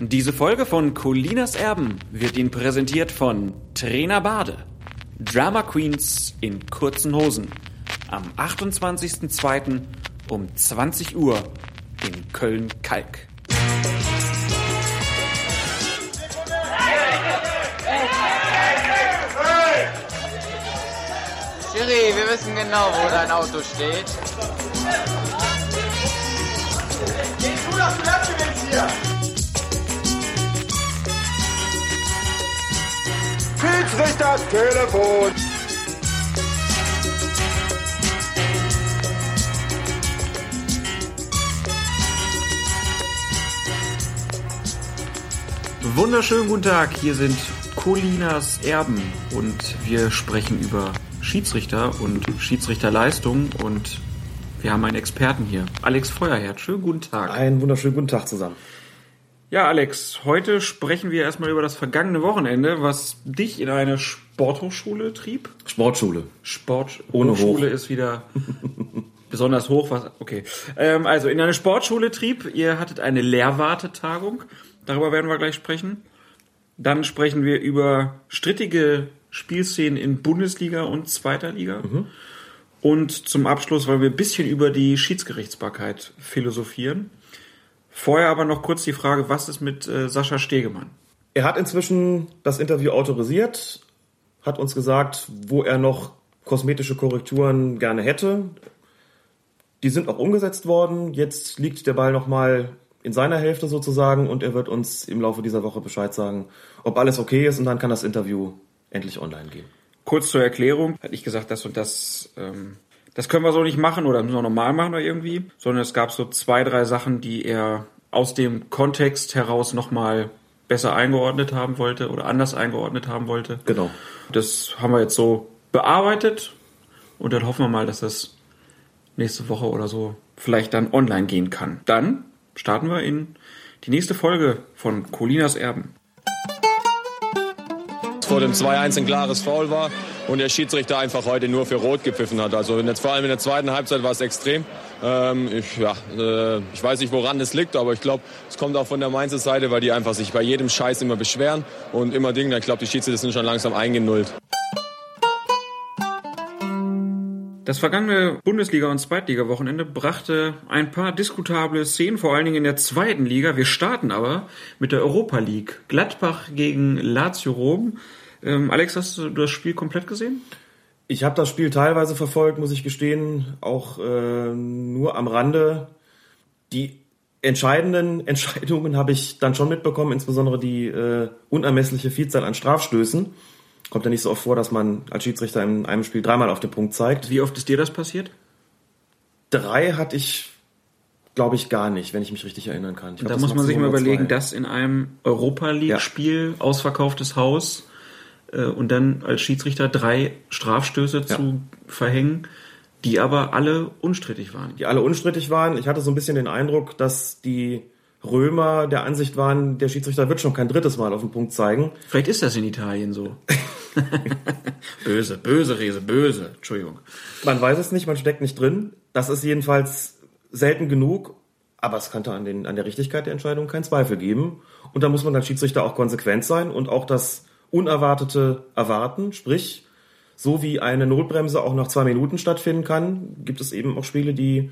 Diese Folge von Colinas Erben wird Ihnen präsentiert von Trainer Bade. Drama Queens in kurzen Hosen. Am 28.02. um 20 Uhr in Köln-Kalk. Schiri, wir wissen genau, wo dein Auto steht. Schiedsrichter Telefon. Wunderschönen guten Tag, hier sind Colinas Erben und wir sprechen über Schiedsrichter und Schiedsrichterleistung und wir haben einen Experten hier, Alex Feuerherd. Schönen guten Tag. Einen wunderschönen guten Tag zusammen. Ja, Alex, heute sprechen wir erstmal über das vergangene Wochenende, was dich in eine Sporthochschule trieb. Sportschule. Sport Ohne Hochschule hoch. ist wieder besonders hoch. Was, okay. Ähm, also in eine Sportschule trieb. Ihr hattet eine Lehrwartetagung. Darüber werden wir gleich sprechen. Dann sprechen wir über strittige Spielszenen in Bundesliga und zweiter Liga. Und zum Abschluss wollen wir ein bisschen über die Schiedsgerichtsbarkeit philosophieren. Vorher aber noch kurz die Frage, was ist mit äh, Sascha Stegemann? Er hat inzwischen das Interview autorisiert, hat uns gesagt, wo er noch kosmetische Korrekturen gerne hätte. Die sind auch umgesetzt worden. Jetzt liegt der Ball nochmal in seiner Hälfte sozusagen und er wird uns im Laufe dieser Woche Bescheid sagen, ob alles okay ist und dann kann das Interview endlich online gehen. Kurz zur Erklärung, hat nicht gesagt, das und das, ähm, das können wir so nicht machen oder müssen wir normal machen oder irgendwie, sondern es gab so zwei, drei Sachen, die er aus dem Kontext heraus nochmal besser eingeordnet haben wollte oder anders eingeordnet haben wollte. Genau. Das haben wir jetzt so bearbeitet und dann hoffen wir mal, dass das nächste Woche oder so vielleicht dann online gehen kann. Dann starten wir in die nächste Folge von Colinas Erben. vor dem 2-1 ein klares Foul war und der Schiedsrichter einfach heute nur für Rot gepfiffen hat. Also jetzt, vor allem in der zweiten Halbzeit war es extrem. Ähm, ich, ja, äh, ich weiß nicht, woran es liegt, aber ich glaube, es kommt auch von der Mainzer Seite, weil die einfach sich bei jedem Scheiß immer beschweren und immer Dinge. Ich glaube, die Schiedsrichter sind schon langsam eingenullt. Das vergangene Bundesliga- und Zweitliga-Wochenende brachte ein paar diskutable Szenen, vor allen Dingen in der zweiten Liga. Wir starten aber mit der Europa League. Gladbach gegen Lazio Rom. Ähm, Alex, hast du das Spiel komplett gesehen? Ich habe das Spiel teilweise verfolgt, muss ich gestehen, auch äh, nur am Rande. Die entscheidenden Entscheidungen habe ich dann schon mitbekommen, insbesondere die äh, unermessliche Vielzahl an Strafstößen. Kommt ja nicht so oft vor, dass man als Schiedsrichter in einem Spiel dreimal auf den Punkt zeigt. Wie oft ist dir das passiert? Drei hatte ich, glaube ich, gar nicht, wenn ich mich richtig erinnern kann. Glaub, Da muss man sich mal überlegen, zwei. dass in einem Europa League-Spiel, ausverkauftes Haus, äh, und dann als Schiedsrichter drei Strafstöße zu verhängen, die aber alle unstrittig waren. die alle unstrittig waren. Ich hatte so ein bisschen den Eindruck, dass die Römer der Ansicht waren, der Schiedsrichter wird schon kein drittes Mal auf den Punkt zeigen. Vielleicht ist das in Italien so. böse, böse Rese, böse. Entschuldigung. Man weiß es nicht, man steckt nicht drin. Das ist jedenfalls selten genug, aber es könnte an, den, an der Richtigkeit der Entscheidung keinen Zweifel geben. Und da muss man als Schiedsrichter auch konsequent sein und auch das Unerwartete erwarten. Sprich, so wie eine Notbremse auch nach zwei Minuten stattfinden kann, gibt es eben auch Spiele, die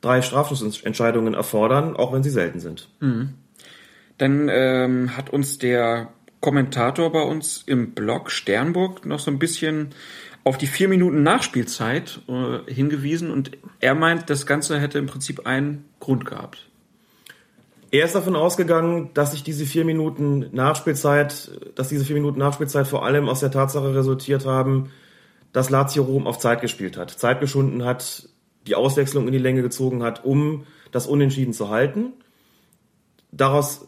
drei Strafschussentscheidungen erfordern, auch wenn sie selten sind. Dann ähm, hat uns der Kommentator bei uns im Blog Sternburg noch so ein bisschen auf die vier Minuten Nachspielzeit äh, hingewiesen und er meint, das Ganze hätte im Prinzip einen Grund gehabt. Er ist davon ausgegangen, dass sich diese vier Minuten Nachspielzeit, dass diese vier Minuten Nachspielzeit vor allem aus der Tatsache resultiert haben, dass Lazio Rom auf Zeit gespielt hat, Zeit geschunden hat, die Auswechslung in die Länge gezogen hat, um das Unentschieden zu halten. Daraus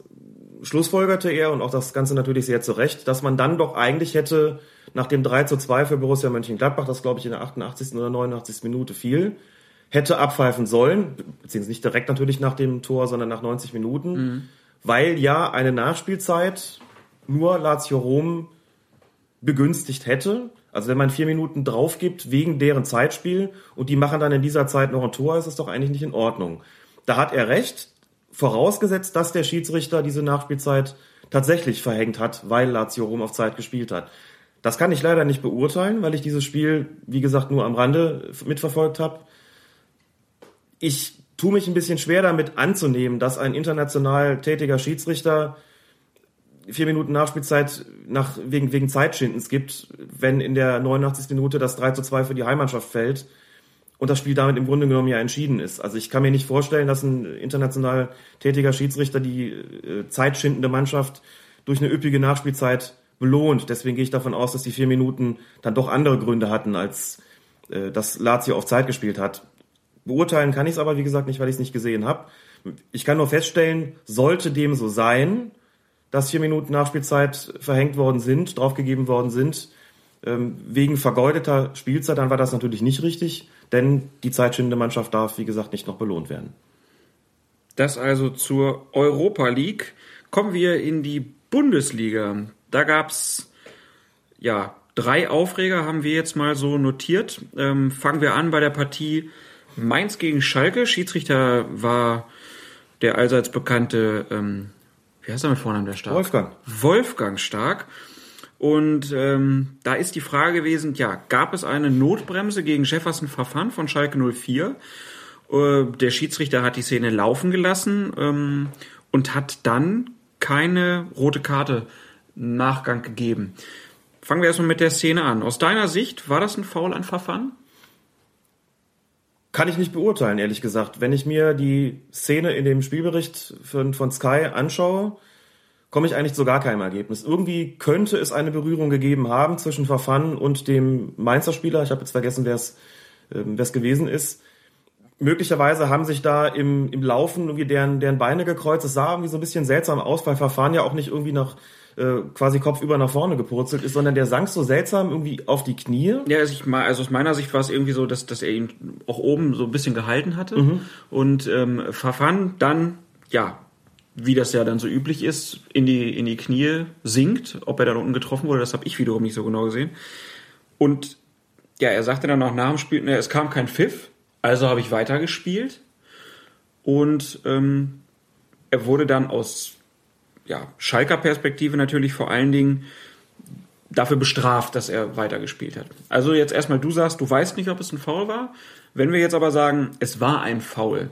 schlussfolgerte er und auch das Ganze natürlich sehr zu Recht, dass man dann doch eigentlich hätte nach dem 3 zu 2 für Borussia Mönchengladbach, das glaube ich in der 88. oder 89. Minute fiel, hätte abpfeifen sollen, beziehungsweise nicht direkt natürlich nach dem Tor, sondern nach 90 Minuten, weil ja eine Nachspielzeit nur Lazio Rom begünstigt hätte. Also wenn man vier Minuten drauf gibt wegen deren Zeitspiel und die machen dann in dieser Zeit noch ein Tor, ist es doch eigentlich nicht in Ordnung. Da hat er recht. vorausgesetzt, dass der Schiedsrichter diese Nachspielzeit tatsächlich verhängt hat, weil Lazio Rom auf Zeit gespielt hat. Das kann ich leider nicht beurteilen, weil ich dieses Spiel, wie gesagt, nur am Rande mitverfolgt habe. Ich tue mich ein bisschen schwer damit anzunehmen, dass ein international tätiger Schiedsrichter vier Minuten Nachspielzeit nach, wegen, wegen Zeitschindens gibt, wenn in der 89. Minute das 3 zu 2 für die Heimmannschaft fällt und das Spiel damit im Grunde genommen ja entschieden ist. Also ich kann mir nicht vorstellen, dass ein international tätiger Schiedsrichter die äh, zeitschindende Mannschaft durch eine üppige Nachspielzeit belohnt. Deswegen gehe ich davon aus, dass die vier Minuten dann doch andere Gründe hatten, als äh, dass Lazio auf Zeit gespielt hat. Beurteilen kann ich es aber, wie gesagt, nicht, weil ich es nicht gesehen habe. Ich kann nur feststellen, sollte dem so sein, dass vier Minuten Nachspielzeit verhängt worden sind, draufgegeben worden sind, ähm, wegen vergeudeter Spielzeit, dann war das natürlich nicht richtig. Denn die zeitschindende Mannschaft darf, wie gesagt, nicht noch belohnt werden. Das also zur Europa League. Kommen wir in die Bundesliga. Da gab's ja drei Aufreger, haben wir jetzt mal so notiert. Ähm, fangen wir an bei der Partie Mainz gegen Schalke. Schiedsrichter war der allseits bekannte, ähm, wie heißt er mit Vornamen der Stark? Wolfgang. Wolfgang Stark. Und ähm, da ist die Frage gewesen, ja, gab es eine Notbremse gegen Jefferson Verfahren von Schalke 04? Äh, der Schiedsrichter hat die Szene laufen gelassen ähm, und hat dann keine rote Karte Nachgang gegeben. Fangen wir erstmal mit der Szene an. Aus deiner Sicht, war das ein Foul an Verfahren? Kann ich nicht beurteilen, ehrlich gesagt. Wenn ich mir die Szene in dem Spielbericht von, von Sky anschaue, komme ich eigentlich zu gar keinem Ergebnis. Irgendwie könnte es eine Berührung gegeben haben zwischen Verfahren und dem Mainzer Spieler. Ich habe jetzt vergessen, wer es ähm, wer es gewesen ist. Möglicherweise haben sich da im, im Laufen irgendwie deren, deren Beine gekreuzt. Es sah irgendwie so ein bisschen seltsam aus, weil Verfahren ja auch nicht irgendwie nach äh, quasi kopfüber nach vorne gepurzelt ist, sondern der sank so seltsam irgendwie auf die Knie. Ja, also, ich, also aus meiner Sicht war es irgendwie so, dass, dass er ihn auch oben so ein bisschen gehalten hatte. Mhm. Und ähm, Verfahren dann, ja, wie das ja dann so üblich ist, in die, in die Knie sinkt. Ob er dann unten getroffen wurde, das habe ich wiederum nicht so genau gesehen. Und ja, er sagte dann auch nach dem Spiel, ne, es kam kein Pfiff, also habe ich weitergespielt. Und ähm, er wurde dann aus ja, Schalker Perspektive natürlich vor allen Dingen dafür bestraft, dass er weitergespielt hat. Also jetzt erstmal, du sagst, du weißt nicht, ob es ein Foul war. Wenn wir jetzt aber sagen, es war ein Foul,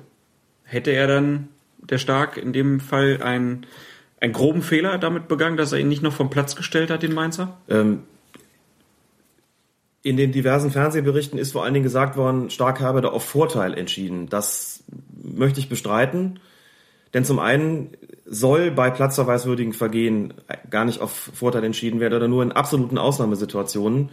hätte er dann der Stark in dem Fall einen, einen groben Fehler damit begangen, dass er ihn nicht noch vom Platz gestellt hat, den Mainzer? Ähm, in den diversen Fernsehberichten ist vor allen Dingen gesagt worden, Stark habe da auf Vorteil entschieden. Das möchte ich bestreiten. Denn zum einen soll bei platzverweiswürdigen Vergehen gar nicht auf Vorteil entschieden werden oder nur in absoluten Ausnahmesituationen.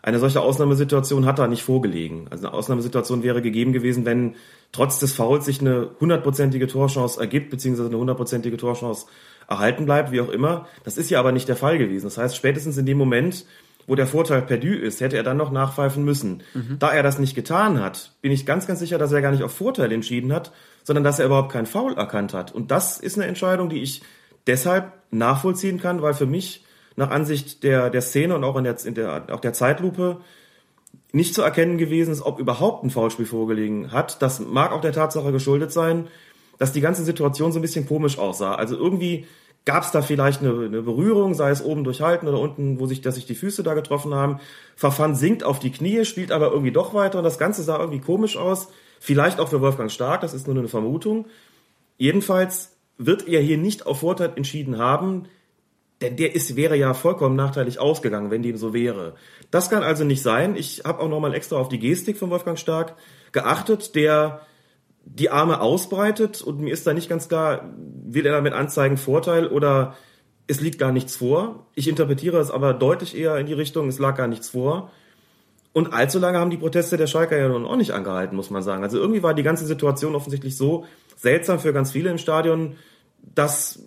Eine solche Ausnahmesituation hat da nicht vorgelegen. Also eine Ausnahmesituation wäre gegeben gewesen, wenn trotz des Fouls sich eine hundertprozentige Torchance ergibt, beziehungsweise eine hundertprozentige Torchance erhalten bleibt, wie auch immer. Das ist ja aber nicht der Fall gewesen. Das heißt, spätestens in dem Moment, wo der Vorteil perdu ist, hätte er dann noch nachpfeifen müssen. Mhm. Da er das nicht getan hat, bin ich ganz, ganz sicher, dass er gar nicht auf Vorteil entschieden hat, sondern dass er überhaupt keinen Foul erkannt hat. Und das ist eine Entscheidung, die ich deshalb nachvollziehen kann, weil für mich nach Ansicht der, der Szene und auch in der, in der, auch der Zeitlupe nicht zu erkennen gewesen ist, ob überhaupt ein Foulspiel vorgelegen hat. Das mag auch der Tatsache geschuldet sein, dass die ganze Situation so ein bisschen komisch aussah. Also irgendwie gab es da vielleicht eine, eine, Berührung, sei es oben durchhalten oder unten, wo sich, dass sich die Füße da getroffen haben. Verfahren sinkt auf die Knie, spielt aber irgendwie doch weiter und das Ganze sah irgendwie komisch aus. Vielleicht auch für Wolfgang Stark, das ist nur eine Vermutung. Jedenfalls wird er hier nicht auf Vorteil entschieden haben, denn der ist, wäre ja vollkommen nachteilig ausgegangen, wenn dem so wäre. Das kann also nicht sein. Ich habe auch nochmal extra auf die Gestik von Wolfgang Stark geachtet, der die Arme ausbreitet und mir ist da nicht ganz klar, will er damit anzeigen Vorteil oder es liegt gar nichts vor. Ich interpretiere es aber deutlich eher in die Richtung, es lag gar nichts vor. Und allzu lange haben die Proteste der Schalker ja nun auch nicht angehalten, muss man sagen. Also irgendwie war die ganze Situation offensichtlich so seltsam für ganz viele im Stadion, dass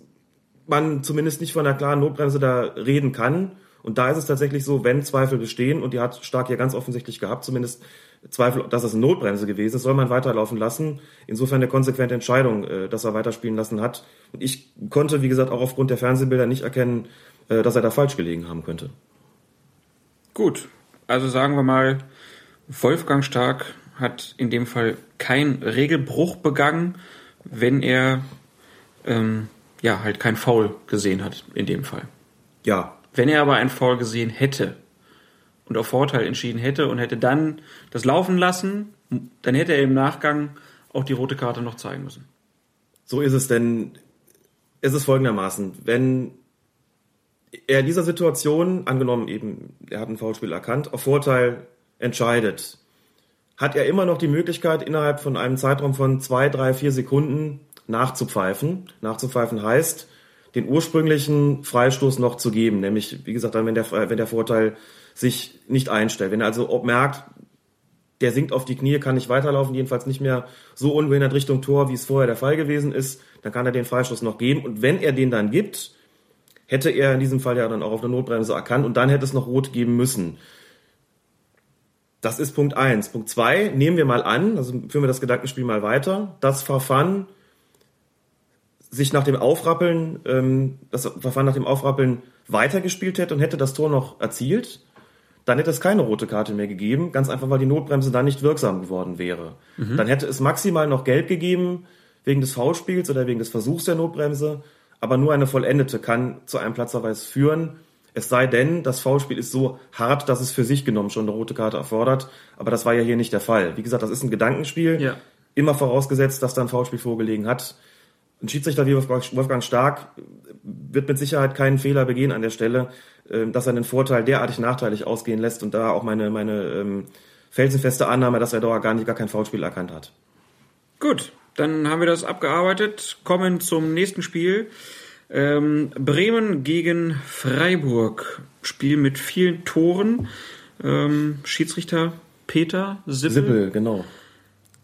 man zumindest nicht von einer klaren Notbremse da reden kann. Und da ist es tatsächlich so, wenn Zweifel bestehen, und die hat Stark ja ganz offensichtlich gehabt, zumindest Zweifel, dass es eine Notbremse gewesen ist, soll man weiterlaufen lassen. Insofern eine konsequente Entscheidung, äh, dass er weiterspielen lassen hat. Und ich konnte, wie gesagt, auch aufgrund der Fernsehbilder nicht erkennen, äh, dass er da falsch gelegen haben könnte. Gut, also sagen wir mal, Wolfgang Stark hat in dem Fall keinen Regelbruch begangen, wenn er ähm, ja, halt kein Foul gesehen hat in dem Fall. Ja, Wenn er aber ein Foul gesehen hätte und auf Vorteil entschieden hätte und hätte dann das laufen lassen, dann hätte er im Nachgang auch die rote Karte noch zeigen müssen. so ist es denn. Es ist folgendermaßen, wenn er in dieser Situation, angenommen eben, er hat ein Foulspiel erkannt, auf Vorteil entscheidet, hat er immer noch die Möglichkeit, innerhalb von einem Zeitraum von zwei, drei, vier Sekunden nachzupfeifen. Nachzupfeifen heißt, den ursprünglichen Freistoß noch zu geben, nämlich, wie gesagt, dann, wenn der, wenn der Vorteil sich nicht einstellt. Wenn er also merkt, der sinkt auf die Knie, kann nicht weiterlaufen, jedenfalls nicht mehr so unbehindert Richtung Tor, wie es vorher der Fall gewesen ist, dann kann er den Freistoß noch geben. Und wenn er den dann gibt, hätte er in diesem Fall ja dann auch auf eine Notbremse erkannt und dann hätte es noch rot geben müssen. Das ist Punkt eins. Punkt zwei nehmen wir mal an, also führen wir das Gedankenspiel mal weiter, dass Verfahren sich nach dem Aufrappeln, ähm, das Verfahren nach dem Aufrappeln weitergespielt hätte und hätte das Tor noch erzielt, dann hätte es keine rote Karte mehr gegeben, ganz einfach, weil die Notbremse dann nicht wirksam geworden wäre. Dann hätte es maximal noch gelb gegeben, wegen des Foulspiels oder wegen des Versuchs der Notbremse, aber nur eine vollendete kann zu einem Platzverweis führen. Es sei denn, das Foulspiel ist so hart, dass es für sich genommen schon eine rote Karte erfordert, aber das war ja hier nicht der Fall. Wie gesagt, das ist ein Gedankenspiel, Ja. immer vorausgesetzt, dass da ein Foulspiel vorgelegen hat. Ein Schiedsrichter wie Wolfgang Stark wird mit Sicherheit keinen Fehler begehen an der Stelle, äh, dass er den Vorteil derartig nachteilig ausgehen lässt und da auch meine, meine ähm, felsenfeste Annahme, dass er da gar nicht gar kein Foulspiel erkannt hat. Gut, dann haben wir das abgearbeitet, kommen zum nächsten Spiel. Ähm, Bremen gegen Freiburg. Spiel mit vielen Toren. Ähm, Schiedsrichter Peter Sippel, Sippel, genau.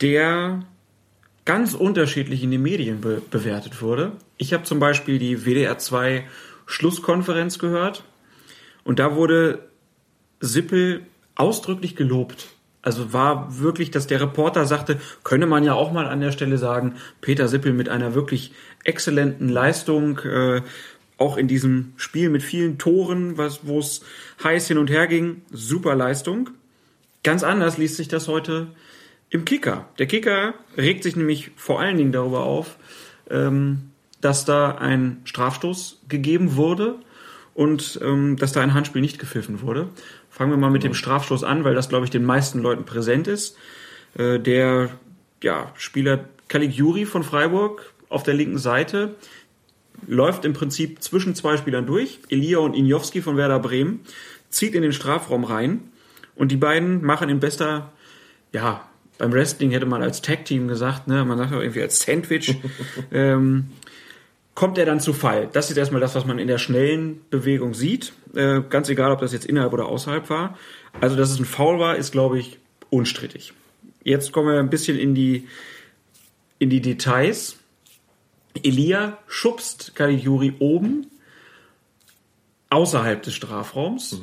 der ganz unterschiedlich in den Medien be bewertet wurde. Ich habe zum Beispiel die WDR 2 Schlusskonferenz gehört und da wurde Sippel ausdrücklich gelobt. Also war wirklich, dass der Reporter sagte, könne man ja auch mal an der Stelle sagen, Peter Sippel mit einer wirklich exzellenten Leistung, äh, auch in diesem Spiel mit vielen Toren, wo es heiß hin und her ging, super Leistung. Ganz anders liest sich das heute im Kicker. Der Kicker regt sich nämlich vor allen Dingen darüber auf, ähm, dass da ein Strafstoß gegeben wurde und ähm, dass da ein Handspiel nicht gepfiffen wurde. Fangen wir mal mit dem Strafstoß an, weil das, glaube ich, den meisten Leuten präsent ist. Äh, der ja, Spieler Caligiuri von Freiburg auf der linken Seite läuft im Prinzip zwischen zwei Spielern durch, Elia und Injowski von Werder Bremen, zieht in den Strafraum rein und die beiden machen in bester, ja, beim Wrestling hätte man als Tag-Team gesagt, ne, man sagt auch irgendwie als Sandwich, ähm, kommt er dann zu Fall. Das ist erstmal das, was man in der schnellen Bewegung sieht. Äh, ganz egal, ob das jetzt innerhalb oder außerhalb war. Also, dass es ein Foul war, ist, glaube ich, unstrittig. Jetzt kommen wir ein bisschen in die, in die Details. Elia schubst Caligiuri oben außerhalb des Strafraums.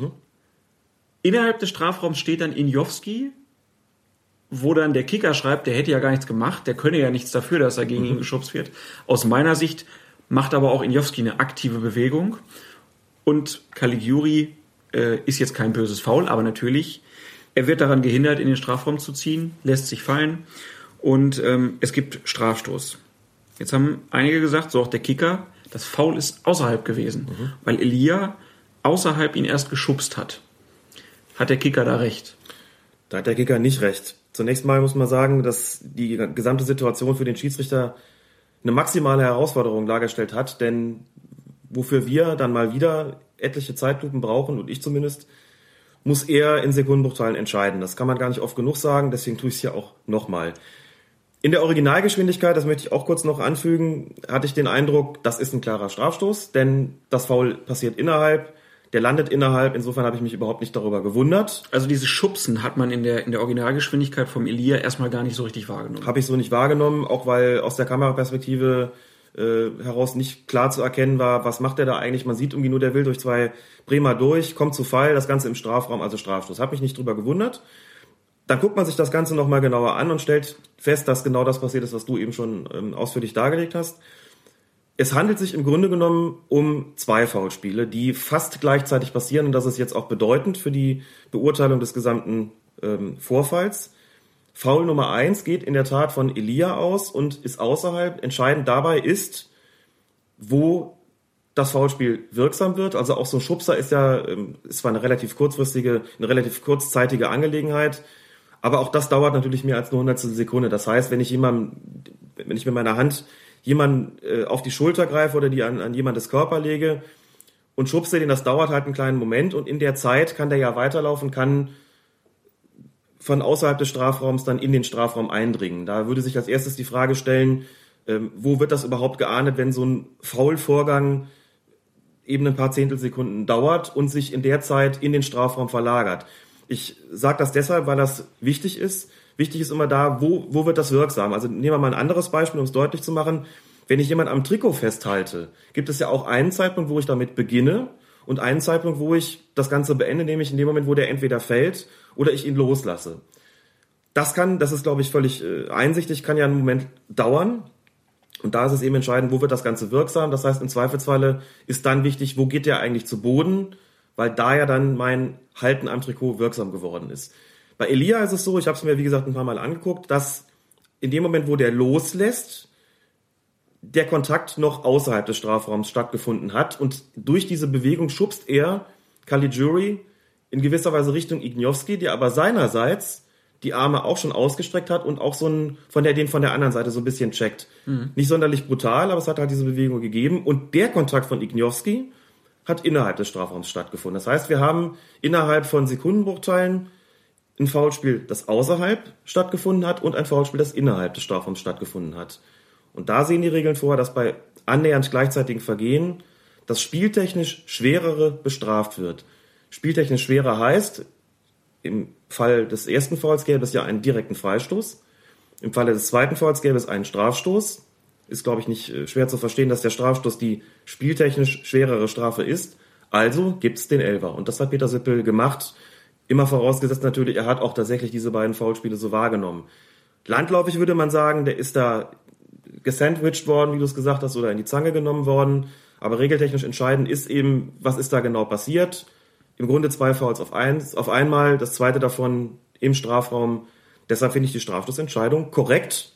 Innerhalb des Strafraums steht dann Injowski, wo dann der Kicker schreibt, der hätte ja gar nichts gemacht, der könne ja nichts dafür, dass er gegen ihn geschubst wird. Aus meiner Sicht macht aber auch Injowski eine aktive Bewegung. Und Caligiuri äh, ist jetzt kein böses Foul, aber natürlich, er wird daran gehindert, in den Strafraum zu ziehen, lässt sich fallen und ähm, es gibt Strafstoß. Jetzt haben einige gesagt, so auch der Kicker, das Foul ist außerhalb gewesen, weil Elia außerhalb ihn erst geschubst hat. Hat der Kicker da recht? Da hat der Kicker nicht recht. Zunächst mal muss man sagen, dass die gesamte Situation für den Schiedsrichter eine maximale Herausforderung dargestellt hat, denn wofür wir dann mal wieder etliche Zeitlupen brauchen, und ich zumindest, muss er in Sekundenbruchteilen entscheiden. Das kann man gar nicht oft genug sagen, deswegen tue ich es hier auch nochmal. In der Originalgeschwindigkeit, das möchte ich auch kurz noch anfügen, hatte ich den Eindruck, das ist ein klarer Strafstoß, denn das Foul passiert innerhalb, der landet innerhalb, insofern habe ich mich überhaupt nicht darüber gewundert. Also dieses Schubsen hat man in der, in der Originalgeschwindigkeit vom Elia erstmal gar nicht so richtig wahrgenommen. Habe ich so nicht wahrgenommen, auch weil aus der Kameraperspektive äh, heraus nicht klar zu erkennen war, was macht er da eigentlich. Man sieht irgendwie nur, der will durch zwei Bremer durch, kommt zu Fall, das Ganze im Strafraum, also Strafstoß. Habe mich nicht drüber gewundert. Dann guckt man sich das Ganze nochmal genauer an und stellt fest, dass genau das passiert ist, was du eben schon ähm, ausführlich dargelegt hast. Es handelt sich im Grunde genommen um zwei Foulspiele, die fast gleichzeitig passieren und das ist jetzt auch bedeutend für die Beurteilung des gesamten ähm, Vorfalls. Foul Nummer eins geht in der Tat von Elia aus und ist außerhalb. Entscheidend dabei ist, wo das Foulspiel wirksam wird. Also auch so ein Schubser ist ja, ähm, ist zwar eine relativ kurzfristige, eine relativ kurzzeitige Angelegenheit, aber auch das dauert natürlich mehr als eine hundertstel Sekunde. Das heißt, wenn ich jemandem, wenn ich mit meiner Hand jemanden äh, auf die Schulter greife oder die an, an jemandes Körper lege und schubse den, das dauert halt einen kleinen Moment und in der Zeit kann der ja weiterlaufen, kann von außerhalb des Strafraums dann in den Strafraum eindringen. Da würde sich als erstes die Frage stellen, ähm, wo wird das überhaupt geahndet, wenn so ein Foulvorgang eben ein paar Zehntelsekunden dauert und sich in der Zeit in den Strafraum verlagert. Ich sage das deshalb, weil das wichtig ist. Wichtig ist immer da, wo, wo wird das wirksam? Also nehmen wir mal ein anderes Beispiel, um es deutlich zu machen. Wenn ich jemand am Trikot festhalte, gibt es ja auch einen Zeitpunkt, wo ich damit beginne und einen Zeitpunkt, wo ich das Ganze beende, nämlich in dem Moment, wo der entweder fällt oder ich ihn loslasse. Das kann, das ist glaube ich völlig äh, einsichtig, kann ja einen Moment dauern. Und da ist es eben entscheidend, wo wird das Ganze wirksam. Das heißt, im Zweifelsfalle ist dann wichtig, wo geht der eigentlich zu Boden, weil da ja dann mein Halten am Trikot wirksam geworden ist. Bei Elia ist es so, ich habe es mir wie gesagt ein paar Mal angeguckt, dass in dem Moment, wo der loslässt, der Kontakt noch außerhalb des Strafraums stattgefunden hat und durch diese Bewegung schubst er Caligiuri in gewisser Weise Richtung Ignowski, der aber seinerseits die Arme auch schon ausgestreckt hat und auch so ein, von der, den von der anderen Seite so ein bisschen checkt. Mhm. Nicht sonderlich brutal, aber es hat halt diese Bewegung gegeben. Und der Kontakt von Ignowski hat innerhalb des Strafraums stattgefunden. Das heißt, wir haben innerhalb von Sekundenbruchteilen ein Foulspiel, das außerhalb stattgefunden hat und ein Foulspiel, das innerhalb des Strafraums stattgefunden hat. Und da sehen die Regeln vor, dass bei annähernd gleichzeitigen Vergehen das spieltechnisch schwerere bestraft wird. Spieltechnisch schwerer heißt, im Fall des ersten Fouls gäbe es ja einen direkten Freistoß. Im Falle des zweiten Fouls gäbe es einen Strafstoß. Ist, glaube ich, nicht äh, schwer zu verstehen, dass der Strafstoß die spieltechnisch schwerere Strafe ist. Also gibt es den Elfer. Und das hat Peter Sippel gemacht. Immer vorausgesetzt natürlich, er hat auch tatsächlich diese beiden Foulspiele so wahrgenommen. Landläufig würde man sagen, der ist da gesandwiched worden, wie du es gesagt hast, oder in die Zange genommen worden. Aber regeltechnisch entscheidend ist eben, was ist da genau passiert im Grunde zwei Fouls auf eins, auf einmal, das zweite davon im Strafraum. Deshalb finde ich die Strafstoßentscheidung korrekt,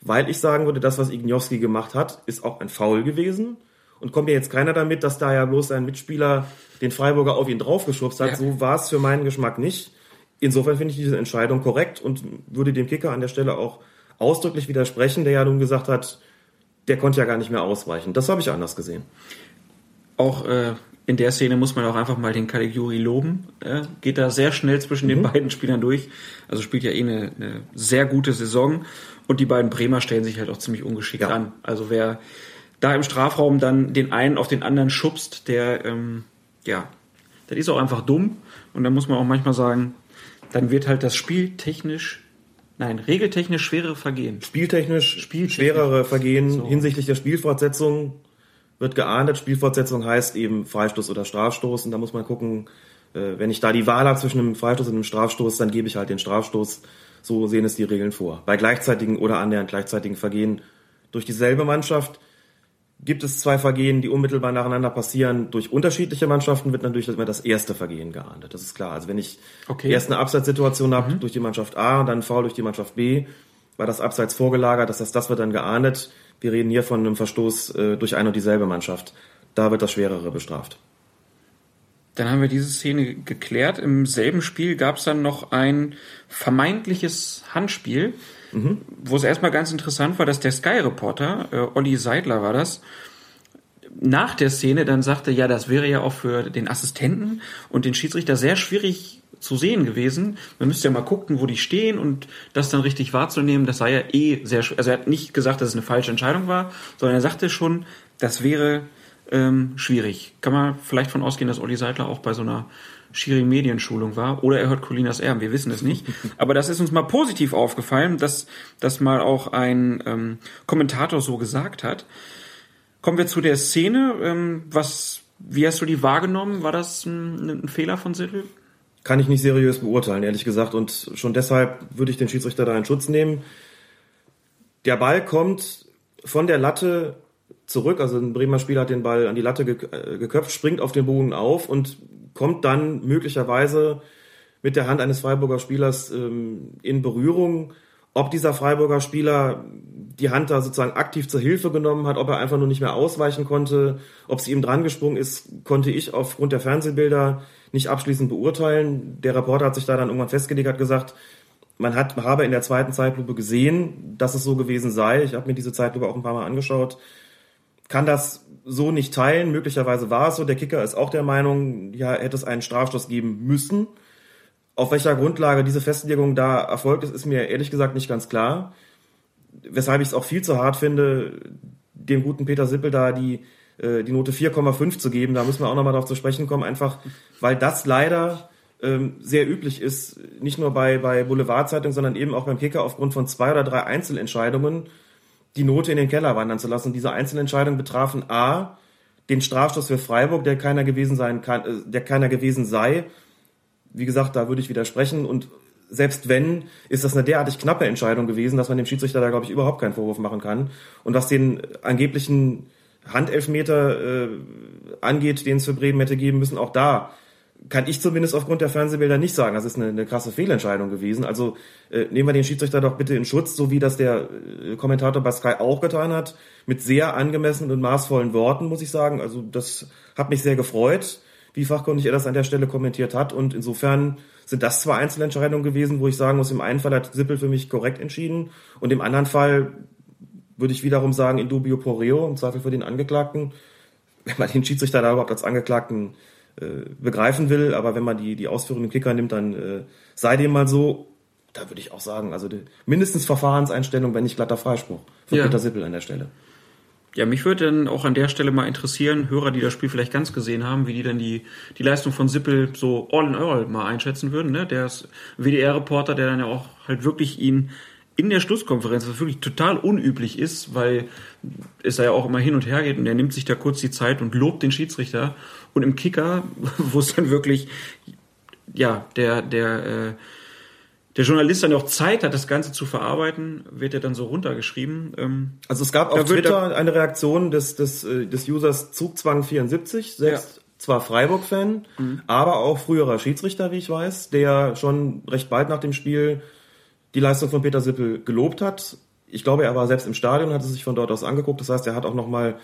weil ich sagen würde, das, was Ignowski gemacht hat, ist auch ein Foul gewesen. Und kommt ja jetzt keiner damit, dass da ja bloß ein Mitspieler den Freiburger auf ihn draufgeschubst hat. Ja. So war es für meinen Geschmack nicht. Insofern finde ich diese Entscheidung korrekt und würde dem Kicker an der Stelle auch ausdrücklich widersprechen, der ja nun gesagt hat, der konnte ja gar nicht mehr ausweichen. Das habe ich anders gesehen. Auch äh, in der Szene muss man auch einfach mal den Caligiuri loben. Er geht da sehr schnell zwischen den mhm. beiden Spielern durch. Also spielt ja eh eine, eine, sehr gute Saison. Und die beiden Bremer stellen sich halt auch ziemlich ungeschickt ja. an. Also wer da im Strafraum dann den einen auf den anderen schubst, der, ähm, ja, das ist auch einfach dumm. Und dann muss man auch manchmal sagen, dann wird halt das Spiel technisch Nein, regeltechnisch schwerere Vergehen. Spieltechnisch, Spieltechnisch. schwerere Vergehen so. hinsichtlich der Spielfortsetzung wird geahndet. Spielfortsetzung heißt eben Freistoß oder Strafstoß. Und da muss man gucken, äh, wenn ich da die Wahl habe zwischen einem Freistoß und einem Strafstoß, dann gebe ich halt den Strafstoß. So sehen es die Regeln vor. Bei gleichzeitigen oder annähernd gleichzeitigen Vergehen durch dieselbe Mannschaft gibt es zwei Vergehen, die unmittelbar nacheinander passieren. Durch unterschiedliche Mannschaften wird natürlich immer das erste Vergehen geahndet. Das ist klar. Also wenn ich okay. erst eine Abseitssituation habe mhm. durch die Mannschaft A und dann Foul durch die Mannschaft B, war das Abseits vorgelagert. Das heißt, das wird dann geahndet. Wir reden hier von einem Verstoß äh, durch eine und dieselbe Mannschaft. Da wird das Schwerere bestraft. Dann haben wir diese Szene geklärt. Im selben Spiel gab es dann noch ein vermeintliches Handspiel, mhm. wo es erstmal ganz interessant war, dass der Sky-Reporter, äh, Olli Seidler war das, nach der Szene dann sagte, ja, das wäre ja auch für den Assistenten und den Schiedsrichter sehr schwierig zu sehen gewesen. Man müsste ja mal gucken, wo die stehen und das dann richtig wahrzunehmen, das sei ja eh sehr, also er hat nicht gesagt, dass es eine falsche Entscheidung war, sondern er sagte schon, das wäre ähm, schwierig. Kann man vielleicht von ausgehen, dass Olli Seidler auch bei so einer Schiri-Medienschulung war oder er hört Colinas Erben, wir wissen es nicht. Aber das ist uns mal positiv aufgefallen, dass das mal auch ein ähm, Kommentator so gesagt hat. Kommen wir zu der Szene. Ähm, was, wie hast du die wahrgenommen? War das ein, ein Fehler von Sittl? kann ich nicht seriös beurteilen, ehrlich gesagt. Und schon deshalb würde ich den Schiedsrichter da in Schutz nehmen. Der Ball kommt von der Latte zurück, also ein Bremer Spieler hat den Ball an die Latte äh, geköpft, springt auf den Bogen auf und kommt dann möglicherweise mit der Hand eines Freiburger Spielers ähm, in Berührung. ob dieser Freiburger Spieler die Hand da sozusagen aktiv zur Hilfe genommen hat, ob er einfach nur nicht mehr ausweichen konnte, ob sie ihm dran gesprungen ist, konnte ich aufgrund der Fernsehbilder nicht abschließend beurteilen. Der Reporter hat sich da dann irgendwann festgelegt, hat gesagt, man hat, habe in der zweiten Zeitlupe gesehen, dass es so gewesen sei. Ich habe mir diese Zeitlupe auch ein paar Mal angeschaut. Kann das so nicht teilen. Möglicherweise war es so. Der Kicker ist auch der Meinung, ja, hätte es einen Strafstoß geben müssen. Auf welcher Grundlage diese Festlegung da erfolgt ist, ist mir ehrlich gesagt nicht ganz klar. Weshalb ich es auch viel zu hart finde, dem guten Peter Sippel da die, äh, die Note 4,5 zu geben. Da müssen wir auch nochmal darauf zu sprechen kommen, einfach weil das leider ähm, sehr üblich ist, nicht nur bei, bei Boulevardzeitungen, sondern eben auch beim Kicker aufgrund von zwei oder drei Einzelentscheidungen die Note in den Keller wandern zu lassen. Diese Einzelentscheidungen betrafen A, den Strafstoß für Freiburg, der keiner gewesen sein kann, äh, der keiner gewesen sei, wie gesagt, da würde ich widersprechen. Und selbst wenn, ist das eine derartig knappe Entscheidung gewesen, dass man dem Schiedsrichter da, glaube ich, überhaupt keinen Vorwurf machen kann. Und was den angeblichen Handelfmeter äh, angeht, den es für Bremen hätte geben müssen, auch da kann ich zumindest aufgrund der Fernsehbilder nicht sagen, das ist eine, eine krasse Fehlentscheidung gewesen. Also äh, nehmen wir den Schiedsrichter doch bitte in Schutz, so wie das der äh, Kommentator bei Sky auch getan hat, mit sehr angemessenen und maßvollen Worten, muss ich sagen. Also das hat mich sehr gefreut wie fachkundig er das an der Stelle kommentiert hat. Und insofern sind das zwei Einzelentscheidungen gewesen, wo ich sagen muss, im einen Fall hat Sippel für mich korrekt entschieden und im anderen Fall würde ich wiederum sagen, in dubio pro reo, im Zweifel für den Angeklagten, wenn man den Schiedsrichter da überhaupt als Angeklagten äh, begreifen will, aber wenn man die, die Ausführungen im Kicker nimmt, dann äh, sei dem mal so, da würde ich auch sagen, also die, mindestens Verfahrenseinstellung, wenn nicht glatter Freispruch von ja. Peter Sippel an der Stelle. Ja, mich würde dann auch an der Stelle mal interessieren, Hörer, die das Spiel vielleicht ganz gesehen haben, wie die dann die, die Leistung von Sippel so all in all mal einschätzen würden. Ne? Der ist WDR-Reporter, der dann ja auch halt wirklich ihn in der Schlusskonferenz, was wirklich total unüblich ist, weil es da ja auch immer hin und her geht und er nimmt sich da kurz die Zeit und lobt den Schiedsrichter. Und im Kicker, wo es dann wirklich, ja, der, der, äh, der Journalist dann auch Zeit hat, das Ganze zu verarbeiten, wird er dann so runtergeschrieben. Ähm, also es gab auf Twitter eine Reaktion des, des, äh, des Users Zugzwang74, selbst ja. zwar Freiburg-Fan, mhm. aber auch früherer Schiedsrichter, wie ich weiß, der schon recht bald nach dem Spiel die Leistung von Peter Sippel gelobt hat. Ich glaube, er war selbst im Stadion, hat es sich von dort aus angeguckt. Das heißt, er hat auch nochmal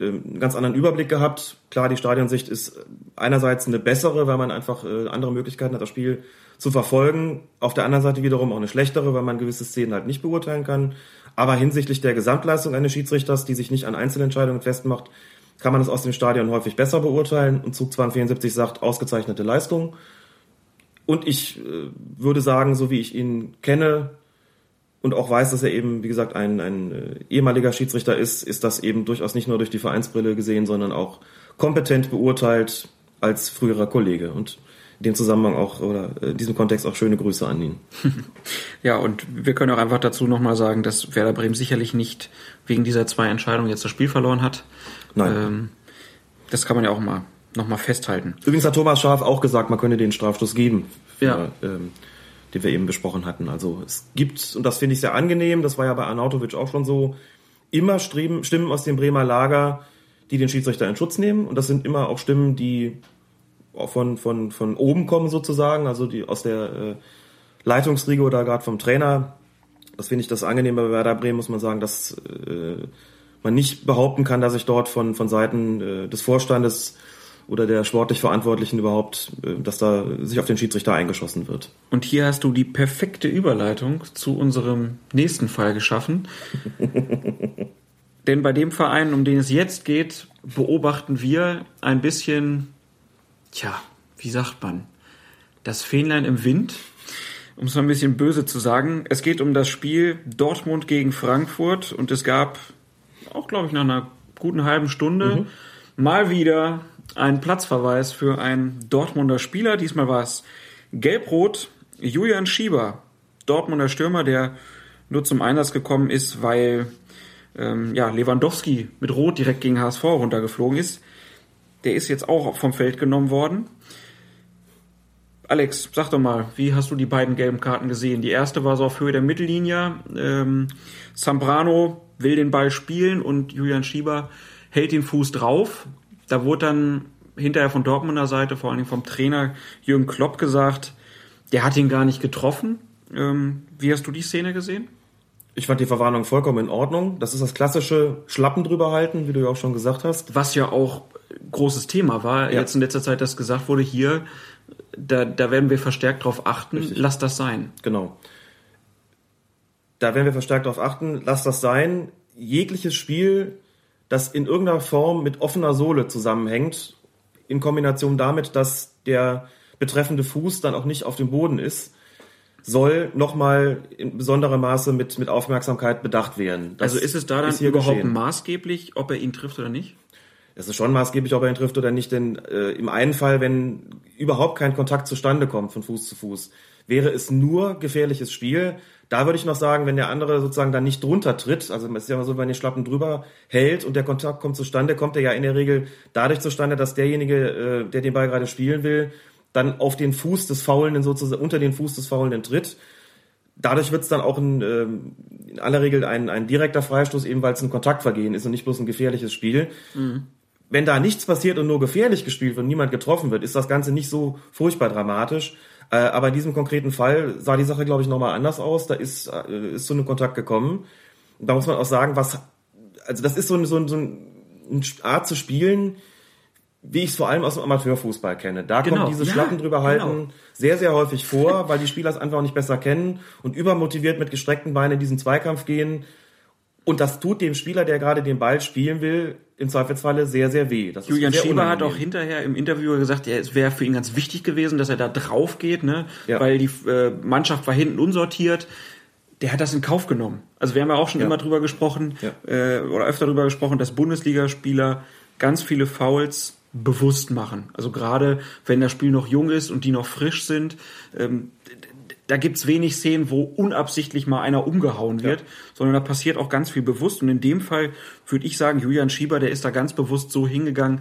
einen ganz anderen Überblick gehabt. Klar, die Stadionsicht ist einerseits eine bessere, weil man einfach äh, andere Möglichkeiten hat, das Spiel zu verfolgen. Auf der anderen Seite wiederum auch eine schlechtere, weil man gewisse Szenen halt nicht beurteilen kann. Aber hinsichtlich der Gesamtleistung eines Schiedsrichters, die sich nicht an Einzelentscheidungen festmacht, kann man es aus dem Stadion häufig besser beurteilen. Und Zug 274 sagt, ausgezeichnete Leistung. Und ich äh, würde sagen, so wie ich ihn kenne und auch weiß, dass er eben, wie gesagt, ein, ein äh, ehemaliger Schiedsrichter ist, ist das eben durchaus nicht nur durch die Vereinsbrille gesehen, sondern auch kompetent beurteilt als früherer Kollege. Und in dem Zusammenhang auch oder in diesem Kontext auch schöne Grüße an ihn. ja, und wir können auch einfach dazu nochmal sagen, dass Werder Bremen sicherlich nicht wegen dieser zwei Entscheidungen jetzt das Spiel verloren hat. Nein. Ähm, das kann man ja auch mal nochmal festhalten. Übrigens hat Thomas Schaf auch gesagt, man könne den Strafstoß geben, für, ja. ähm, den wir eben besprochen hatten. Also es gibt, und das finde ich sehr angenehm, das war ja bei Arnautovic auch schon so, immer Stimmen aus dem Bremer Lager, die den Schiedsrichter in Schutz nehmen. Und das sind immer auch Stimmen, die von, von, von oben kommen sozusagen, also die aus der äh, Leitungsriege oder gerade vom Trainer. Das finde ich das angenehme bei Werder Bremen, muss man sagen, dass äh, man nicht behaupten kann, dass sich dort von, von Seiten äh, des Vorstandes oder der sportlich Verantwortlichen überhaupt, äh, dass da sich auf den Schiedsrichter eingeschossen wird. Und hier hast du die perfekte Überleitung zu unserem nächsten Fall geschaffen. Denn bei dem Verein, um den es jetzt geht, beobachten wir ein bisschen tja, wie sagt man, das Fähnlein im Wind, um es mal ein bisschen böse zu sagen. Es geht um das Spiel Dortmund gegen Frankfurt und es gab auch, glaube ich, nach einer guten halben Stunde mhm. mal wieder einen Platzverweis für einen Dortmunder Spieler. Diesmal war es Gelbrot Julian Schieber, Dortmunder Stürmer, der nur zum Einsatz gekommen ist, weil ähm, ja, Lewandowski mit Rot direkt gegen HSV runtergeflogen ist. Der ist jetzt auch vom Feld genommen worden. Alex, sag doch mal, wie hast du die beiden gelben Karten gesehen? Die erste war so auf Höhe der Mittellinie. Ähm, Zambrano will den Ball spielen und Julian Schieber hält den Fuß drauf. Da wurde dann hinterher von Dortmunder Seite, vor allen Dingen vom Trainer Jürgen Klopp gesagt, der hat ihn gar nicht getroffen, Ähm, wie hast du die Szene gesehen? Ich fand die Verwarnung vollkommen in Ordnung. Das ist das klassische Schlappen drüber halten, wie du ja auch schon gesagt hast. Was ja auch großes Thema war, Ja. jetzt in letzter Zeit, dass gesagt wurde, hier, da, da werden wir verstärkt drauf achten, Richtig. lass das sein. Genau. Da werden wir verstärkt darauf achten, lass das sein. Jegliches Spiel, das in irgendeiner Form mit offener Sohle zusammenhängt, in Kombination damit, dass der betreffende Fuß dann auch nicht auf dem Boden ist, soll nochmal in besonderem Maße mit, mit Aufmerksamkeit bedacht werden. Das Also ist es da dann hier überhaupt geschehen. maßgeblich, ob er ihn trifft oder nicht? Es ist schon maßgeblich, ob er ihn trifft oder nicht, denn äh, im einen Fall, wenn überhaupt kein Kontakt zustande kommt von Fuß zu Fuß, wäre es nur gefährliches Spiel. Da würde ich noch sagen, wenn der andere sozusagen dann nicht drunter tritt, also es ist ja immer so, wenn die Schlappen drüber hält und der Kontakt kommt zustande, kommt er ja in der Regel dadurch zustande, dass derjenige, äh, der den Ball gerade spielen will, dann auf den Fuß des Faulenden sozusagen, unter den Fuß des Faulenden tritt. Dadurch wird es dann auch ein, ähm, in aller Regel ein, ein direkter Freistoß, eben weil es ein Kontaktvergehen ist und nicht bloß ein gefährliches Spiel wenn da nichts passiert und nur gefährlich gespielt wird und niemand getroffen wird, ist das Ganze nicht so furchtbar dramatisch. Äh, aber in diesem konkreten Fall sah die Sache, glaube ich, nochmal anders aus. Da ist, äh, ist zu einem Kontakt gekommen. Da muss man auch sagen, was, also das ist so, ein, so, ein, so ein eine Art zu spielen, wie ich es vor allem aus dem Amateurfußball kenne. Da Genau. kommt dieses Ja, Schlappen drüber halten genau. sehr, sehr häufig vor, weil die Spieler es einfach nicht besser kennen und übermotiviert mit gestreckten Beinen in diesen Zweikampf gehen. Und das tut dem Spieler, der gerade den Ball spielen will, im Zweifelsfalle sehr, sehr weh. Das Julian sehr Schieber hat auch hinterher im Interview gesagt, ja, es wäre für ihn ganz wichtig gewesen, dass er da drauf geht, ne? Ja. weil die äh, Mannschaft war hinten unsortiert. Der hat das in Kauf genommen. Also wir haben ja auch schon Ja. immer drüber gesprochen, Ja. äh, oder öfter drüber gesprochen, dass Bundesligaspieler ganz viele Fouls bewusst machen. Also gerade wenn das Spiel noch jung ist und die noch frisch sind, ähm, da gibt's wenig Szenen, wo unabsichtlich mal einer umgehauen wird, sondern da passiert auch ganz viel bewusst. Und in dem Fall würde ich sagen, Julian Schieber, der ist da ganz bewusst so hingegangen,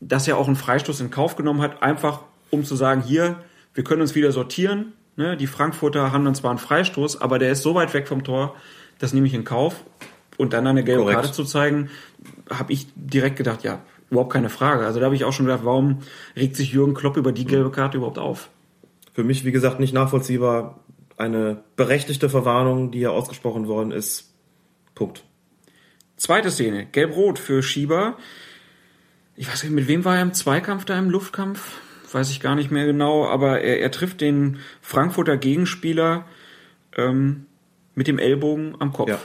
dass er auch einen Freistoß in Kauf genommen hat, einfach um zu sagen, hier, wir können uns wieder sortieren. Ne? Die Frankfurter haben dann zwar einen Freistoß, aber der ist so weit weg vom Tor, das nehme ich in Kauf. Und dann eine gelbe. Karte zu zeigen, habe ich direkt gedacht, ja, überhaupt keine Frage. Also da habe ich auch schon gedacht, warum regt sich Jürgen Klopp über die gelbe Karte überhaupt auf? Für mich, wie gesagt, nicht nachvollziehbar. Eine berechtigte Verwarnung, die hier ausgesprochen worden ist. Punkt. Zweite Szene, gelb-rot für Schieber. Ich weiß nicht, mit wem war er im Zweikampf da im Luftkampf? Weiß ich gar nicht mehr genau, aber er, er trifft den Frankfurter Gegenspieler ähm, mit dem Ellbogen am Kopf. Ja.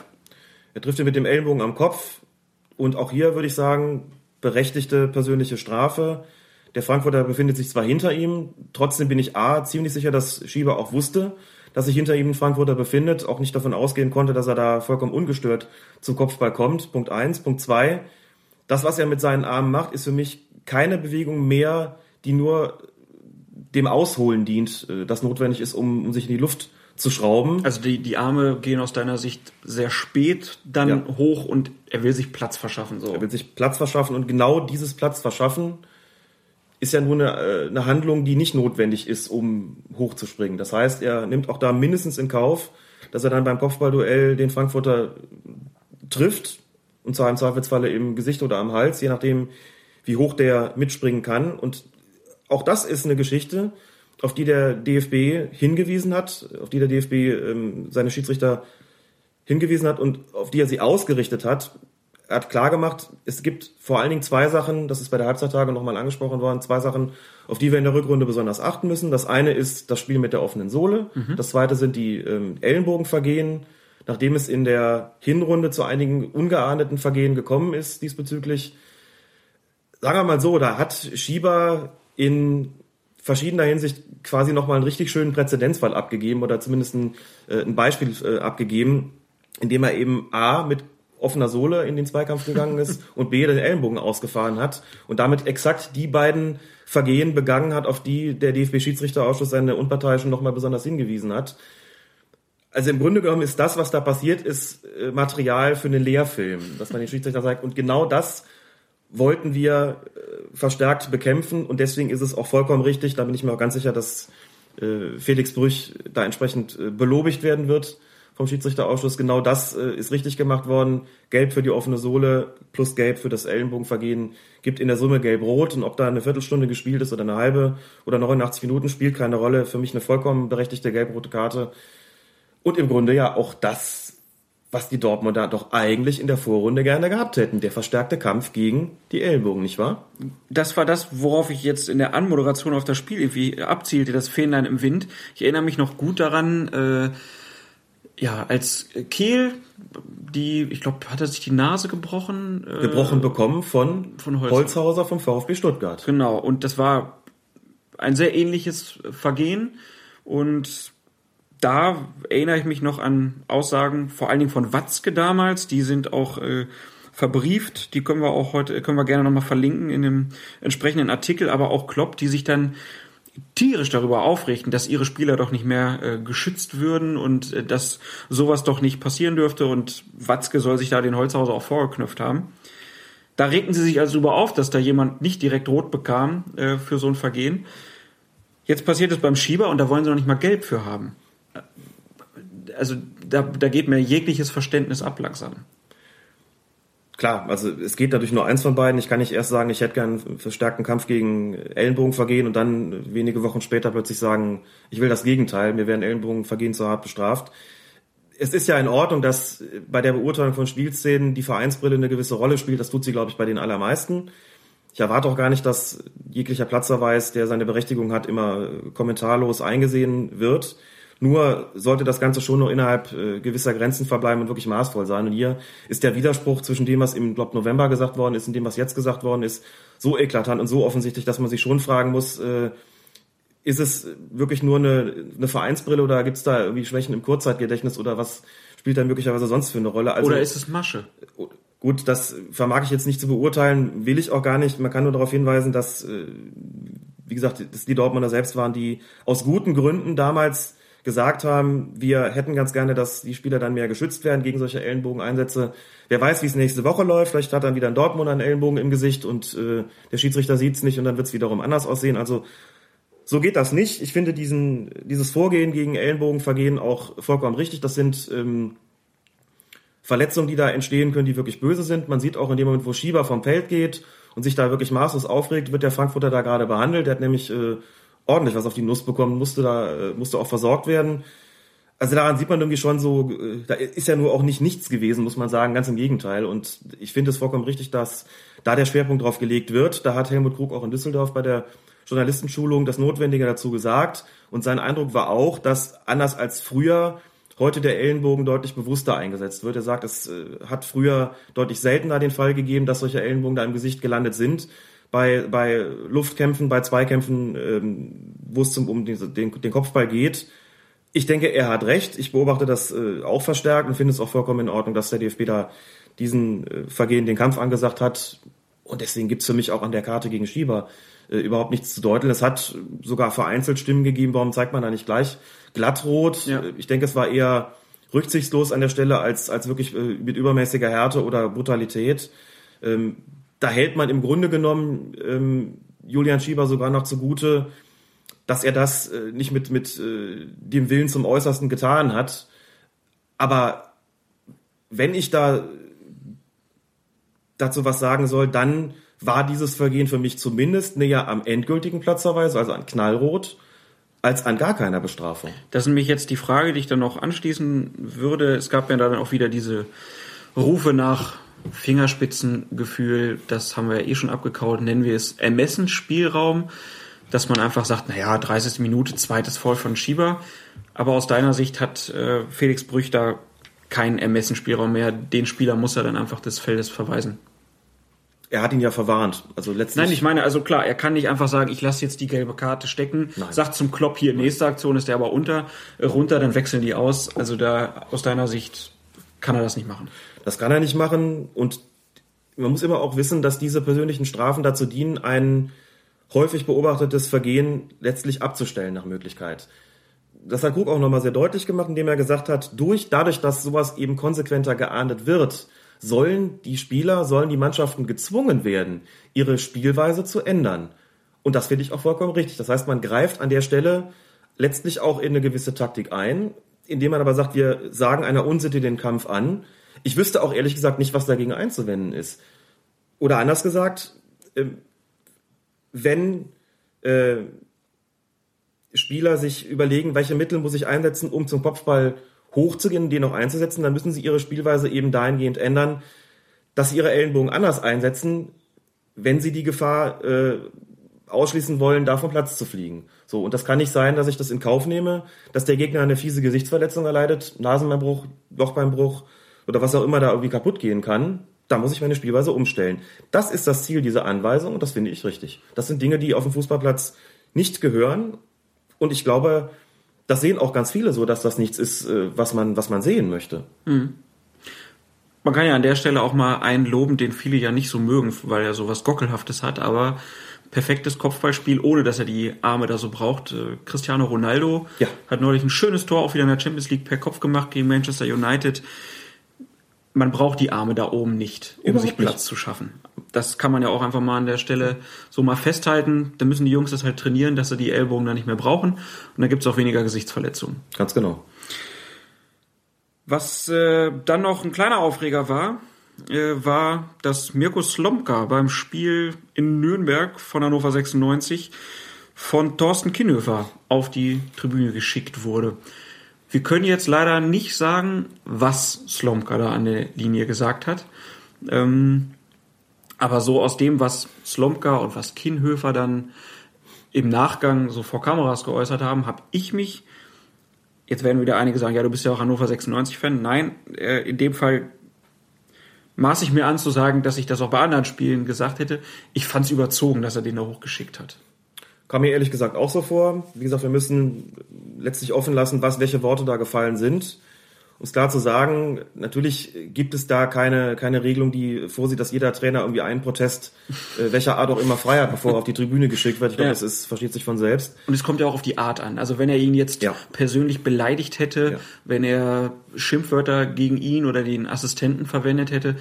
Er trifft ihn mit dem Ellenbogen am Kopf. Und auch hier würde ich sagen, berechtigte persönliche Strafe. Der Frankfurter befindet sich zwar hinter ihm, trotzdem bin ich A, ziemlich sicher, dass Schieber auch wusste, dass sich hinter ihm ein Frankfurter befindet, auch nicht davon ausgehen konnte, dass er da vollkommen ungestört zum Kopfball kommt. Punkt eins. Punkt zwei. Das, was er mit seinen Armen macht, ist für mich keine Bewegung mehr, die nur dem Ausholen dient, äh, das notwendig ist, um, um sich in die Luft zu schrauben. Also die, die Arme gehen aus deiner Sicht sehr spät dann Ja. hoch und er will sich Platz verschaffen. So. Er will sich Platz verschaffen und genau dieses Platz verschaffen ist ja nur eine, äh, eine Handlung, die nicht notwendig ist, um hochzuspringen. Das heißt, er nimmt auch da mindestens in Kauf, dass er dann beim Kopfballduell den Frankfurter trifft und zwar im Zweifelsfalle im Gesicht oder am Hals, je nachdem, wie hoch der mitspringen kann. Und auch das ist eine Geschichte, auf die der DFB hingewiesen hat, auf die der DFB ähm, seine Schiedsrichter hingewiesen hat und auf die er sie ausgerichtet hat. Er hat klargemacht, es gibt vor allen Dingen zwei Sachen, das ist bei der Halbzeittage nochmal angesprochen worden, zwei Sachen, auf die wir in der Rückrunde besonders achten müssen. Das eine ist das Spiel mit der offenen Sohle. Das zweite sind die ähm, Ellenbogenvergehen. Nachdem es in der Hinrunde zu einigen ungeahndeten Vergehen gekommen ist diesbezüglich, sagen wir mal so, da hat Schieber in verschiedener Hinsicht quasi nochmal einen richtig schönen Präzedenzfall abgegeben oder zumindest ein, äh, ein Beispiel äh, abgegeben, indem er eben A mit offener Sohle in den Zweikampf gegangen ist und B den Ellenbogen ausgefahren hat und damit exakt die beiden Vergehen begangen hat, auf die der DFB-Schiedsrichterausschuss seine Unparteiischen nochmal besonders hingewiesen hat. Also im Grunde genommen ist das, was da passiert, ist äh, Material für einen Lehrfilm, dass man den Schiedsrichter sagt. Und genau das wollten wir äh, verstärkt bekämpfen und deswegen ist es auch vollkommen richtig, da bin ich mir auch ganz sicher, dass äh, Felix Brüch da entsprechend belobigt werden wird vom Schiedsrichterausschuss. Genau das äh, ist richtig gemacht worden. Gelb für die offene Sohle plus Gelb für das Ellenbogenvergehen gibt in der Summe Gelb-Rot. Und ob da eine Viertelstunde gespielt ist oder eine halbe oder 89 Minuten, spielt keine Rolle. Für mich eine vollkommen berechtigte gelb-rote Karte. Und im Grunde ja auch das, was die Dortmunder doch eigentlich in der Vorrunde gerne gehabt hätten. Der verstärkte Kampf gegen die Ellbogen, nicht wahr? Das war das, worauf ich jetzt in der Anmoderation auf das Spiel irgendwie abzielte, das Fähnlein im Wind. Ich erinnere mich noch gut daran, äh, ja, als Kehl, die, ich glaube, hat er sich die Nase gebrochen? Äh, gebrochen bekommen von, von Holzhauser. Holzhauser vom VfB Stuttgart. Genau, und das war ein sehr ähnliches Vergehen und da erinnere ich mich noch an Aussagen, vor allen Dingen von Watzke damals, die sind auch äh, verbrieft, die können wir auch heute, können wir gerne nochmal verlinken in dem entsprechenden Artikel, aber auch Klopp, die sich dann tierisch darüber aufrichten, dass ihre Spieler doch nicht mehr äh, geschützt würden und äh, dass sowas doch nicht passieren dürfte und Watzke soll sich da den Holzhauser auch vorgeknüpft haben. Da regten sie sich also darüber auf, dass da jemand nicht direkt rot bekam äh, für so ein Vergehen. Jetzt passiert es beim Schieber und da wollen sie noch nicht mal gelb für haben also da, da geht mir jegliches Verständnis ab langsam. Klar, also es geht natürlich nur eins von beiden. Ich kann nicht erst sagen, ich hätte gern einen verstärkten Kampf gegen Ellenbogenvergehen und dann wenige Wochen später plötzlich sagen, ich will das Gegenteil, mir werden Ellenbogenvergehen zu hart bestraft. Es ist ja in Ordnung, dass bei der Beurteilung von Spielszenen die Vereinsbrille eine gewisse Rolle spielt. Das tut sie, glaube ich, bei den allermeisten. Ich erwarte auch gar nicht, dass jeglicher Platzerweis, der seine Berechtigung hat, immer kommentarlos eingesehen wird. Nur sollte das Ganze schon nur innerhalb äh, gewisser Grenzen verbleiben und wirklich maßvoll sein. Und hier ist der Widerspruch zwischen dem, was im glaub, November gesagt worden ist und dem, was jetzt gesagt worden ist, so eklatant und so offensichtlich, dass man sich schon fragen muss, äh, ist es wirklich nur eine, eine Vereinsbrille oder gibt es da irgendwie Schwächen im Kurzzeitgedächtnis oder was spielt da möglicherweise sonst für eine Rolle? Also, oder ist es Masche? Gut, das vermag ich jetzt nicht zu beurteilen, will ich auch gar nicht. Man kann nur darauf hinweisen, dass, äh, wie gesagt, dass die Dortmunder selbst waren, die aus guten Gründen damals gesagt haben, wir hätten ganz gerne, dass die Spieler dann mehr geschützt werden gegen solche Ellenbogeneinsätze. Wer weiß, wie es nächste Woche läuft. Vielleicht hat dann wieder ein Dortmund einen Ellenbogen im Gesicht und äh, der Schiedsrichter sieht's nicht und dann wird's wiederum anders aussehen. Also so geht das nicht. Ich finde diesen, dieses Vorgehen gegen Ellenbogenvergehen auch vollkommen richtig. Das sind ähm, Verletzungen, die da entstehen können, die wirklich böse sind. Man sieht auch in dem Moment, wo Schieber vom Feld geht und sich da wirklich maßlos aufregt, wird der Frankfurter da gerade behandelt. Der hat nämlich äh, ordentlich was auf die Nuss bekommen, musste da, äh, musste auch versorgt werden. Also daran sieht man irgendwie schon so, äh, da ist ja nur auch nicht nichts gewesen, muss man sagen, ganz im Gegenteil. Und ich finde es vollkommen richtig, dass da der Schwerpunkt drauf gelegt wird. Da hat Helmut Krug auch in Düsseldorf bei der Journalistenschulung das Notwendige dazu gesagt. Und sein Eindruck war auch, dass anders als früher heute der Ellenbogen deutlich bewusster eingesetzt wird. Er sagt, es äh, hat früher deutlich seltener den Fall gegeben, dass solche Ellenbogen da im Gesicht gelandet sind bei, bei Luftkämpfen, bei Zweikämpfen, ähm, wo es zum, um den, den, Kopfball geht. Ich denke, er hat recht. Ich beobachte das äh, auch verstärkt und finde es auch vollkommen in Ordnung, dass der DFB da diesen äh, Vergehen den Kampf angesagt hat. Und deswegen gibt's für mich auch an der Karte gegen Schieber äh, überhaupt nichts zu deuteln. Es hat sogar vereinzelt Stimmen gegeben, warum zeigt man da nicht gleich glattrot? Ja. Ich denke, es war eher rücksichtslos an der Stelle als, als wirklich äh, mit übermäßiger Härte oder Brutalität. Ähm, da hält man im Grunde genommen ähm, Julian Schieber sogar noch zugute, dass er das äh, nicht mit, mit äh, dem Willen zum Äußersten getan hat. Aber wenn ich da dazu was sagen soll, dann war dieses Vergehen für mich zumindest näher am endgültigen Platzerweise, also an Knallrot, als an gar keiner Bestrafung. Das ist nämlich jetzt die Frage, die ich dann noch anschließen würde. Es gab ja dann auch wieder diese Rufe nach Fingerspitzengefühl, das haben wir ja eh schon abgekaut, nennen wir es Ermessensspielraum, dass man einfach sagt, naja, 30. Minute, zweites Voll von Schieber. Aber aus deiner Sicht hat äh, Felix Brüch da keinen Ermessensspielraum mehr. Den Spieler muss er dann einfach des Feldes verweisen. Er hat ihn ja verwarnt. Also letztlich. Nein, ich meine, also klar, er kann nicht einfach sagen, ich lasse jetzt die gelbe Karte stecken, Nein. sagt zum Klopp hier, nächste Aktion ist der aber unter, runter, dann wechseln die aus. Also da aus deiner Sicht kann er das nicht machen. Das kann er nicht machen und man muss immer auch wissen, dass diese persönlichen Strafen dazu dienen, ein häufig beobachtetes Vergehen letztlich abzustellen nach Möglichkeit. Das hat Krug auch nochmal sehr deutlich gemacht, indem er gesagt hat, durch, dadurch, dass sowas eben konsequenter geahndet wird, sollen die Spieler, sollen die Mannschaften gezwungen werden, ihre Spielweise zu ändern. Und das finde ich auch vollkommen richtig. Das heißt, man greift an der Stelle letztlich auch in eine gewisse Taktik ein, indem man aber sagt, wir sagen einer Unsitte den Kampf an. Ich wüsste auch ehrlich gesagt nicht, was dagegen einzuwenden ist. Oder anders gesagt, äh, wenn äh, Spieler sich überlegen, welche Mittel muss ich einsetzen, um zum Kopfball hochzugehen, den noch einzusetzen, dann müssen sie ihre Spielweise eben dahingehend ändern, dass sie ihre Ellenbogen anders einsetzen, wenn sie die Gefahr äh, ausschließen wollen, da vom Platz zu fliegen. So, und das kann nicht sein, dass ich das in Kauf nehme, dass der Gegner eine fiese Gesichtsverletzung erleidet, Nasenbeinbruch, Lochbeinbruch oder was auch immer da irgendwie kaputt gehen kann. Da muss ich meine Spielweise umstellen. Das ist das Ziel dieser Anweisung und das finde ich richtig. Das sind Dinge, die auf dem Fußballplatz nicht gehören. Und ich glaube, das sehen auch ganz viele so, dass das nichts ist, äh, was man, was man sehen möchte. Mhm. Man kann ja an der Stelle auch mal einen loben, den viele ja nicht so mögen, weil er so was Gockelhaftes hat, aber perfektes Kopfballspiel, ohne dass er die Arme da so braucht. Äh, Cristiano Ronaldo ja. hat neulich ein schönes Tor auch wieder in der Champions League per Kopf gemacht gegen Manchester United. Man braucht die Arme da oben nicht, um Überhaupt sich Platz nicht. zu schaffen. Das kann man ja auch einfach mal an der Stelle so mal festhalten. Da müssen die Jungs das halt trainieren, dass sie die Ellbogen da nicht mehr brauchen. Und dann gibt's auch weniger Gesichtsverletzungen. Ganz genau. Was äh, dann noch ein kleiner Aufreger war, äh, war, dass Mirko Slomka beim Spiel in Nürnberg von Hannover 96 von Thorsten Kinnhöfer auf die Tribüne geschickt wurde. Wir können jetzt leider nicht sagen, was Slomka da an der Linie gesagt hat. Ähm, aber so aus dem, was Slomka und was Kinnhöfer dann im Nachgang so vor Kameras geäußert haben, habe ich mich, jetzt werden wieder einige sagen, ja, du bist ja auch Hannover 96-Fan. Nein, äh, in dem Fall maß ich mir an zu sagen, dass ich das auch bei anderen Spielen gesagt hätte. Ich fand es überzogen, dass er den da hochgeschickt hat. Kam mir ehrlich gesagt auch so vor. Wie gesagt, wir müssen letztlich offen lassen, was, welche Worte da gefallen sind. Um es klar zu sagen, natürlich gibt es da keine, keine Regelung, die vorsieht, dass jeder Trainer irgendwie einen Protest, äh, welcher Art auch immer frei hat, bevor er auf die Tribüne geschickt wird. Ich glaube, ja. das ist, versteht sich von selbst. Und es kommt ja auch auf die Art an. Also wenn er ihn jetzt ja. persönlich beleidigt hätte, ja. wenn er Schimpfwörter gegen ihn oder den Assistenten verwendet hätte,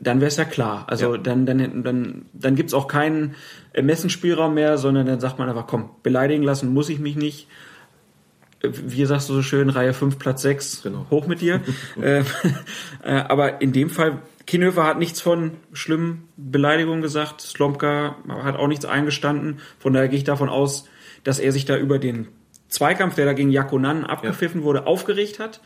dann wäre es ja klar. Also ja. dann, dann, dann, dann gibt's auch keinen Ermessensspielraum mehr, sondern dann sagt man einfach, komm, beleidigen lassen muss ich mich nicht. Wie sagst du so schön, Reihe 5, Platz 6, genau. hoch mit dir. äh, äh, aber in dem Fall, Kinhöfer hat nichts von schlimmen Beleidigungen gesagt, Slomka hat auch nichts eingestanden. Von daher gehe ich davon aus, dass er sich da über den Zweikampf, der da gegen Jakonan abgepfiffen ja. wurde, aufgeregt hat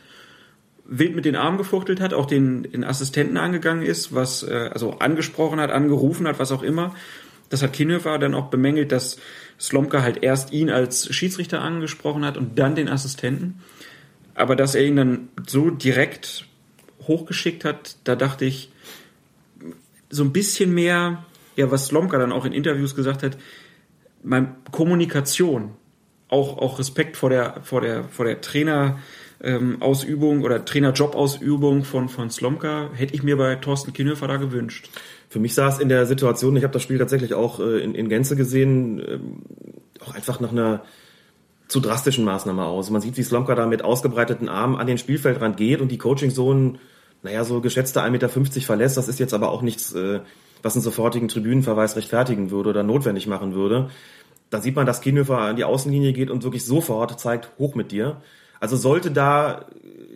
wild mit den Armen gefuchtelt hat, auch den, den Assistenten angegangen ist, was äh, also angesprochen hat, angerufen hat, was auch immer. Das hat Kinhöfer dann auch bemängelt, dass Slomka halt erst ihn als Schiedsrichter angesprochen hat und dann den Assistenten. Aber dass er ihn dann so direkt hochgeschickt hat, da dachte ich, so ein bisschen mehr, ja, was Slomka dann auch in Interviews gesagt hat, mein Kommunikation, auch, auch Respekt vor der, vor der, vor der Trainer, ähm, Ausübung oder Trainerjob-Ausübung von, von Slomka hätte ich mir bei Thorsten Kinhöfer da gewünscht. Für mich sah es in der Situation, ich habe das Spiel tatsächlich auch äh, in, in Gänze gesehen, äh, auch einfach nach einer zu drastischen Maßnahme aus. Man sieht, wie Slomka da mit ausgebreiteten Armen an den Spielfeldrand geht und die Coaching-Zonen, naja, so geschätzte 1,50 Meter verlässt. Das ist jetzt aber auch nichts, äh, was einen sofortigen Tribünenverweis rechtfertigen würde oder notwendig machen würde. Da sieht man, dass Kinhöfer an die Außenlinie geht und wirklich sofort zeigt, hoch mit dir. Also sollte da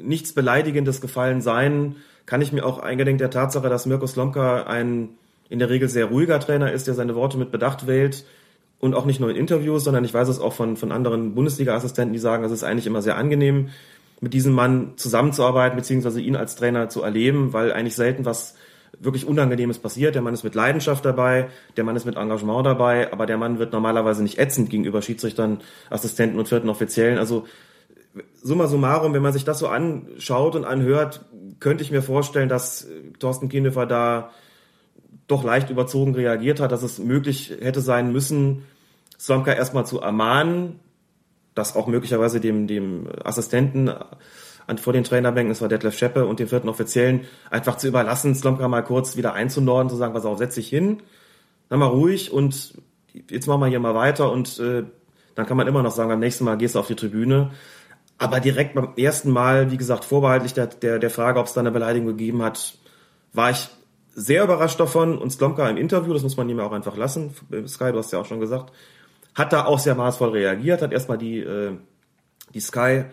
nichts Beleidigendes gefallen sein, kann ich mir auch eingedenk der Tatsache, dass Mirko Slomka ein in der Regel sehr ruhiger Trainer ist, der seine Worte mit Bedacht wählt und auch nicht nur in Interviews, sondern ich weiß es auch von, von anderen Bundesliga-Assistenten, die sagen, es ist eigentlich immer sehr angenehm, mit diesem Mann zusammenzuarbeiten, beziehungsweise ihn als Trainer zu erleben, weil eigentlich selten was wirklich Unangenehmes passiert. Der Mann ist mit Leidenschaft dabei, der Mann ist mit Engagement dabei, aber der Mann wird normalerweise nicht ätzend gegenüber Schiedsrichtern, Assistenten und vierten Offiziellen. Also summa summarum, wenn man sich das so anschaut und anhört, könnte ich mir vorstellen, dass äh, Thorsten Kienhofer da doch leicht überzogen reagiert hat, dass es möglich hätte sein müssen, Slomka erstmal zu ermahnen, das auch möglicherweise dem, dem Assistenten an, vor den Trainerbänken, das war Detlef Scheppe und dem vierten Offiziellen, einfach zu überlassen, Slomka mal kurz wieder einzunorden, zu sagen, pass auf, setz dich hin, dann mal ruhig und jetzt machen wir hier mal weiter und äh, dann kann man immer noch sagen, beim nächsten Mal gehst du auf die Tribüne. Aber direkt beim ersten Mal, wie gesagt, vorbehaltlich der, der, der Frage, ob es da eine Beleidigung gegeben hat, war ich sehr überrascht davon. Und Slomka im Interview, das muss man ihm auch einfach lassen, Sky, du hast ja auch schon gesagt, hat da auch sehr maßvoll reagiert, hat erstmal die, äh, die Sky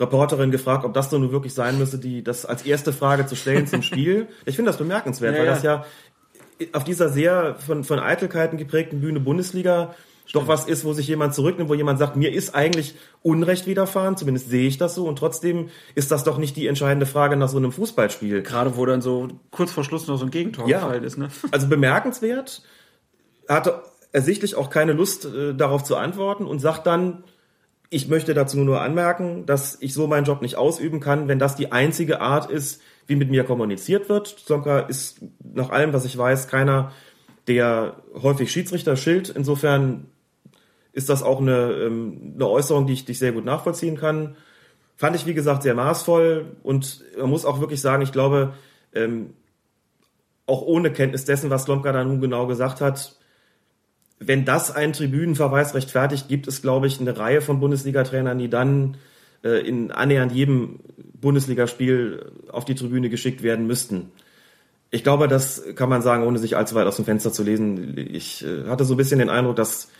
Reporterin gefragt, ob das nur wirklich sein müsse, die das als erste Frage zu stellen zum Spiel. Ich finde das bemerkenswert, Ja, weil ja. das ja auf dieser sehr von, von Eitelkeiten geprägten Bühne Bundesliga doch was ist, wo sich jemand zurücknimmt, wo jemand sagt, mir ist eigentlich Unrecht widerfahren, zumindest sehe ich das so, und trotzdem ist das doch nicht die entscheidende Frage nach so einem Fußballspiel. Gerade wo dann so kurz vor Schluss noch so ein Gegentor Ja. gefallen ist, ne? Also bemerkenswert, hatte ersichtlich auch keine Lust äh, darauf zu antworten und sagt dann, ich möchte dazu nur anmerken, dass ich so meinen Job nicht ausüben kann, wenn das die einzige Art ist, wie mit mir kommuniziert wird. Slomka ist nach allem, was ich weiß, keiner, der häufig Schiedsrichter schilt. Insofern ist das auch eine, ähm, eine Äußerung, die ich, die sehr gut nachvollziehen kann. Fand ich, wie gesagt, sehr maßvoll und man muss auch wirklich sagen, ich glaube, ähm, auch ohne Kenntnis dessen, was Slomka da nun genau gesagt hat, wenn das einen Tribünenverweis rechtfertigt, gibt es, glaube ich, eine Reihe von Bundesliga-Trainern, die dann äh, in annähernd jedem Bundesligaspiel auf die Tribüne geschickt werden müssten. Ich glaube, das kann man sagen, ohne sich allzu weit aus dem Fenster zu lesen. Ich äh, hatte so ein bisschen den Eindruck, dass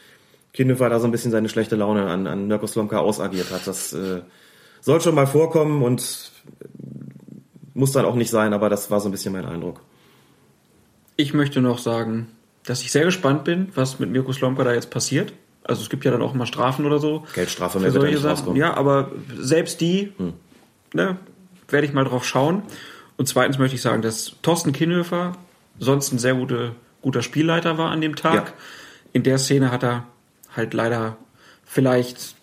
Kindefer da so ein bisschen seine schlechte Laune an, an Mirko Slomka ausagiert hat. Das äh, soll schon mal vorkommen und muss dann auch nicht sein, aber das war so ein bisschen mein Eindruck. Ich möchte noch sagen, dass ich sehr gespannt bin, was mit Mirko Slomka da jetzt passiert. Also es gibt ja dann auch immer Strafen oder so. Geldstrafe mehr solche Sachen. Ja, aber selbst die, ne, werde ich mal drauf schauen. Und zweitens möchte ich sagen, dass Thorsten Kinnhöfer sonst ein sehr gute, guter Spielleiter war an dem Tag. Ja. In der Szene hat er halt leider vielleicht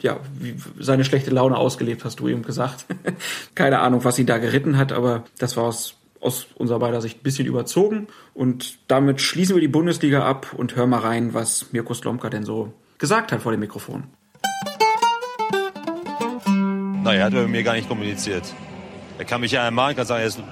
ja, wie, seine schlechte Laune ausgelebt, hast du eben gesagt. Keine Ahnung, was ihn da geritten hat, aber das war aus, aus unserer beider Sicht ein bisschen überzogen. Und damit schließen wir die Bundesliga ab und hören mal rein, was Mirko Slomka denn so gesagt hat vor dem Mikrofon. Naja, er hat mit mir gar nicht kommuniziert. Er kann mich ja ermahnen, kann sagen, jetzt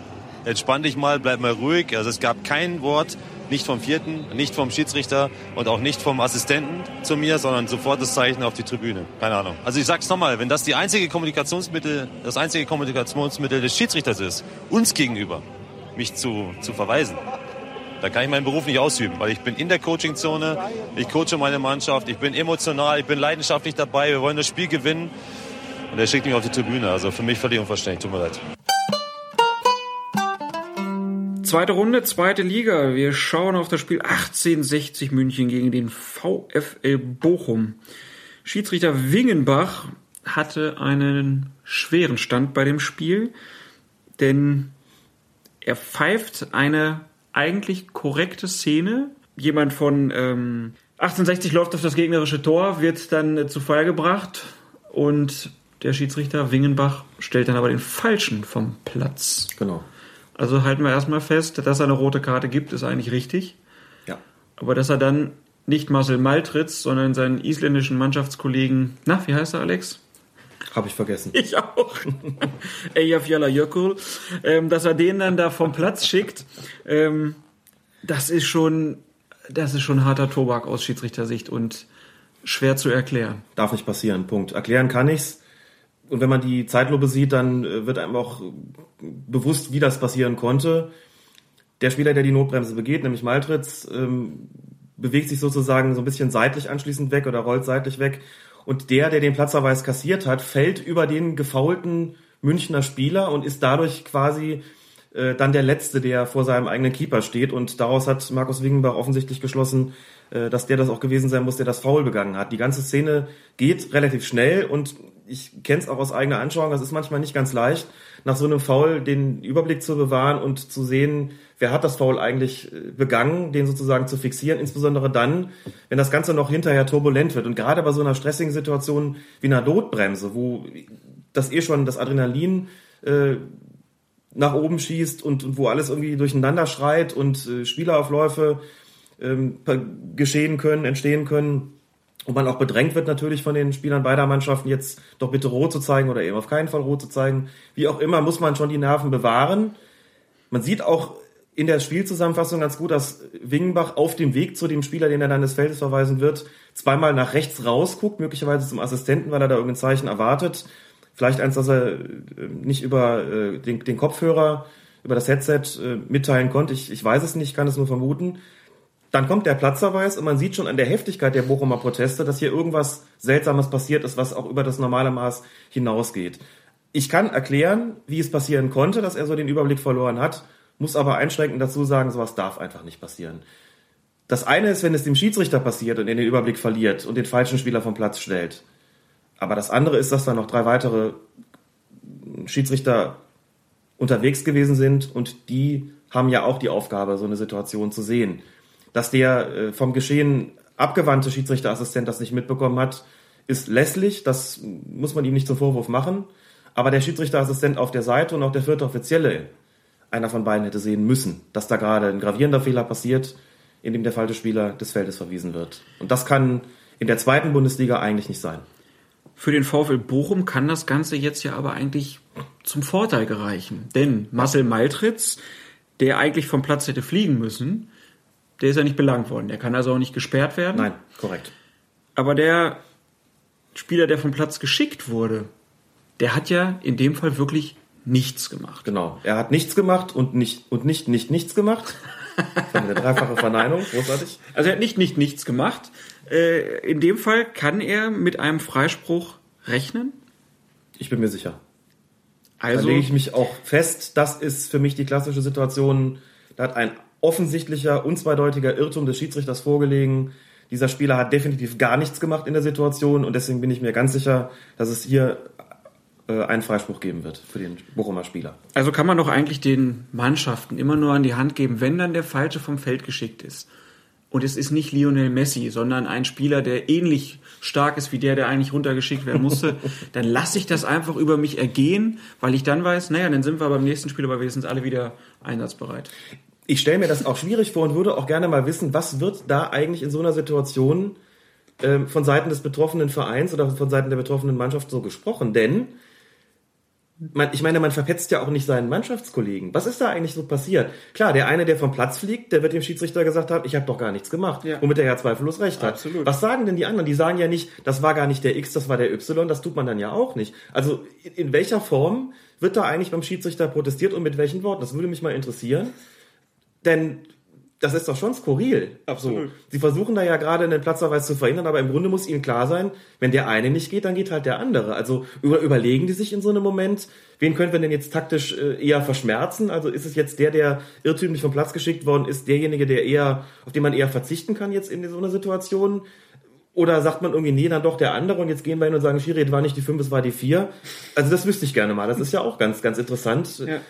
entspann dich mal, bleib mal ruhig. Also es gab kein Wort, nicht vom Vierten, nicht vom Schiedsrichter und auch nicht vom Assistenten zu mir, sondern sofort das Zeichen auf die Tribüne. Keine Ahnung. Also ich sag's nochmal, wenn das die einzige Kommunikationsmittel, das einzige Kommunikationsmittel des Schiedsrichters ist, uns gegenüber, mich zu, zu verweisen, da kann ich meinen Beruf nicht ausüben, weil ich bin in der Coachingzone, ich coache meine Mannschaft, ich bin emotional, ich bin leidenschaftlich dabei, wir wollen das Spiel gewinnen. Und er schickt mich auf die Tribüne. Also für mich völlig unverständlich. Tut mir leid. Zweite Runde, zweite Liga. Wir schauen auf das Spiel 1860 München gegen den VfL Bochum. Schiedsrichter Wingenbach hatte einen schweren Stand bei dem Spiel, denn er pfeift eine eigentlich korrekte Szene. Jemand von ähm, 1860 läuft auf das gegnerische Tor, wird dann äh, zu Fall gebracht und der Schiedsrichter Wingenbach stellt dann aber den falschen vom Platz. Genau. Also halten wir erstmal fest, dass er eine rote Karte gibt, ist eigentlich richtig. Ja. Aber dass er dann nicht Marcel Maltritz, sondern seinen isländischen Mannschaftskollegen, na, wie heißt er, Alex? Habe ich vergessen. Ich auch. Eyjafjalla Jökull. Ähm, dass er den dann da vom Platz schickt, ähm, das ist schon, das ist schon harter Tobak aus Schiedsrichtersicht und schwer zu erklären. Darf nicht passieren. Punkt. Erklären kann ich's. Und wenn man die Zeitlupe sieht, dann äh, wird einem auch bewusst, wie das passieren konnte. Der Spieler, der die Notbremse begeht, nämlich Maltritz, ähm, bewegt sich sozusagen so ein bisschen seitlich anschließend weg oder rollt seitlich weg. Und der, der den Platzverweis kassiert hat, fällt über den gefaulten Münchner Spieler und ist dadurch quasi äh, dann der Letzte, der vor seinem eigenen Keeper steht. Und daraus hat Markus Wingenbach offensichtlich geschlossen, äh, dass der das auch gewesen sein muss, der das Foul begangen hat. Die ganze Szene geht relativ schnell und ich kenne es auch aus eigener Anschauung, das ist manchmal nicht ganz leicht, nach so einem Foul den Überblick zu bewahren und zu sehen, wer hat das Foul eigentlich äh, begangen, den sozusagen zu fixieren, insbesondere dann, wenn das Ganze noch hinterher turbulent wird. Und gerade bei so einer stressigen Situation wie einer Notbremse, wo das eh schon das Adrenalin äh, nach oben schießt und, und wo alles irgendwie durcheinander schreit und äh, Spieleraufläufe ähm, geschehen können, entstehen können. Und man auch bedrängt wird natürlich von den Spielern beider Mannschaften, jetzt doch bitte rot zu zeigen oder eben auf keinen Fall rot zu zeigen. Wie auch immer, muss man schon die Nerven bewahren. Man sieht auch in der Spielzusammenfassung ganz gut, dass Wingenbach auf dem Weg zu dem Spieler, den er dann des Feldes verweisen wird, zweimal nach rechts rausguckt, möglicherweise zum Assistenten, weil er da irgendein Zeichen erwartet. Vielleicht eins, dass er äh, nicht über äh, den, Kopfhörer, über das Headset äh, mitteilen konnte. Ich, ich weiß es nicht, kann es nur vermuten. Dann kommt der Platzverweis und man sieht schon an der Heftigkeit der Bochumer Proteste, dass hier irgendwas Seltsames passiert ist, was auch über das normale Maß hinausgeht. Ich kann erklären, wie es passieren konnte, dass er so den Überblick verloren hat, muss aber einschränkend dazu sagen, sowas darf einfach nicht passieren. Das eine ist, wenn es dem Schiedsrichter passiert und er den Überblick verliert und den falschen Spieler vom Platz stellt. Aber das andere ist, dass da noch drei weitere Schiedsrichter unterwegs gewesen sind und die haben ja auch die Aufgabe, so eine Situation zu sehen. Dass der äh, vom Geschehen abgewandte Schiedsrichterassistent das nicht mitbekommen hat, ist lässlich, das muss man ihm nicht zum Vorwurf machen. Aber der Schiedsrichterassistent auf der Seite und auch der vierte Offizielle, einer von beiden hätte sehen müssen, dass da gerade ein gravierender Fehler passiert, in dem der falsche Spieler des Feldes verwiesen wird. Und das kann in der zweiten Bundesliga eigentlich nicht sein. Für den VfL Bochum kann das Ganze jetzt ja aber eigentlich zum Vorteil gereichen. Denn Marcel Maltritz, der eigentlich vom Platz hätte fliegen müssen, der ist ja nicht belangt worden. Der kann also auch nicht gesperrt werden. Nein, korrekt. Aber der Spieler, der vom Platz geschickt wurde, der hat ja in dem Fall wirklich nichts gemacht. Genau. Er hat nichts gemacht und nicht, und nicht, nicht, nichts gemacht. Das eine dreifache Verneinung. Großartig. Also er hat nicht, nicht, nichts gemacht. Äh, in dem Fall kann er mit einem Freispruch rechnen. Ich bin mir sicher. Also, da lege ich mich auch fest. Das ist für mich die klassische Situation. Da hat ein offensichtlicher, unzweideutiger Irrtum des Schiedsrichters vorgelegen. Dieser Spieler hat definitiv gar nichts gemacht in der Situation und deswegen bin ich mir ganz sicher, dass es hier äh, einen Freispruch geben wird für den Bochumer Spieler. also kann man doch eigentlich den Mannschaften immer nur an die Hand geben, wenn dann der Falsche vom Feld geschickt ist. Und es ist nicht Lionel Messi, sondern ein Spieler, der ähnlich stark ist wie der, der eigentlich runtergeschickt werden musste, dann lasse ich das einfach über mich ergehen, weil ich dann weiß, naja, dann sind wir beim nächsten Spiel aber wenigstens alle wieder einsatzbereit. Ich stelle mir das auch schwierig vor und würde auch gerne mal wissen, was wird da eigentlich in so einer Situation ähm, von Seiten des betroffenen Vereins oder von Seiten der betroffenen Mannschaft so gesprochen? Denn man, ich meine, man verpetzt ja auch nicht seinen Mannschaftskollegen. Was ist da eigentlich so passiert? Klar, der eine, der vom Platz fliegt, der wird dem Schiedsrichter gesagt haben, ich habe doch gar nichts gemacht, Ja. womit er ja zweifellos recht hat. Absolut. Was sagen denn die anderen? Die sagen ja nicht, das war gar nicht der X, das war der Y, das tut man dann ja auch nicht. Also in welcher Form wird da eigentlich beim Schiedsrichter protestiert und mit welchen Worten? Das würde mich mal interessieren. Denn das ist doch schon skurril. Absolut. So. Sie versuchen da ja gerade einen Platzverweis zu verhindern, aber im Grunde muss ihnen klar sein, wenn der eine nicht geht, dann geht halt der andere. Also über, überlegen die sich in so einem Moment, wen können wir denn jetzt taktisch äh, eher verschmerzen? Also ist es jetzt der, der irrtümlich vom Platz geschickt worden ist, derjenige, der eher, auf den man eher verzichten kann jetzt in so einer Situation? Oder sagt man irgendwie, nee, dann doch der andere und jetzt gehen wir hin und sagen, Schiri, es war nicht die 5, es war die 4. Also das wüsste ich gerne mal. Das ist ja auch ganz, ganz interessant. Ja. Äh,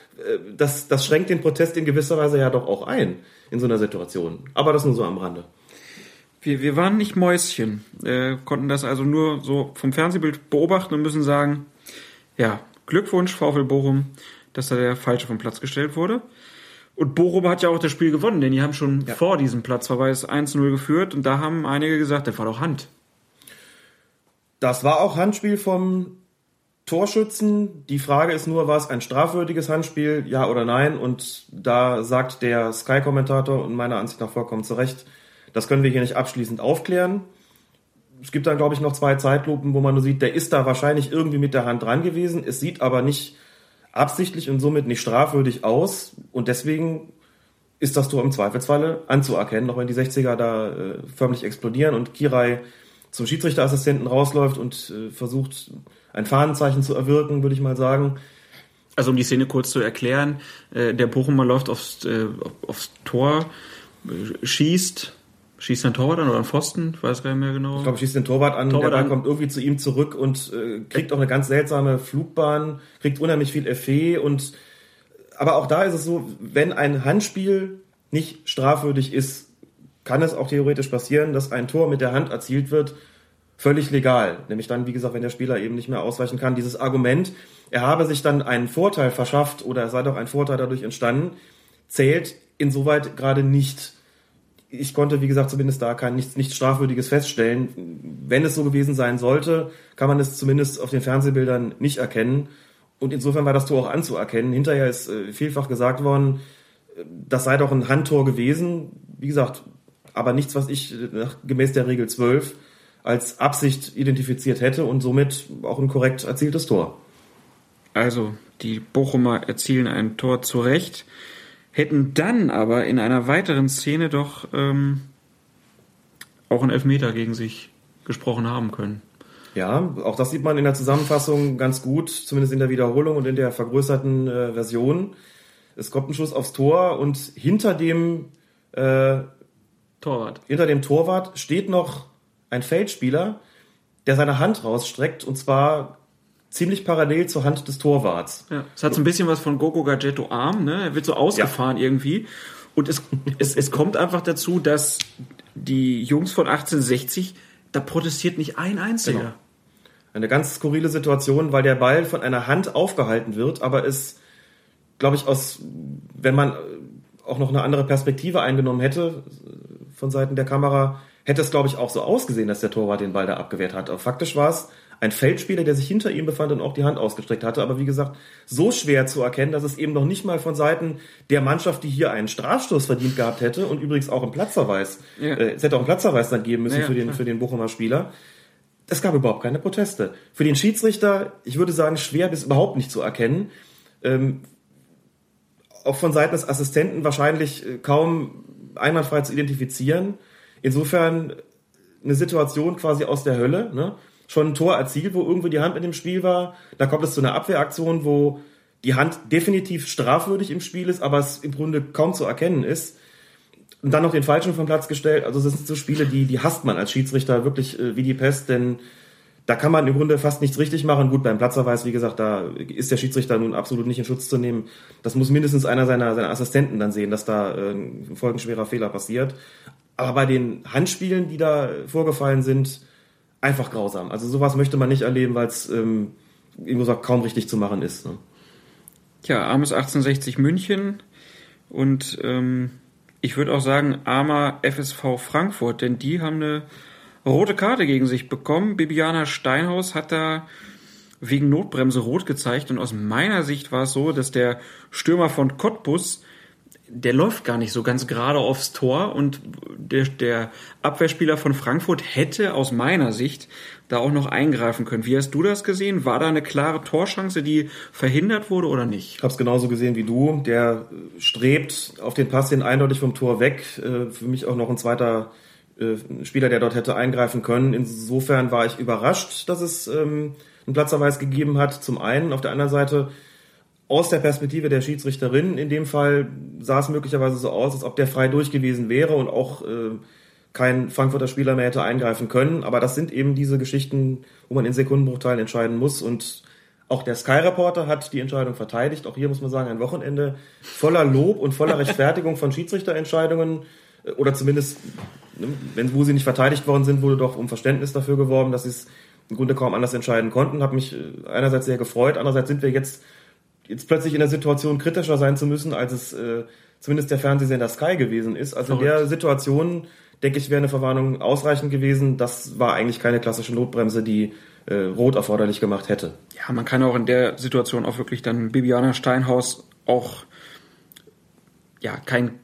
Das, das schränkt den Protest in gewisser Weise ja doch auch ein in so einer Situation. Aber das nur so am Rande. Wir, wir waren nicht Mäuschen, äh, konnten das also nur so vom Fernsehbild beobachten und müssen sagen, ja, Glückwunsch VfL Bochum, dass da der Falsche vom Platz gestellt wurde. Und Bochum hat ja auch das Spiel gewonnen, denn die haben schon vor diesem Platzverweis 1-0 geführt und da haben einige gesagt, das war doch Hand. Das war auch Handspiel vom Torschützen. Die Frage ist nur, war es ein strafwürdiges Handspiel, ja oder nein? Und da sagt der Sky-Kommentator und meiner Ansicht nach vollkommen zu Recht, das können wir hier nicht abschließend aufklären. Es gibt dann, glaube ich, noch zwei Zeitlupen, wo man nur sieht, der ist da wahrscheinlich irgendwie mit der Hand dran gewesen. Es sieht aber nicht absichtlich und somit nicht strafwürdig aus. Und deswegen ist das Tor im Zweifelsfalle anzuerkennen, auch wenn die 60er da äh, förmlich explodieren und Kirai zum Schiedsrichterassistenten rausläuft und äh, versucht, ein Fahnenzeichen zu erwirken, würde ich mal sagen. Also um die Szene kurz zu erklären, äh, der Bochumer läuft aufs, äh, aufs Tor, äh, schießt, schießt ein Torwart an oder ein Pfosten, ich weiß gar nicht mehr genau. Ich glaube, schießt den Torwart an, Torwart der Ball an. kommt irgendwie zu ihm zurück und äh, kriegt auch eine ganz seltsame Flugbahn, kriegt unheimlich viel Effet und aber auch da ist es so, wenn ein Handspiel nicht strafwürdig ist, kann es auch theoretisch passieren, dass ein Tor mit der Hand erzielt wird, völlig legal. Nämlich dann, wie gesagt, wenn der Spieler eben nicht mehr ausweichen kann. Dieses Argument, er habe sich dann einen Vorteil verschafft oder es sei doch ein Vorteil dadurch entstanden, zählt insoweit gerade nicht. Ich konnte, wie gesagt, zumindest da kein nichts, nichts Strafwürdiges feststellen. Wenn es so gewesen sein sollte, kann man es zumindest auf den Fernsehbildern nicht erkennen. Und insofern war das Tor auch anzuerkennen. Hinterher ist äh, vielfach gesagt worden, äh, das sei doch ein Handtor gewesen. Wie gesagt, aber nichts, was ich äh, nach, gemäß der Regel 12 als Absicht identifiziert hätte und somit auch ein korrekt erzieltes Tor. Also, die Bochumer erzielen ein Tor zurecht, hätten dann aber in einer weiteren Szene doch ähm, auch einen Elfmeter gegen sich gesprochen haben können. Ja, auch das sieht man in der Zusammenfassung ganz gut, zumindest in der Wiederholung und in der vergrößerten äh, Version. Es kommt ein Schuss aufs Tor und hinter dem äh, Torwart. Hinter dem Torwart steht noch ein Feldspieler, der seine Hand rausstreckt und zwar ziemlich parallel zur Hand des Torwarts. Ja, es hat so ein bisschen was von Gogo Gadgetto Arm, ne? Er wird so ausgefahren ja. irgendwie. Und es, es, es kommt einfach dazu, dass die Jungs von 1860, da protestiert nicht ein einziger. Genau. Eine ganz skurrile Situation, weil der Ball von einer Hand aufgehalten wird, aber es, glaube ich, aus, wenn man auch noch eine andere Perspektive eingenommen hätte von Seiten der Kamera, hätte es, glaube ich, auch so ausgesehen, dass der Torwart den Ball da abgewehrt hat. Aber faktisch war es ein Feldspieler, der sich hinter ihm befand und auch die Hand ausgestreckt hatte. Aber wie gesagt, so schwer zu erkennen, dass es eben noch nicht mal von Seiten der Mannschaft, die hier einen Strafstoß verdient gehabt hätte und übrigens auch einen Platzverweis, ja. äh, es hätte auch einen Platzverweis dann geben müssen ja, für den, für den Bochumer Spieler. Es gab überhaupt keine Proteste. Für den Schiedsrichter, ich würde sagen, schwer bis überhaupt nicht zu erkennen. Ähm, auch von Seiten des Assistenten wahrscheinlich äh, kaum einwandfrei zu identifizieren. Insofern eine Situation quasi aus der Hölle. Ne? Schon ein Tor erzielt, wo irgendwo die Hand mit dem Spiel war. Da kommt es zu einer Abwehraktion, wo die Hand definitiv strafwürdig im Spiel ist, aber es im Grunde kaum zu erkennen ist. Und dann noch den Falschen vom Platz gestellt. Also das sind so Spiele, die, die hasst man als Schiedsrichter wirklich äh, wie die Pest, denn da kann man im Grunde fast nichts richtig machen. Gut, beim Platzverweis, wie gesagt, da ist der Schiedsrichter nun absolut nicht in Schutz zu nehmen. Das muss mindestens einer seiner, seiner Assistenten dann sehen, dass da äh, ein folgenschwerer Fehler passiert. Aber bei den Handspielen, die da vorgefallen sind, einfach grausam. Also sowas möchte man nicht erleben, weil es ähm, wie gesagt kaum richtig zu machen ist. Ne? Ja, armes 1860 München und ähm, ich würde auch sagen armer FSV Frankfurt, denn die haben eine rote Karte gegen sich bekommen. Bibiana Steinhaus hat da wegen Notbremse rot gezeigt und aus meiner Sicht war es so, dass der Stürmer von Cottbus der läuft gar nicht so ganz gerade aufs Tor und der, der Abwehrspieler von Frankfurt hätte aus meiner Sicht da auch noch eingreifen können. Wie hast du das gesehen? War da eine klare Torschance, die verhindert wurde oder nicht? Ich habe es genauso gesehen wie du. Der strebt auf den Pass hin eindeutig vom Tor weg. Äh, für mich auch noch ein zweiter äh, Spieler, der dort hätte eingreifen können. Insofern war ich überrascht, dass es ähm, einen Platzverweis gegeben hat. Zum einen. Auf der anderen Seite aus der Perspektive der Schiedsrichterin in dem Fall sah es möglicherweise so aus, als ob der frei durch gewesen wäre und auch äh, kein Frankfurter Spieler mehr hätte eingreifen können. Aber das sind eben diese Geschichten, wo man in Sekundenbruchteilen entscheiden muss. Und auch der Sky Reporter hat die Entscheidung verteidigt. Auch hier muss man sagen, ein Wochenende voller Lob und voller Rechtfertigung von Schiedsrichterentscheidungen äh, oder zumindest, ne, wenn wo sie nicht verteidigt worden sind, wurde doch um Verständnis dafür geworben, dass sie es im Grunde kaum anders entscheiden konnten. Hat mich äh, einerseits sehr gefreut, andererseits sind wir jetzt jetzt plötzlich in der Situation kritischer sein zu müssen, als es äh, zumindest der Fernsehsender Sky gewesen ist. Also Verrückt. in der Situation, denke ich, wäre eine Verwarnung ausreichend gewesen. Das war eigentlich keine klassische Notbremse, die äh, rot erforderlich gemacht hätte. Ja, man kann auch in der Situation auch wirklich dann Bibiana Steinhaus auch ja keinen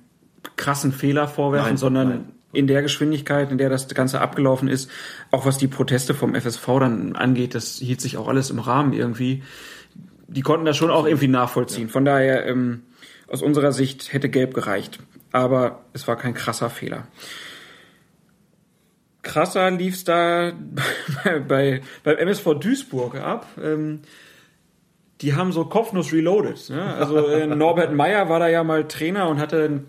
krassen Fehler vorwerfen, nein, sondern nein. in der Geschwindigkeit, in der das Ganze abgelaufen ist, auch was die Proteste vom FSV dann angeht, das hielt sich auch alles im Rahmen irgendwie die konnten das schon auch irgendwie nachvollziehen. Von daher, ähm, aus unserer Sicht hätte Gelb gereicht. Aber es war kein krasser Fehler. Krasser lief es da bei, bei, beim MSV Duisburg ab. Ähm, die haben so Kopfnuss reloaded. Ne? Also äh, Norbert Meyer war da ja mal Trainer und hatte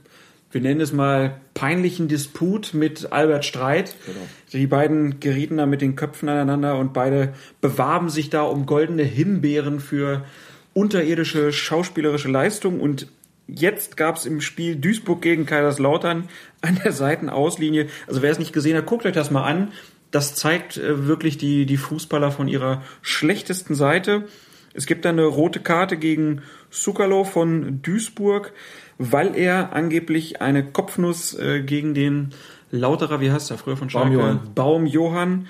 wir nennen es mal, peinlichen Disput mit Albert Streit. Genau. Die beiden gerieten da mit den Köpfen aneinander und beide bewarben sich da um goldene Himbeeren für unterirdische schauspielerische Leistung. Und jetzt gab es im Spiel Duisburg gegen Kaiserslautern an der Seitenauslinie. Also wer es nicht gesehen hat, guckt euch das mal an. Das zeigt äh, wirklich die, die Fußballer von ihrer schlechtesten Seite. Es gibt da eine rote Karte gegen Sukalo von Duisburg weil er angeblich eine Kopfnuss äh, gegen den Lauterer, wie heißt er früher von Schalke? Baum Johann, Baum -Johann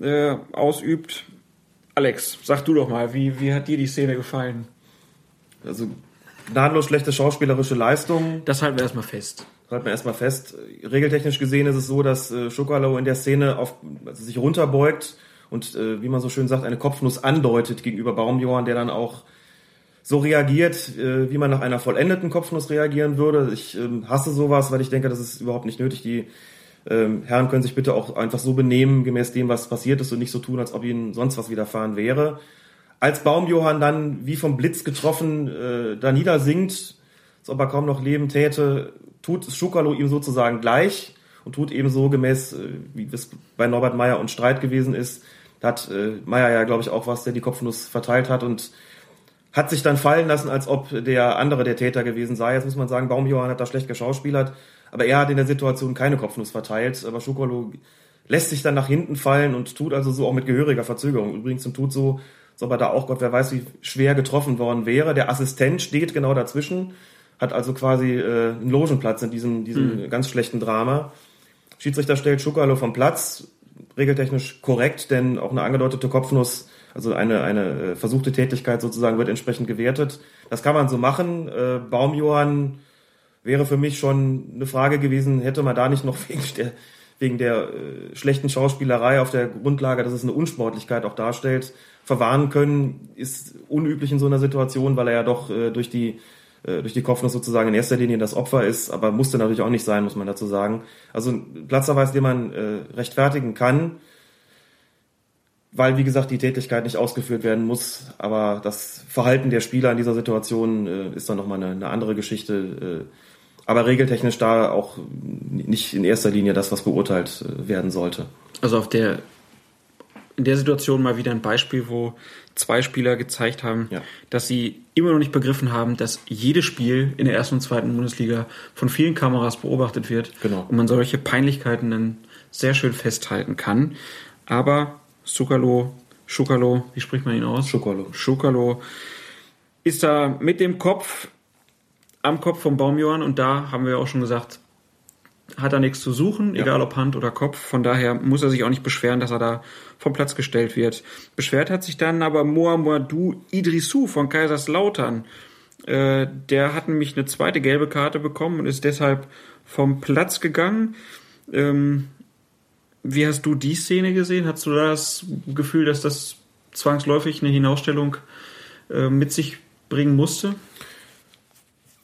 äh, ausübt. Alex, sag du doch mal, wie, wie hat dir die Szene gefallen? Also gnadenlos schlechte schauspielerische Leistung. Das halten wir erstmal fest. halten wir erstmal fest. Regeltechnisch gesehen ist es so, dass äh, Schokalo in der Szene auf, also sich runterbeugt und, äh, wie man so schön sagt, eine Kopfnuss andeutet gegenüber Baumjohann, der dann auch so reagiert, äh, wie man nach einer vollendeten Kopfnuss reagieren würde. Ich ähm, hasse sowas, weil ich denke, das ist überhaupt nicht nötig. Die ähm, Herren können sich bitte auch einfach so benehmen, gemäß dem, was passiert ist und nicht so tun, als ob ihnen sonst was widerfahren wäre. Als Baumjohann dann wie vom Blitz getroffen äh, da niedersinkt, als ob er kaum noch leben täte, tut Schukalo ihm sozusagen gleich und tut eben so gemäß, äh, wie es bei Norbert Meyer und Streit gewesen ist. Da hat äh, Meyer ja, glaube ich, auch was, der die Kopfnuss verteilt hat und hat sich dann fallen lassen, als ob der andere der Täter gewesen sei. Jetzt muss man sagen, Baumjohann hat da schlecht geschauspielert, aber er hat in der Situation keine Kopfnuss verteilt. Aber Schukolo lässt sich dann nach hinten fallen und tut also so auch mit gehöriger Verzögerung übrigens und tut so, als ob er da auch Gott, wer weiß, wie schwer getroffen worden wäre. Der Assistent steht genau dazwischen, hat also quasi äh, einen Logenplatz in diesem, diesem mhm. ganz schlechten Drama. Schiedsrichter stellt Schukalo vom Platz, regeltechnisch korrekt, denn auch eine angedeutete Kopfnuss, also eine, eine äh, versuchte Tätigkeit sozusagen, wird entsprechend gewertet. Das kann man so machen. Äh, Baumjohann wäre für mich schon eine Frage gewesen, hätte man da nicht noch wegen der, wegen der äh, schlechten Schauspielerei auf der Grundlage, dass es eine Unsportlichkeit auch darstellt, verwarnen können, ist unüblich in so einer Situation, weil er ja doch äh, durch die äh, durch die Kopfnuss sozusagen in erster Linie das Opfer ist, aber musste natürlich auch nicht sein, muss man dazu sagen. Also ein Platzverweis, den man äh, rechtfertigen kann, weil, wie gesagt, die Tätigkeit nicht ausgeführt werden muss, aber das Verhalten der Spieler in dieser Situation äh, ist dann nochmal eine, eine andere Geschichte, äh, aber regeltechnisch da auch nicht in erster Linie das, was beurteilt äh, werden sollte. Also auf der in der Situation mal wieder ein Beispiel, wo zwei Spieler gezeigt haben, ja. dass sie immer noch nicht begriffen haben, dass jedes Spiel in der ersten und zweiten Bundesliga von vielen Kameras beobachtet wird genau. und man solche Peinlichkeiten dann sehr schön festhalten kann. Aber Sukalo, Schukalo, wie spricht man ihn aus? Schukalo. Schukalo ist da mit dem Kopf am Kopf vom Baumjohann und da haben wir auch schon gesagt, hat er nichts zu suchen, ja. egal ob Hand oder Kopf. Von daher muss er sich auch nicht beschweren, dass er da vom Platz gestellt wird. Beschwert hat sich dann aber Mohamedou Idrissou von Kaiserslautern. Äh, der hat nämlich eine zweite gelbe Karte bekommen und ist deshalb vom Platz gegangen. Ähm, wie hast du die Szene gesehen? Hast du da das Gefühl, dass das zwangsläufig eine Hinausstellung äh, mit sich bringen musste?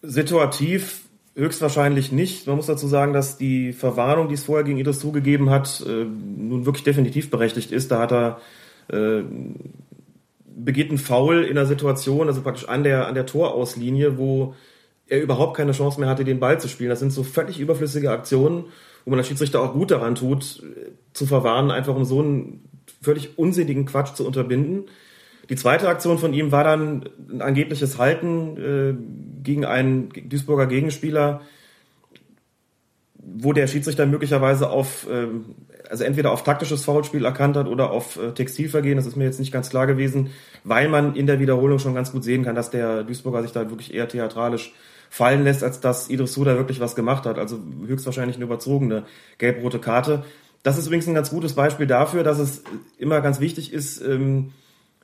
Situativ Höchstwahrscheinlich nicht. Man muss dazu sagen, dass die Verwarnung, die es vorher gegen Idris zugegeben hat, äh, nun wirklich definitiv berechtigt ist. Da hat er äh, begeht ein Foul in der Situation, also praktisch an der an der Torauslinie, wo er überhaupt keine Chance mehr hatte, den Ball zu spielen. Das sind so völlig überflüssige Aktionen, wo man als Schiedsrichter auch gut daran tut, zu verwarnen, einfach um so einen völlig unsinnigen Quatsch zu unterbinden. Die zweite Aktion von ihm war dann ein angebliches Halten äh, gegen einen Duisburger Gegenspieler, wo der Schiedsrichter möglicherweise auf, äh, also entweder auf taktisches Foulspiel erkannt hat oder auf äh, Textilvergehen. Das ist mir jetzt nicht ganz klar gewesen, weil man in der Wiederholung schon ganz gut sehen kann, dass der Duisburger sich da wirklich eher theatralisch fallen lässt, als dass Idris Suda wirklich was gemacht hat. Also höchstwahrscheinlich eine überzogene gelb-rote Karte. Das ist übrigens ein ganz gutes Beispiel dafür, dass es immer ganz wichtig ist, ähm,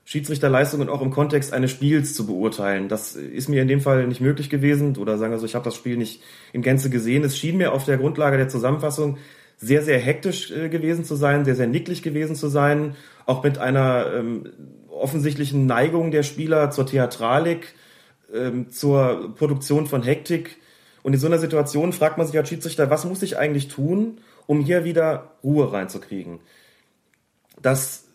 Schiedsrichterleistungen auch im Kontext eines Spiels zu beurteilen. Das ist mir in dem Fall nicht möglich gewesen oder sagen wir so, ich habe das Spiel nicht in Gänze gesehen. Es schien mir auf der Grundlage der Zusammenfassung sehr, sehr hektisch äh, gewesen zu sein, sehr, sehr nicklig gewesen zu sein, auch mit einer ähm, offensichtlichen Neigung der Spieler zur Theatralik, ähm, zur Produktion von Hektik. Und in so einer Situation fragt man sich als Schiedsrichter, was muss ich eigentlich tun, um hier wieder Ruhe reinzukriegen? Das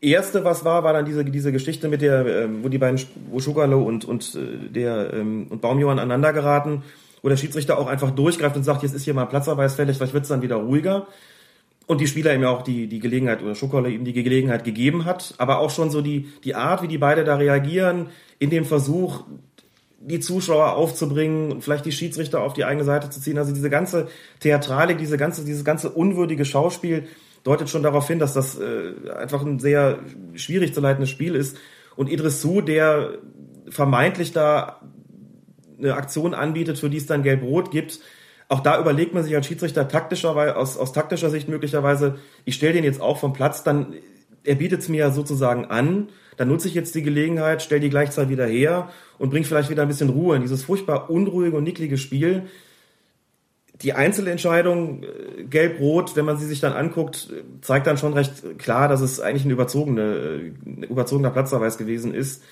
erste, was war, war dann diese, diese Geschichte mit der, ähm, wo die beiden, wo Schugalo und, und äh, der ähm, und Baumjohann aneinander geraten, wo der Schiedsrichter auch einfach durchgreift und sagt, jetzt ist hier mal Platzverweis fällig, vielleicht wird es dann wieder ruhiger. Und die Spieler ihm ja auch die, die Gelegenheit, oder Schukalo ihm die Gelegenheit gegeben hat, aber auch schon so die, die Art, wie die beide da reagieren, in dem Versuch, die Zuschauer aufzubringen und vielleicht die Schiedsrichter auf die eigene Seite zu ziehen. Also diese ganze Theatralik, diese ganze, dieses ganze unwürdige Schauspiel, deutet schon darauf hin, dass das äh, einfach ein sehr schwierig zu leitendes Spiel ist. Und Idris Su, der vermeintlich da eine Aktion anbietet, für die es dann Gelb-Rot gibt, auch da überlegt man sich als Schiedsrichter taktischer, aus, aus taktischer Sicht möglicherweise, ich stelle den jetzt auch vom Platz, dann er bietet es mir ja sozusagen an, dann nutze ich jetzt die Gelegenheit, stelle die Gleichzahl wieder her und bringe vielleicht wieder ein bisschen Ruhe in dieses furchtbar unruhige und nicklige Spiel, die Einzelentscheidung äh, gelb-rot, wenn man sie sich dann anguckt, zeigt dann schon recht klar, dass es eigentlich ein, überzogene, äh, ein überzogener Platzverweis gewesen ist.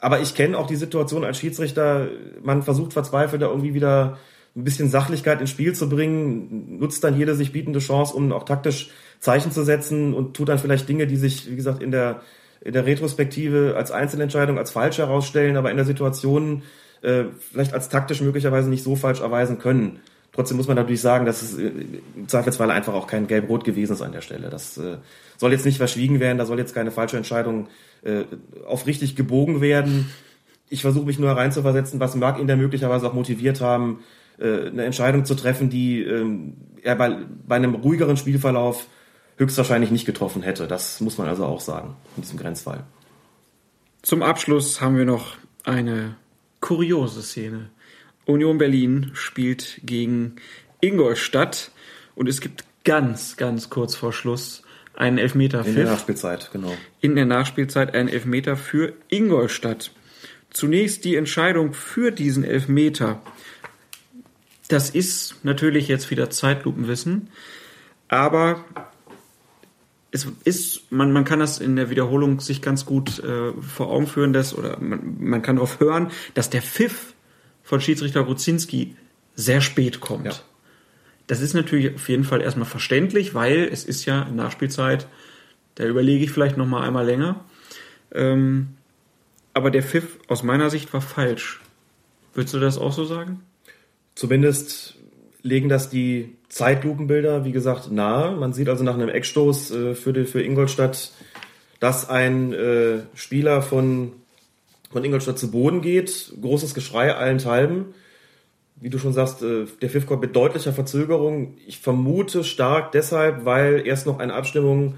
Aber ich kenne auch die Situation als Schiedsrichter, man versucht verzweifelt da irgendwie wieder ein bisschen Sachlichkeit ins Spiel zu bringen, nutzt dann jede sich bietende Chance, um auch taktisch Zeichen zu setzen und tut dann vielleicht Dinge, die sich, wie gesagt, in der, in der Retrospektive als Einzelentscheidung als falsch herausstellen, aber in der Situation äh, vielleicht als taktisch möglicherweise nicht so falsch erweisen können. Trotzdem muss man natürlich sagen, dass es äh, im Zweifelsfall einfach auch kein Gelb-Rot gewesen ist an der Stelle. Das äh, soll jetzt nicht verschwiegen werden, da soll jetzt keine falsche Entscheidung äh, auf richtig gebogen werden. Ich versuche mich nur reinzuversetzen, was mag ihn da möglicherweise auch motiviert haben, äh, eine Entscheidung zu treffen, die ähm, er bei, bei einem ruhigeren Spielverlauf höchstwahrscheinlich nicht getroffen hätte. Das muss man also auch sagen in diesem Grenzfall. Zum Abschluss haben wir noch eine kuriose Szene. Union Berlin spielt gegen Ingolstadt und es gibt ganz, ganz kurz vor Schluss einen Elfmeter. In der Nachspielzeit, genau. In der Nachspielzeit einen Elfmeter für Ingolstadt. Zunächst die Entscheidung für diesen Elfmeter. Das ist natürlich jetzt wieder Zeitlupenwissen, aber es ist, man, man kann das in der Wiederholung sich ganz gut äh, vor Augen führen, dass, oder man, man kann darauf hören, dass der Pfiff von Schiedsrichter Gruzinski sehr spät kommt. Ja. Das ist natürlich auf jeden Fall erstmal verständlich, weil es ist ja Nachspielzeit, da überlege ich vielleicht noch mal einmal länger. Ähm, aber der Pfiff aus meiner Sicht war falsch. Würdest du das auch so sagen? Zumindest legen das die Zeitlupenbilder, wie gesagt, nahe. Man sieht also nach einem Eckstoß äh, für, die, für Ingolstadt, dass ein äh, Spieler von, von Ingolstadt zu Boden geht. Großes Geschrei allenthalben. Wie du schon sagst, äh, der Pfiff kommt mit deutlicher Verzögerung. Ich vermute stark deshalb, weil erst noch eine Abstimmung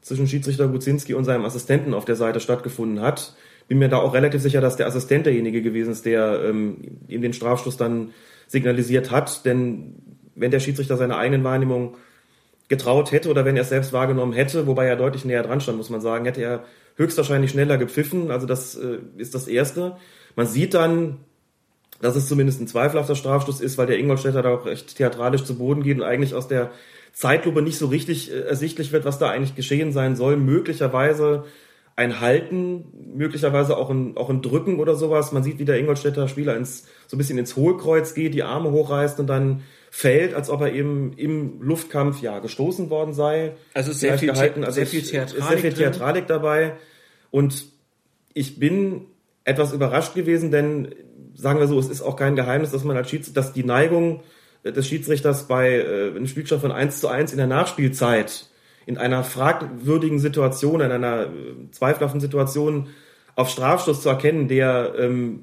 zwischen Schiedsrichter Guzinski und seinem Assistenten auf der Seite stattgefunden hat. Bin mir da auch relativ sicher, dass der Assistent derjenige gewesen ist, der ähm, ihm den Strafstoß dann signalisiert hat. Denn wenn der Schiedsrichter seine eigenen Wahrnehmungen getraut hätte oder wenn er es selbst wahrgenommen hätte, wobei er deutlich näher dran stand, muss man sagen, hätte er höchstwahrscheinlich schneller gepfiffen. Also das äh, ist das Erste. Man sieht dann, dass es zumindest ein zweifelhafter Strafstoß ist, weil der Ingolstädter da auch recht theatralisch zu Boden geht und eigentlich aus der Zeitlupe nicht so richtig äh, ersichtlich wird, was da eigentlich geschehen sein soll. Möglicherweise ein Halten, möglicherweise auch ein, auch ein Drücken oder sowas. Man sieht, wie der Ingolstädter Spieler ins, so ein bisschen ins Hohlkreuz geht, die Arme hochreißt und dann fällt, als ob er eben im Luftkampf ja gestoßen worden sei. Also sehr viel, gehalten. Also sehr viel Theatralik, sehr viel Theatralik dabei. Und ich bin etwas überrascht gewesen, denn sagen wir so, es ist auch kein Geheimnis, dass man als Schieds dass die Neigung des Schiedsrichters bei äh, einem Spielstand von 1 zu 1 in der Nachspielzeit in einer fragwürdigen Situation, in einer äh, zweifelhaften Situation auf Strafstoß zu erkennen, der ähm,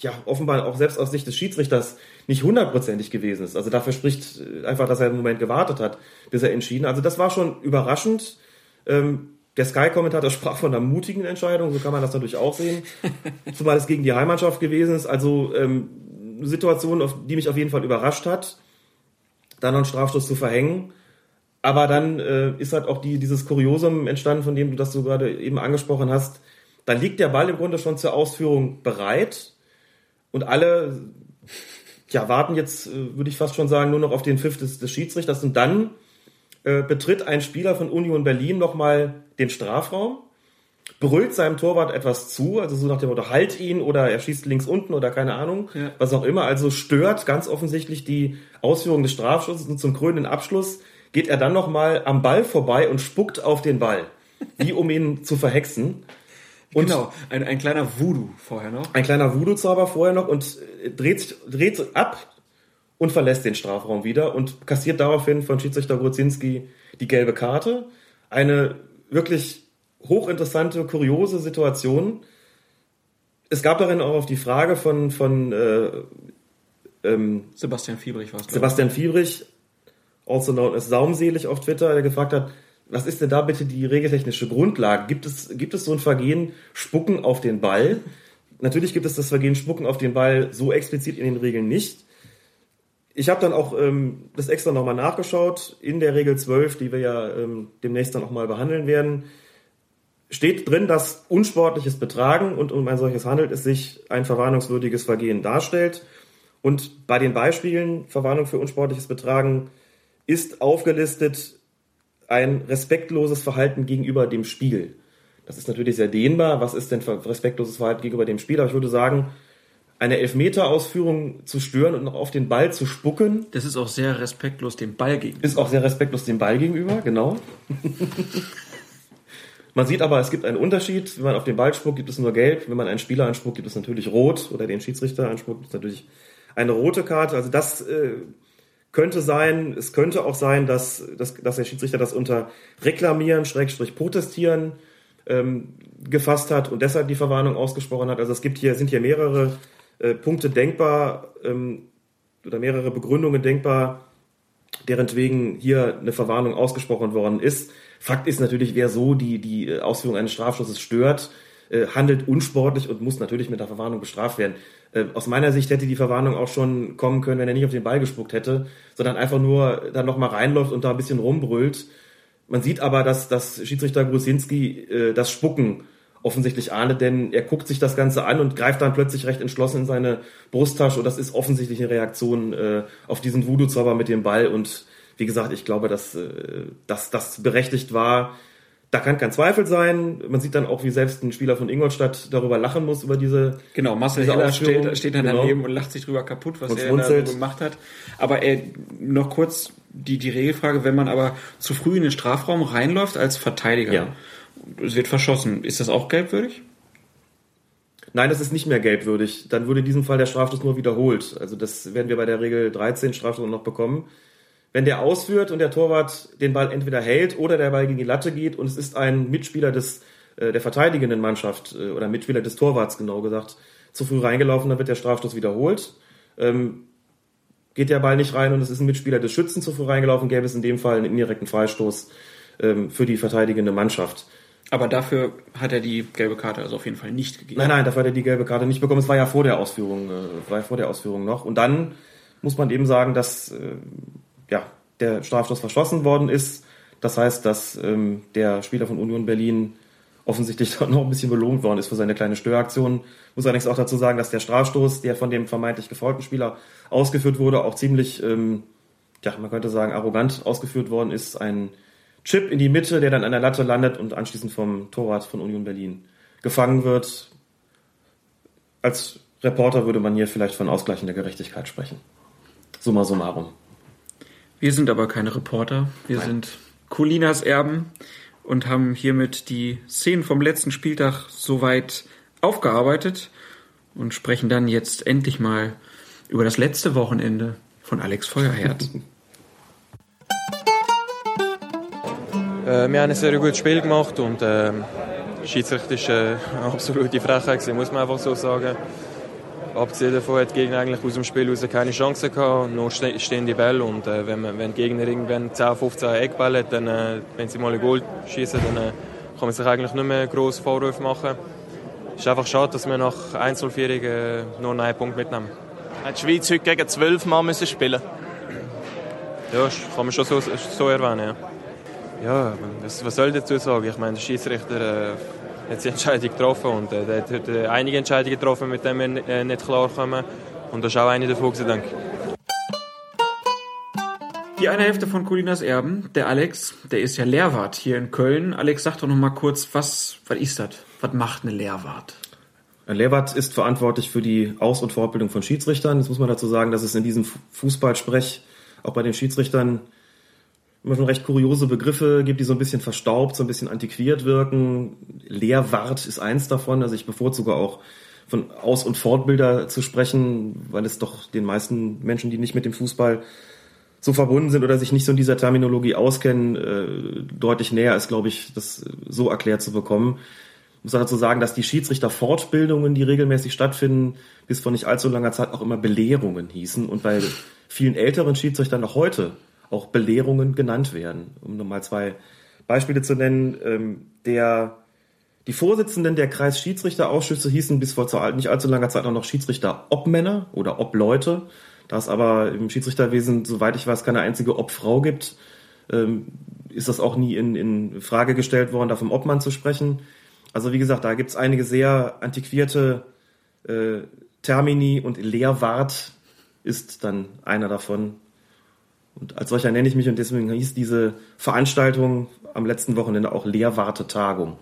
ja offenbar auch selbst aus Sicht des Schiedsrichters nicht hundertprozentig gewesen ist. Also dafür spricht äh, einfach, dass er einen Moment gewartet hat, bis er entschieden. Also das war schon überraschend. Ähm, der Sky-Kommentator sprach von einer mutigen Entscheidung, so kann man das natürlich auch sehen. Zumal es gegen die Heimmannschaft gewesen ist. Also ähm, eine Situation, die mich auf jeden Fall überrascht hat, dann noch einen Strafstoß zu verhängen. Aber dann äh, ist halt auch die, dieses Kuriosum entstanden, von dem du das so gerade eben angesprochen hast. Da liegt der Ball im Grunde schon zur Ausführung bereit und alle ja, warten jetzt, äh, würde ich fast schon sagen, nur noch auf den Pfiff des, des Schiedsrichters und dann äh, betritt ein Spieler von Union Berlin nochmal den Strafraum, brüllt seinem Torwart etwas zu, also so nach dem Motto, halt ihn oder er schießt links unten oder keine Ahnung, ja. was auch immer, also stört ganz offensichtlich die Ausführung des Strafschusses und zum krönenden Abschluss geht er dann nochmal am Ball vorbei und spuckt auf den Ball, wie um ihn zu verhexen. Und genau, ein, ein kleiner Voodoo vorher noch. Ein kleiner Voodoo-Zauber vorher noch und dreht sich, dreht ab und verlässt den Strafraum wieder und kassiert daraufhin von Schiedsrichter Grudzinski die gelbe Karte. Eine wirklich hochinteressante, kuriose Situation. Es gab darin auch auf die Frage von, von äh, ähm, Sebastian Fiebrich war es. Sebastian Fiebrich, also known as Saumselig auf Twitter, der gefragt hat, was ist denn da bitte die regeltechnische Grundlage? Gibt es, gibt es so ein Vergehen Spucken auf den Ball? Natürlich gibt es das Vergehen Spucken auf den Ball so explizit in den Regeln nicht. Ich habe dann auch ähm, das extra nochmal nachgeschaut. In der Regel 12, die wir ja ähm, demnächst dann auch mal behandeln werden, steht drin, dass unsportliches Betragen und um ein solches handelt es sich ein verwarnungswürdiges Vergehen darstellt. Und bei den Beispielen Verwarnung für unsportliches Betragen ist aufgelistet ein respektloses Verhalten gegenüber dem Spiel. Das ist natürlich sehr dehnbar. Was ist denn respektloses Verhalten gegenüber dem Spiel? Aber ich würde sagen, eine Elfmeter-Ausführung zu stören und noch auf den Ball zu spucken. Das ist auch sehr respektlos dem Ball gegenüber. Ist auch sehr respektlos dem Ball gegenüber, genau. man sieht aber, es gibt einen Unterschied. Wenn man auf den Ball spuckt, gibt es nur gelb. Wenn man einen Spieler anspuckt, gibt es natürlich rot. Oder den Schiedsrichter anspuckt, gibt es natürlich eine rote Karte. Also das äh, könnte sein, es könnte auch sein, dass, dass, dass der Schiedsrichter das unter Reklamieren, Schrägstrich Protestieren ähm, gefasst hat und deshalb die Verwarnung ausgesprochen hat. Also es gibt hier, sind hier mehrere äh, Punkte denkbar ähm, oder mehrere Begründungen denkbar, deren wegen hier eine Verwarnung ausgesprochen worden ist. Fakt ist natürlich, wer so die, die Ausführung eines Strafschusses stört, äh, handelt unsportlich und muss natürlich mit der Verwarnung bestraft werden. Äh, aus meiner Sicht hätte die Verwarnung auch schon kommen können, wenn er nicht auf den Ball gespuckt hätte, sondern einfach nur da nochmal reinläuft und da ein bisschen rumbrüllt. Man sieht aber, dass, dass Schiedsrichter Grusinski äh, das Spucken offensichtlich ahndet, denn er guckt sich das Ganze an und greift dann plötzlich recht entschlossen in seine Brusttasche und das ist offensichtlich eine Reaktion äh, auf diesen Voodoo-Zauber mit dem Ball und wie gesagt, ich glaube, dass, äh, dass das berechtigt war. Da kann kein Zweifel sein. Man sieht dann auch, wie selbst ein Spieler von Ingolstadt darüber lachen muss, über diese. Genau, Marcel diese Heller steht, steht dann Genau. daneben und lacht sich drüber kaputt, was Und er da gemacht hat. Aber äh, noch kurz die, die Regelfrage, wenn man aber zu früh in den Strafraum reinläuft als Verteidiger, Ja. es wird verschossen, ist das auch gelbwürdig? Nein, das ist nicht mehr gelbwürdig. Dann würde in diesem Fall der Strafstoß nur wiederholt. Also das werden wir bei der Regel 13 Strafstoß noch bekommen. Wenn der ausführt und der Torwart den Ball entweder hält oder der Ball gegen die Latte geht und es ist ein Mitspieler des, äh, der verteidigenden Mannschaft äh, oder Mitspieler des Torwarts genau gesagt zu früh reingelaufen, dann wird der Strafstoß wiederholt. Ähm, geht der Ball nicht rein und es ist ein Mitspieler des Schützen zu früh reingelaufen, gäbe es in dem Fall einen indirekten Freistoß ähm, für die verteidigende Mannschaft. Aber dafür hat er die gelbe Karte also auf jeden Fall nicht gegeben. Nein, nein, dafür hat er die gelbe Karte nicht bekommen. Es war ja vor der Ausführung, äh, war ja vor der Ausführung noch. Und dann muss man eben sagen, dass äh, der Strafstoß verschossen worden ist. Das heißt, dass ähm, der Spieler von Union Berlin offensichtlich noch ein bisschen belohnt worden ist für seine kleine Störaktion. Muss allerdings auch dazu sagen, dass der Strafstoß, der von dem vermeintlich gefaulten Spieler ausgeführt wurde, auch ziemlich, ähm, ja, man könnte sagen, arrogant ausgeführt worden ist. Ein Chip in die Mitte, der dann an der Latte landet und anschließend vom Torwart von Union Berlin gefangen wird. Als Reporter würde man hier vielleicht von ausgleichender Gerechtigkeit sprechen. Summa summarum. Wir sind aber keine Reporter. Wir sind Colinas Erben und haben hiermit die Szenen vom letzten Spieltag soweit aufgearbeitet und sprechen dann jetzt endlich mal über das letzte Wochenende von Alex Feuerherz. Äh, wir haben ein sehr gutes Spiel gemacht und äh, Schiedsrichter ist äh, absolute Frechheit muss man einfach so sagen. Abgesehen davon hat die Gegner eigentlich aus dem Spiel raus keine Chance gehabt, nur ste- stehende Bälle und äh, wenn, man, wenn die Gegner irgendwann 10, 15 Eckbälle hat, dann, äh, wenn sie mal ein Goal schießen, dann äh, kann man sich eigentlich nicht mehr grosse Vorwürfe machen. Es ist einfach schade, dass wir nach Einzelführung äh, nur einen Punkt mitnehmen. Hat die Schweiz heute gegen zwölf Mann müssen spielen Ja, das kann man schon so, so erwähnen. Ja, ja was, was soll ich dazu sagen? Ich meine, der Schiedsrichter äh, hat die Entscheidung getroffen und äh, der hat heute einige Entscheidungen getroffen, mit denen wir äh, nicht klarkommen. Und das ist auch eine davon, denke. Die eine Hälfte von Colinas Erben, der Alex, der ist ja Lehrwart hier in Köln. Alex, sag doch noch mal kurz, was, was ist das? Was macht eine Lehrwart? Ein Lehrwart ist verantwortlich für die Aus- und Fortbildung von Schiedsrichtern. Jetzt muss man dazu sagen, dass es in diesem Fu- Fußballsprech auch bei den Schiedsrichtern immer schon recht kuriose Begriffe gibt, die so ein bisschen verstaubt, so ein bisschen antiquiert wirken. Lehrwart ist eins davon. Also ich bevorzuge auch von Aus- und Fortbilder zu sprechen, weil es doch den meisten Menschen, die nicht mit dem Fußball so verbunden sind oder sich nicht so in dieser Terminologie auskennen, äh, deutlich näher ist, glaube ich, das so erklärt zu bekommen. Ich muss dazu sagen, dass die Schiedsrichterfortbildungen, die regelmäßig stattfinden, bis vor nicht allzu langer Zeit auch immer Belehrungen hießen und bei vielen älteren Schiedsrichtern noch heute auch Belehrungen genannt werden. Um nur mal zwei Beispiele zu nennen, ähm, der die Vorsitzenden der Kreisschiedsrichterausschüsse hießen bis vor nicht allzu langer Zeit auch noch Schiedsrichter-Obmänner oder Obleute. Da es aber im Schiedsrichterwesen, soweit ich weiß, keine einzige Obfrau gibt, ähm, ist das auch nie in, in Frage gestellt worden, da vom Obmann zu sprechen. Also wie gesagt, da gibt es einige sehr antiquierte äh, Termini und Lehrwart ist dann einer davon. Und als solcher nenne ich mich und deswegen hieß diese Veranstaltung am letzten Wochenende auch Lehrwarte-Tagung.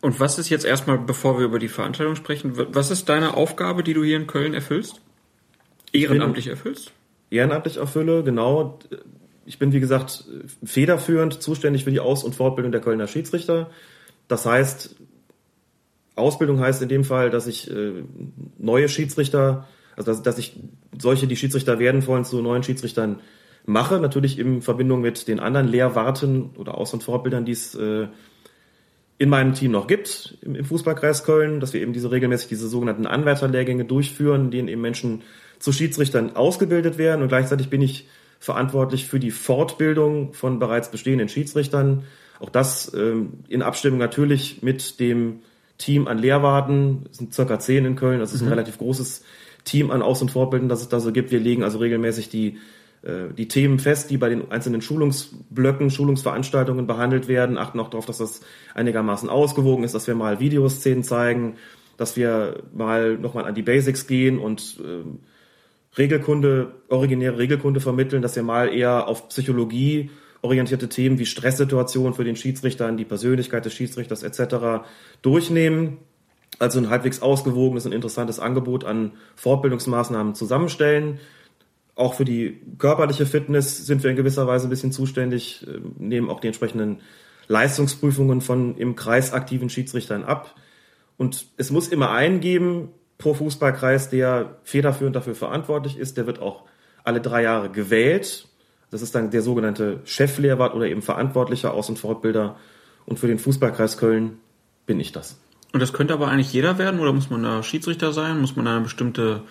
Und was ist jetzt erstmal, bevor wir über die Veranstaltung sprechen, was ist deine Aufgabe, die du hier in Köln erfüllst? Ehrenamtlich erfüllst? Ehrenamtlich erfülle, genau. Ich bin, wie gesagt, federführend zuständig für die Aus- und Fortbildung der Kölner Schiedsrichter. Das heißt, Ausbildung heißt in dem Fall, dass ich äh, neue Schiedsrichter, also dass, dass ich solche, die Schiedsrichter werden wollen, zu neuen Schiedsrichtern mache. Natürlich in Verbindung mit den anderen Lehrwarten oder Aus- und Fortbildern, die es äh, in meinem Team noch gibt, im, im Fußballkreis Köln, dass wir eben diese regelmäßig diese sogenannten Anwärterlehrgänge durchführen, in denen eben Menschen zu Schiedsrichtern ausgebildet werden und gleichzeitig bin ich verantwortlich für die Fortbildung von bereits bestehenden Schiedsrichtern. Auch das ähm, in Abstimmung natürlich mit dem Team an Lehrwarten, es sind circa zehn in Köln, das ist ein mhm. relativ großes Team an Aus- und Fortbildern, das es da so gibt. Wir legen also regelmäßig die die Themen fest, die bei den einzelnen Schulungsblöcken, Schulungsveranstaltungen behandelt werden, achten auch darauf, dass das einigermaßen ausgewogen ist, dass wir mal Videoszenen zeigen, dass wir mal nochmal an die Basics gehen und äh, Regelkunde, originäre Regelkunde vermitteln, dass wir mal eher auf Psychologie orientierte Themen wie Stresssituationen für den Schiedsrichter, die Persönlichkeit des Schiedsrichters etc. durchnehmen. Also ein halbwegs ausgewogenes und interessantes Angebot an Fortbildungsmaßnahmen zusammenstellen. Auch für die körperliche Fitness sind wir in gewisser Weise ein bisschen zuständig, äh, nehmen auch die entsprechenden Leistungsprüfungen von im Kreis aktiven Schiedsrichtern ab. Und es muss immer einen geben pro Fußballkreis, der federführend dafür verantwortlich ist. Der wird auch alle drei Jahre gewählt. Das ist dann der sogenannte Cheflehrwart oder eben verantwortlicher Aus- und Fortbilder. Und für den Fußballkreis Köln bin ich das. Und das könnte aber eigentlich jeder werden oder muss man da Schiedsrichter sein? Muss man da eine bestimmte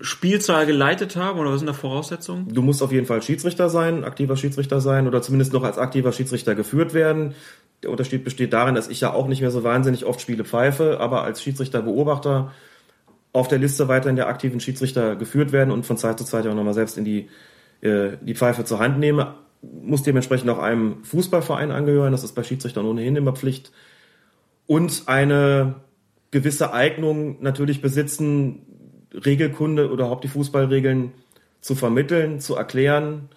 Spielzahl geleitet haben oder was sind da Voraussetzungen? Du musst auf jeden Fall Schiedsrichter sein, aktiver Schiedsrichter sein oder zumindest noch als aktiver Schiedsrichter geführt werden. Der Unterschied besteht darin, dass ich ja auch nicht mehr so wahnsinnig oft Spiele pfeife, aber als Schiedsrichterbeobachter auf der Liste weiterhin der aktiven Schiedsrichter geführt werden und von Zeit zu Zeit auch nochmal selbst in die, äh, die Pfeife zur Hand nehme. Muss dementsprechend auch einem Fußballverein angehören, das ist bei Schiedsrichtern ohnehin immer Pflicht. Und eine gewisse Eignung natürlich besitzen, Regelkunde oder überhaupt die Fußballregeln zu vermitteln, zu erklären,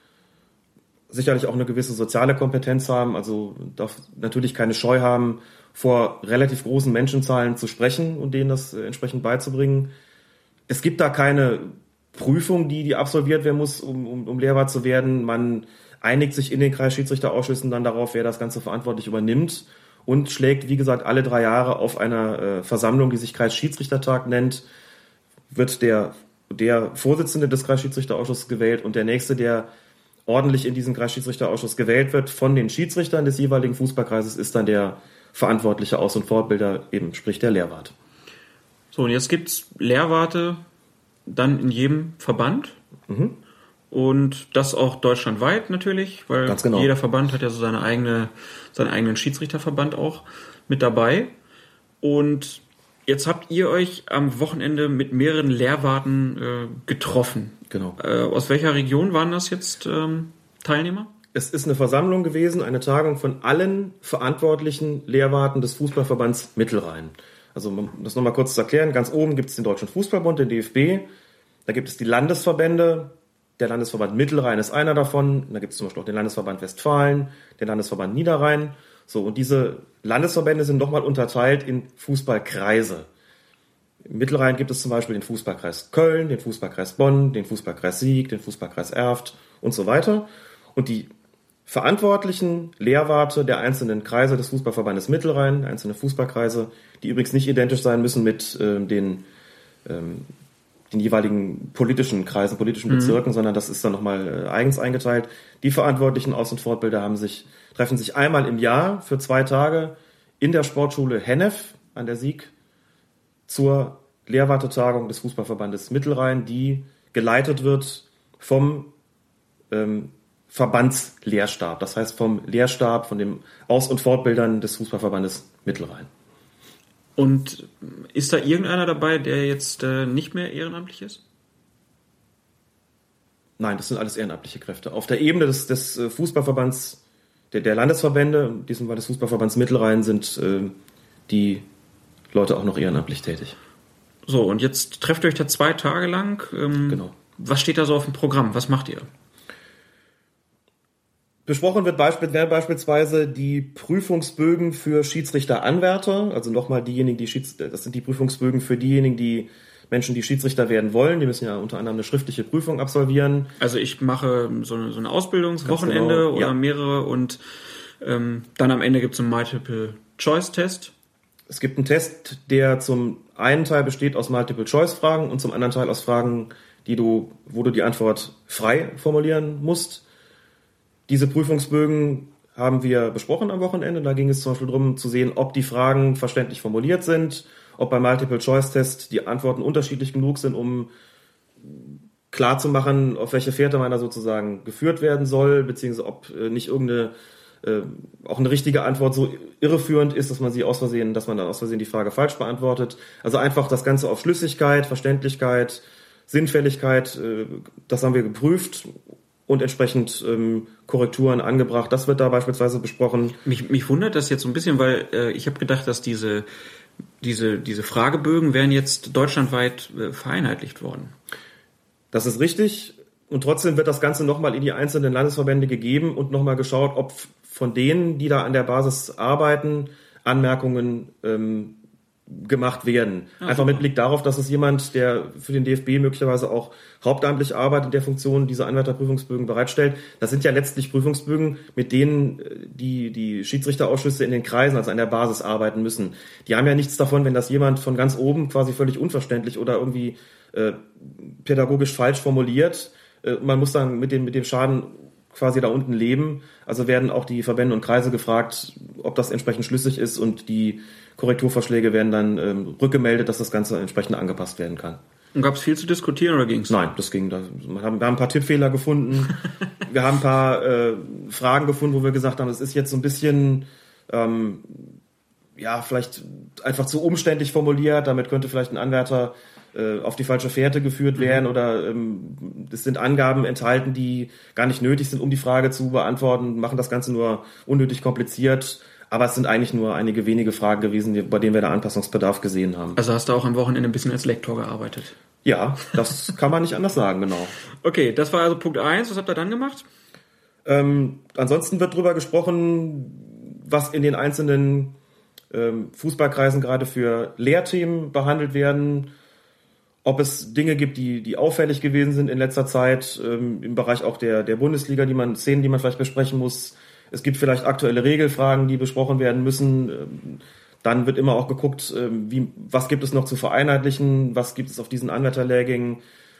sicherlich auch eine gewisse soziale Kompetenz haben, also darf natürlich keine Scheu haben, vor relativ großen Menschenzahlen zu sprechen und denen das äh, entsprechend beizubringen. Es gibt da keine Prüfung, die, die absolviert werden muss, um, um, um Lehrwart zu werden. Man einigt sich in den Kreisschiedsrichterausschüssen dann darauf, wer das Ganze verantwortlich übernimmt und schlägt, wie gesagt, alle drei Jahre auf einer äh, Versammlung, die sich Kreisschiedsrichtertag nennt, wird der, der Vorsitzende des Kreisschiedsrichterausschusses gewählt und der nächste, der ordentlich in diesen Kreisschiedsrichterausschuss gewählt wird von den Schiedsrichtern des jeweiligen Fußballkreises, ist dann der verantwortliche Aus- und Fortbilder, eben sprich der Lehrwart. So, und jetzt gibt es Lehrwarte dann in jedem Verband. Mhm. Und das auch deutschlandweit natürlich, weil genau. jeder Verband hat ja so seine eigene, seinen eigenen Schiedsrichterverband auch mit dabei. Und Jetzt habt ihr euch am Wochenende mit mehreren Lehrwarten äh, getroffen. Genau. Äh, aus welcher Region waren das jetzt ähm, Teilnehmer? Es ist eine Versammlung gewesen, eine Tagung von allen verantwortlichen Lehrwarten des Fußballverbands Mittelrhein. Also um das nochmal kurz zu erklären, ganz oben gibt es den Deutschen Fußballbund, den DFB, da gibt es die Landesverbände, der Landesverband Mittelrhein ist einer davon, da gibt es zum Beispiel auch den Landesverband Westfalen, den Landesverband Niederrhein so, und diese Landesverbände sind nochmal unterteilt in Fußballkreise. Im Mittelrhein gibt es zum Beispiel den Fußballkreis Köln, den Fußballkreis Bonn, den Fußballkreis Sieg, den Fußballkreis Erft und so weiter. Und die verantwortlichen Lehrwarte der einzelnen Kreise des Fußballverbandes Mittelrhein, einzelne Fußballkreise, die übrigens nicht identisch sein müssen mit äh, den, ähm, den jeweiligen politischen Kreisen, politischen mhm. Bezirken, mhm. sondern das ist dann nochmal äh, eigens eingeteilt. Die verantwortlichen Aus- und Fortbilder haben sich treffen sich einmal im Jahr für zwei Tage in der Sportschule Hennef an der Sieg zur Lehrwartetagung des Fußballverbandes Mittelrhein, die geleitet wird vom ähm, Verbandslehrstab, das heißt vom Lehrstab, von dem Aus- und Fortbildern des Fußballverbandes Mittelrhein. Und ist da irgendeiner dabei, der jetzt äh, nicht mehr ehrenamtlich ist? Nein, das sind alles ehrenamtliche Kräfte. Auf der Ebene des, des äh, Fußballverbands der, der Landesverbände, in diesem Fall des Fußballverbands Mittelrhein, sind äh, die Leute auch noch ehrenamtlich tätig. So, und jetzt trefft ihr euch da zwei Tage lang. Ähm, genau. Was steht da so auf dem Programm? Was macht ihr? Besprochen wird werden beispielsweise die Prüfungsbögen für Schiedsrichteranwärter, also nochmal diejenigen, die Schieds das sind die Prüfungsbögen für diejenigen, die Menschen, die Schiedsrichter werden wollen. Die müssen ja unter anderem eine schriftliche Prüfung absolvieren. Also ich mache so, eine, so ein Ausbildungswochenende genau, oder ja. mehrere und ähm, dann am Ende gibt es einen Multiple-Choice-Test. Es gibt einen Test, der zum einen Teil besteht aus Multiple-Choice-Fragen und zum anderen Teil aus Fragen, die du, wo du die Antwort frei formulieren musst. Diese Prüfungsbögen haben wir besprochen am Wochenende. Da ging es zum Beispiel darum zu sehen, ob die Fragen verständlich formuliert sind, ob beim Multiple-Choice-Test die Antworten unterschiedlich genug sind, um klar zu machen, auf welche Fährte man da sozusagen geführt werden soll, beziehungsweise ob äh, nicht irgendeine äh, auch eine richtige Antwort so irreführend ist, dass man sie aus Versehen, dass man dann aus Versehen die Frage falsch beantwortet. Also einfach das Ganze auf Schlüssigkeit, Verständlichkeit, Sinnfälligkeit, äh, das haben wir geprüft und entsprechend ähm, Korrekturen angebracht. Das wird da beispielsweise besprochen. Mich, mich wundert das jetzt so ein bisschen, weil äh, ich habe gedacht, dass diese, diese, diese Fragebögen wären jetzt deutschlandweit äh, vereinheitlicht worden. Das ist richtig. Und trotzdem wird das Ganze nochmal in die einzelnen Landesverbände gegeben und nochmal geschaut, ob von denen, die da an der Basis arbeiten, Anmerkungen ähm, gemacht werden. Ah, Einfach mit Blick darauf, dass es jemand, der für den DFB möglicherweise auch hauptamtlich arbeitet, in der Funktion diese Anwärterprüfungsbögen bereitstellt. Das sind ja letztlich Prüfungsbögen, mit denen äh, die, die Schiedsrichterausschüsse in den Kreisen, also an der Basis arbeiten müssen. Die haben ja nichts davon, wenn das jemand von ganz oben quasi völlig unverständlich oder irgendwie äh, pädagogisch falsch formuliert. Äh, man muss dann mit dem, mit dem Schaden quasi da unten leben. Also werden auch die Verbände und Kreise gefragt, ob das entsprechend schlüssig ist und die Korrekturvorschläge werden dann ähm, rückgemeldet, dass das Ganze entsprechend angepasst werden kann. Und gab es viel zu diskutieren oder ging's? Nein, das ging. Da, wir, haben, ein paar Tippfehler gefunden. wir haben ein paar äh, Fragen gefunden, wo wir gesagt haben, es ist jetzt so ein bisschen, ähm, ja, vielleicht einfach zu umständlich formuliert. Damit könnte vielleicht ein Anwärter äh, auf die falsche Fährte geführt werden oder ähm, es sind Angaben enthalten, die gar nicht nötig sind, um die Frage zu beantworten, machen das Ganze nur unnötig kompliziert. Aber es sind eigentlich nur einige wenige Fragen gewesen, bei denen wir da Anpassungsbedarf gesehen haben. Also hast du auch am Wochenende ein bisschen als Lektor gearbeitet. Ja, das kann man nicht anders sagen, genau. Okay, das war also Punkt eins. Was habt ihr dann gemacht? Ähm, ansonsten wird darüber gesprochen, was in den einzelnen ähm, Fußballkreisen gerade für Lehrthemen behandelt werden, ob es Dinge gibt, die, die auffällig gewesen sind in letzter Zeit, ähm, im Bereich auch der, der Bundesliga, die man, Szenen, die man vielleicht besprechen muss. Es gibt vielleicht aktuelle Regelfragen, die besprochen werden müssen. Ähm, Dann wird immer auch geguckt, ähm, wie, was gibt es noch zu vereinheitlichen, was gibt es auf diesen Anwärterlehrgängen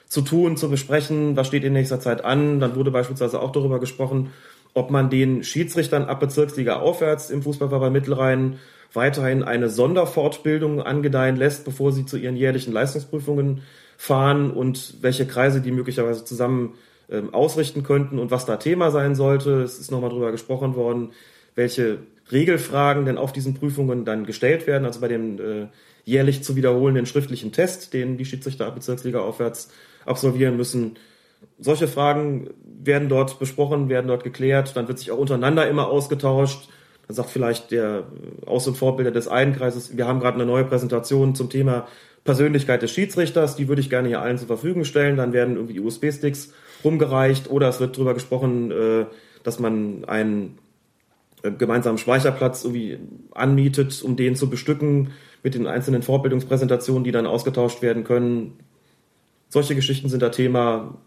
zu tun, zu besprechen, was steht in nächster Zeit an. Dann wurde beispielsweise auch darüber gesprochen, ob man den Schiedsrichtern ab Bezirksliga aufwärts im Fußballverband Mittelrhein weiterhin eine Sonderfortbildung angedeihen lässt, bevor sie zu ihren jährlichen Leistungsprüfungen fahren und welche Kreise die möglicherweise zusammen ähm, ausrichten könnten und was da Thema sein sollte. Es ist nochmal drüber gesprochen worden, welche Regelfragen denn auf diesen Prüfungen dann gestellt werden, also bei dem äh, jährlich zu wiederholenden schriftlichen Test, den die Schiedsrichter ab Bezirksliga aufwärts absolvieren müssen. Solche Fragen werden dort besprochen, werden dort geklärt, dann wird sich auch untereinander immer ausgetauscht. Dann sagt vielleicht der Aus- und Vorbilder des einen Kreises, wir haben gerade eine neue Präsentation zum Thema Persönlichkeit des Schiedsrichters, die würde ich gerne hier allen zur Verfügung stellen. Dann werden irgendwie USB-Sticks rumgereicht oder es wird darüber gesprochen, äh, dass man einen äh, gemeinsamen Speicherplatz irgendwie anmietet, um den zu bestücken mit den einzelnen Fortbildungspräsentationen, die dann ausgetauscht werden können. Solche Geschichten sind da Thema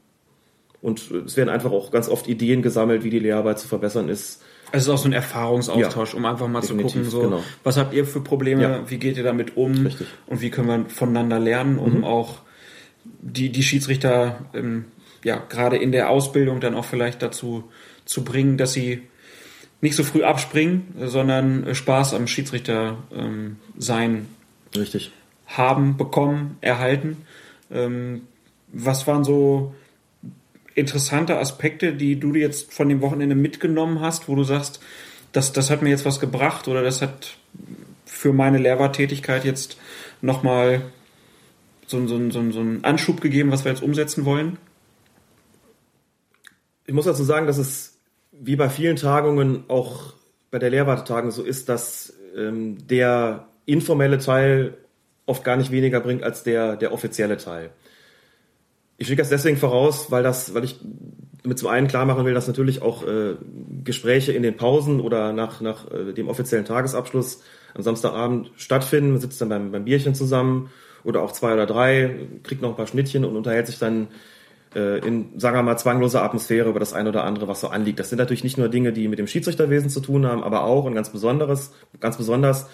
und es werden einfach auch ganz oft Ideen gesammelt, wie die Lehrarbeit zu verbessern ist. Es ist auch so ein Erfahrungsaustausch, Ja, um einfach mal zu gucken, so, genau. was habt ihr für Probleme, Ja. wie geht ihr damit um Richtig. und wie können wir voneinander lernen, um Mhm. auch die, die Schiedsrichter ähm, ja gerade in der Ausbildung dann auch vielleicht dazu zu bringen, dass sie nicht so früh abspringen, sondern äh, Spaß am Schiedsrichter ähm, sein Richtig. haben, bekommen, erhalten. Ähm, was waren so interessante Aspekte, die du dir jetzt von dem Wochenende mitgenommen hast, wo du sagst, das, das hat mir jetzt was gebracht oder das hat für meine Lehrwartätigkeit jetzt nochmal so, so, so, so einen Anschub gegeben, was wir jetzt umsetzen wollen? Ich muss dazu sagen, dass es wie bei vielen Tagungen auch bei der Lehrwartetagung so ist, dass ähm, der informelle Teil oft gar nicht weniger bringt als der, der offizielle Teil. Ich schicke das deswegen voraus, weil das, weil ich damit zum einen klar machen will, dass natürlich auch äh, Gespräche in den Pausen oder nach, nach äh, dem offiziellen Tagesabschluss am Samstagabend stattfinden. Man sitzt dann beim, beim Bierchen zusammen oder auch zwei oder drei, kriegt noch ein paar Schnittchen und unterhält sich dann in, sagen wir mal, zwangloser Atmosphäre über das eine oder andere, was so anliegt. Das sind natürlich nicht nur Dinge, die mit dem Schiedsrichterwesen zu tun haben, aber auch und ganz besonderes, ganz besonders,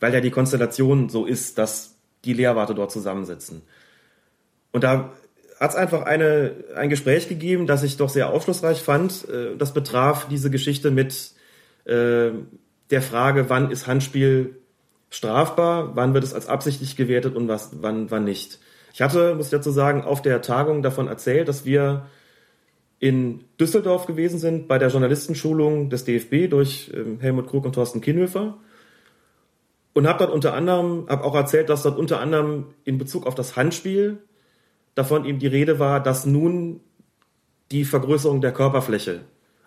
weil ja die Konstellation so ist, dass die Lehrwarte dort zusammensitzen. Und da hat es einfach eine, ein Gespräch gegeben, das ich doch sehr aufschlussreich fand. Äh, das betraf diese Geschichte mit äh, der Frage, wann ist Handspiel strafbar, wann wird es als absichtlich gewertet und was, wann, wann nicht. Ich hatte, muss ich dazu sagen, auf der Tagung davon erzählt, dass wir in Düsseldorf gewesen sind bei der Journalistenschulung des DFB durch ähm, Helmut Krug und Thorsten Kienhöfer und habe dort unter anderem, habe auch erzählt, dass dort unter anderem in Bezug auf das Handspiel davon eben die Rede war, dass nun die Vergrößerung der Körperfläche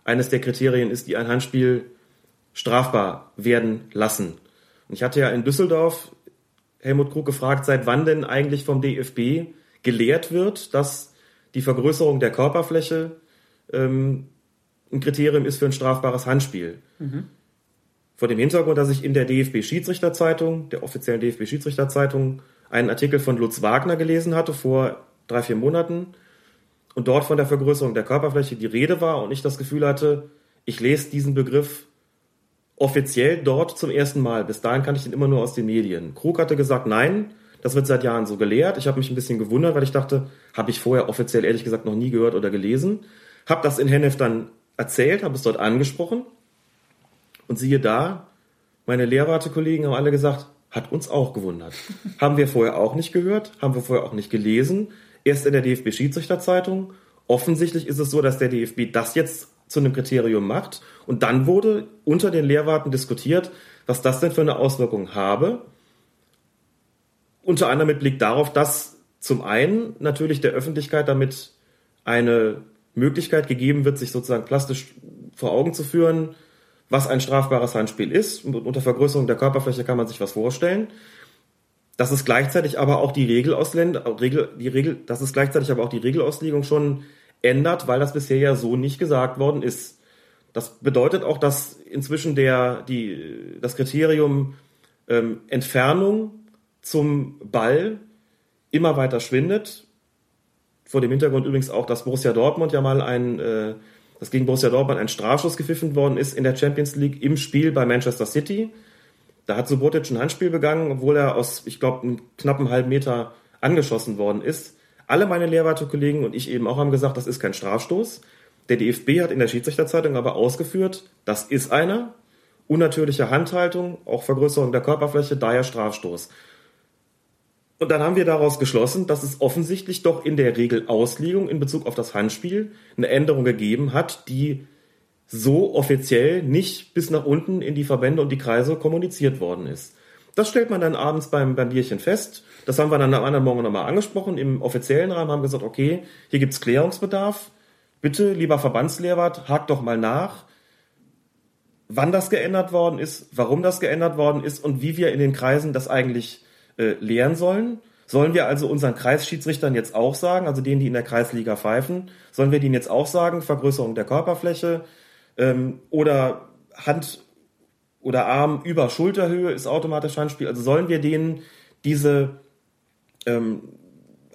eines der Kriterien ist, die ein Handspiel strafbar werden lassen. Und ich hatte ja in Düsseldorf Helmut Krug gefragt, seit wann denn eigentlich vom DFB gelehrt wird, dass die Vergrößerung der Körperfläche ähm, ein Kriterium ist für ein strafbares Handspiel. Mhm. Vor dem Hintergrund, dass ich in der DFB-Schiedsrichterzeitung, der offiziellen DFB-Schiedsrichterzeitung, einen Artikel von Lutz Wagner gelesen hatte vor drei, vier Monaten und dort von der Vergrößerung der Körperfläche die Rede war und ich das Gefühl hatte, ich lese diesen Begriff offiziell dort zum ersten Mal. Bis dahin kannte ich den immer nur aus den Medien. Krug hatte gesagt, nein, das wird seit Jahren so gelehrt. Ich habe mich ein bisschen gewundert, weil ich dachte, habe ich vorher offiziell ehrlich gesagt noch nie gehört oder gelesen. Habe das in Hennef dann erzählt, habe es dort angesprochen und siehe da, meine Lehrwartekollegen haben alle gesagt, hat uns auch gewundert. haben wir vorher auch nicht gehört, haben wir vorher auch nicht gelesen erst in der DFB-Schiedsrichterzeitung. Offensichtlich ist es so, dass der DFB das jetzt zu einem Kriterium macht. Und dann wurde unter den Lehrwarten diskutiert, was das denn für eine Auswirkung habe. Unter anderem mit Blick darauf, dass zum einen natürlich der Öffentlichkeit damit eine Möglichkeit gegeben wird, sich sozusagen plastisch vor Augen zu führen, was ein strafbares Handspiel ist. Unter Vergrößerung der Körperfläche kann man sich was vorstellen die Regel, dass es gleichzeitig aber auch die Regelauslegung schon ändert, weil das bisher ja so nicht gesagt worden ist. Das bedeutet auch, dass inzwischen der, die, das Kriterium ähm, Entfernung zum Ball immer weiter schwindet. Vor dem Hintergrund übrigens auch, dass Borussia Dortmund ja mal ein, äh, dass gegen Borussia Dortmund ein Strafschuss gepfiffen worden ist in der Champions League im Spiel bei Manchester City. Da hat Subotic ein Handspiel begangen, obwohl er aus, ich glaube, einem knappen halben Meter angeschossen worden ist. Alle meine Lehrwartekollegen und ich eben auch haben gesagt, das ist kein Strafstoß. Der DFB hat in der Schiedsrichterzeitung aber ausgeführt, das ist einer. Unnatürliche Handhaltung, auch Vergrößerung der Körperfläche, daher Strafstoß. Und dann haben wir daraus geschlossen, dass es offensichtlich doch in der Regelauslegung in Bezug auf das Handspiel eine Änderung gegeben hat, die so offiziell nicht bis nach unten in die Verbände und die Kreise kommuniziert worden ist. Das stellt man dann abends beim, beim Bierchen fest. Das haben wir dann am anderen Morgen nochmal angesprochen. Im offiziellen Rahmen haben wir gesagt, okay, hier gibt's Klärungsbedarf. Bitte, lieber Verbandslehrwart, hakt doch mal nach, wann das geändert worden ist, warum das geändert worden ist und wie wir in den Kreisen das eigentlich äh, lehren sollen. Sollen wir also unseren Kreisschiedsrichtern jetzt auch sagen, also denen, die in der Kreisliga pfeifen, sollen wir denen jetzt auch sagen, Vergrößerung der Körperfläche, ähm, oder Hand oder Arm über Schulterhöhe ist automatisch Handspiel. Also sollen wir denen diese ähm,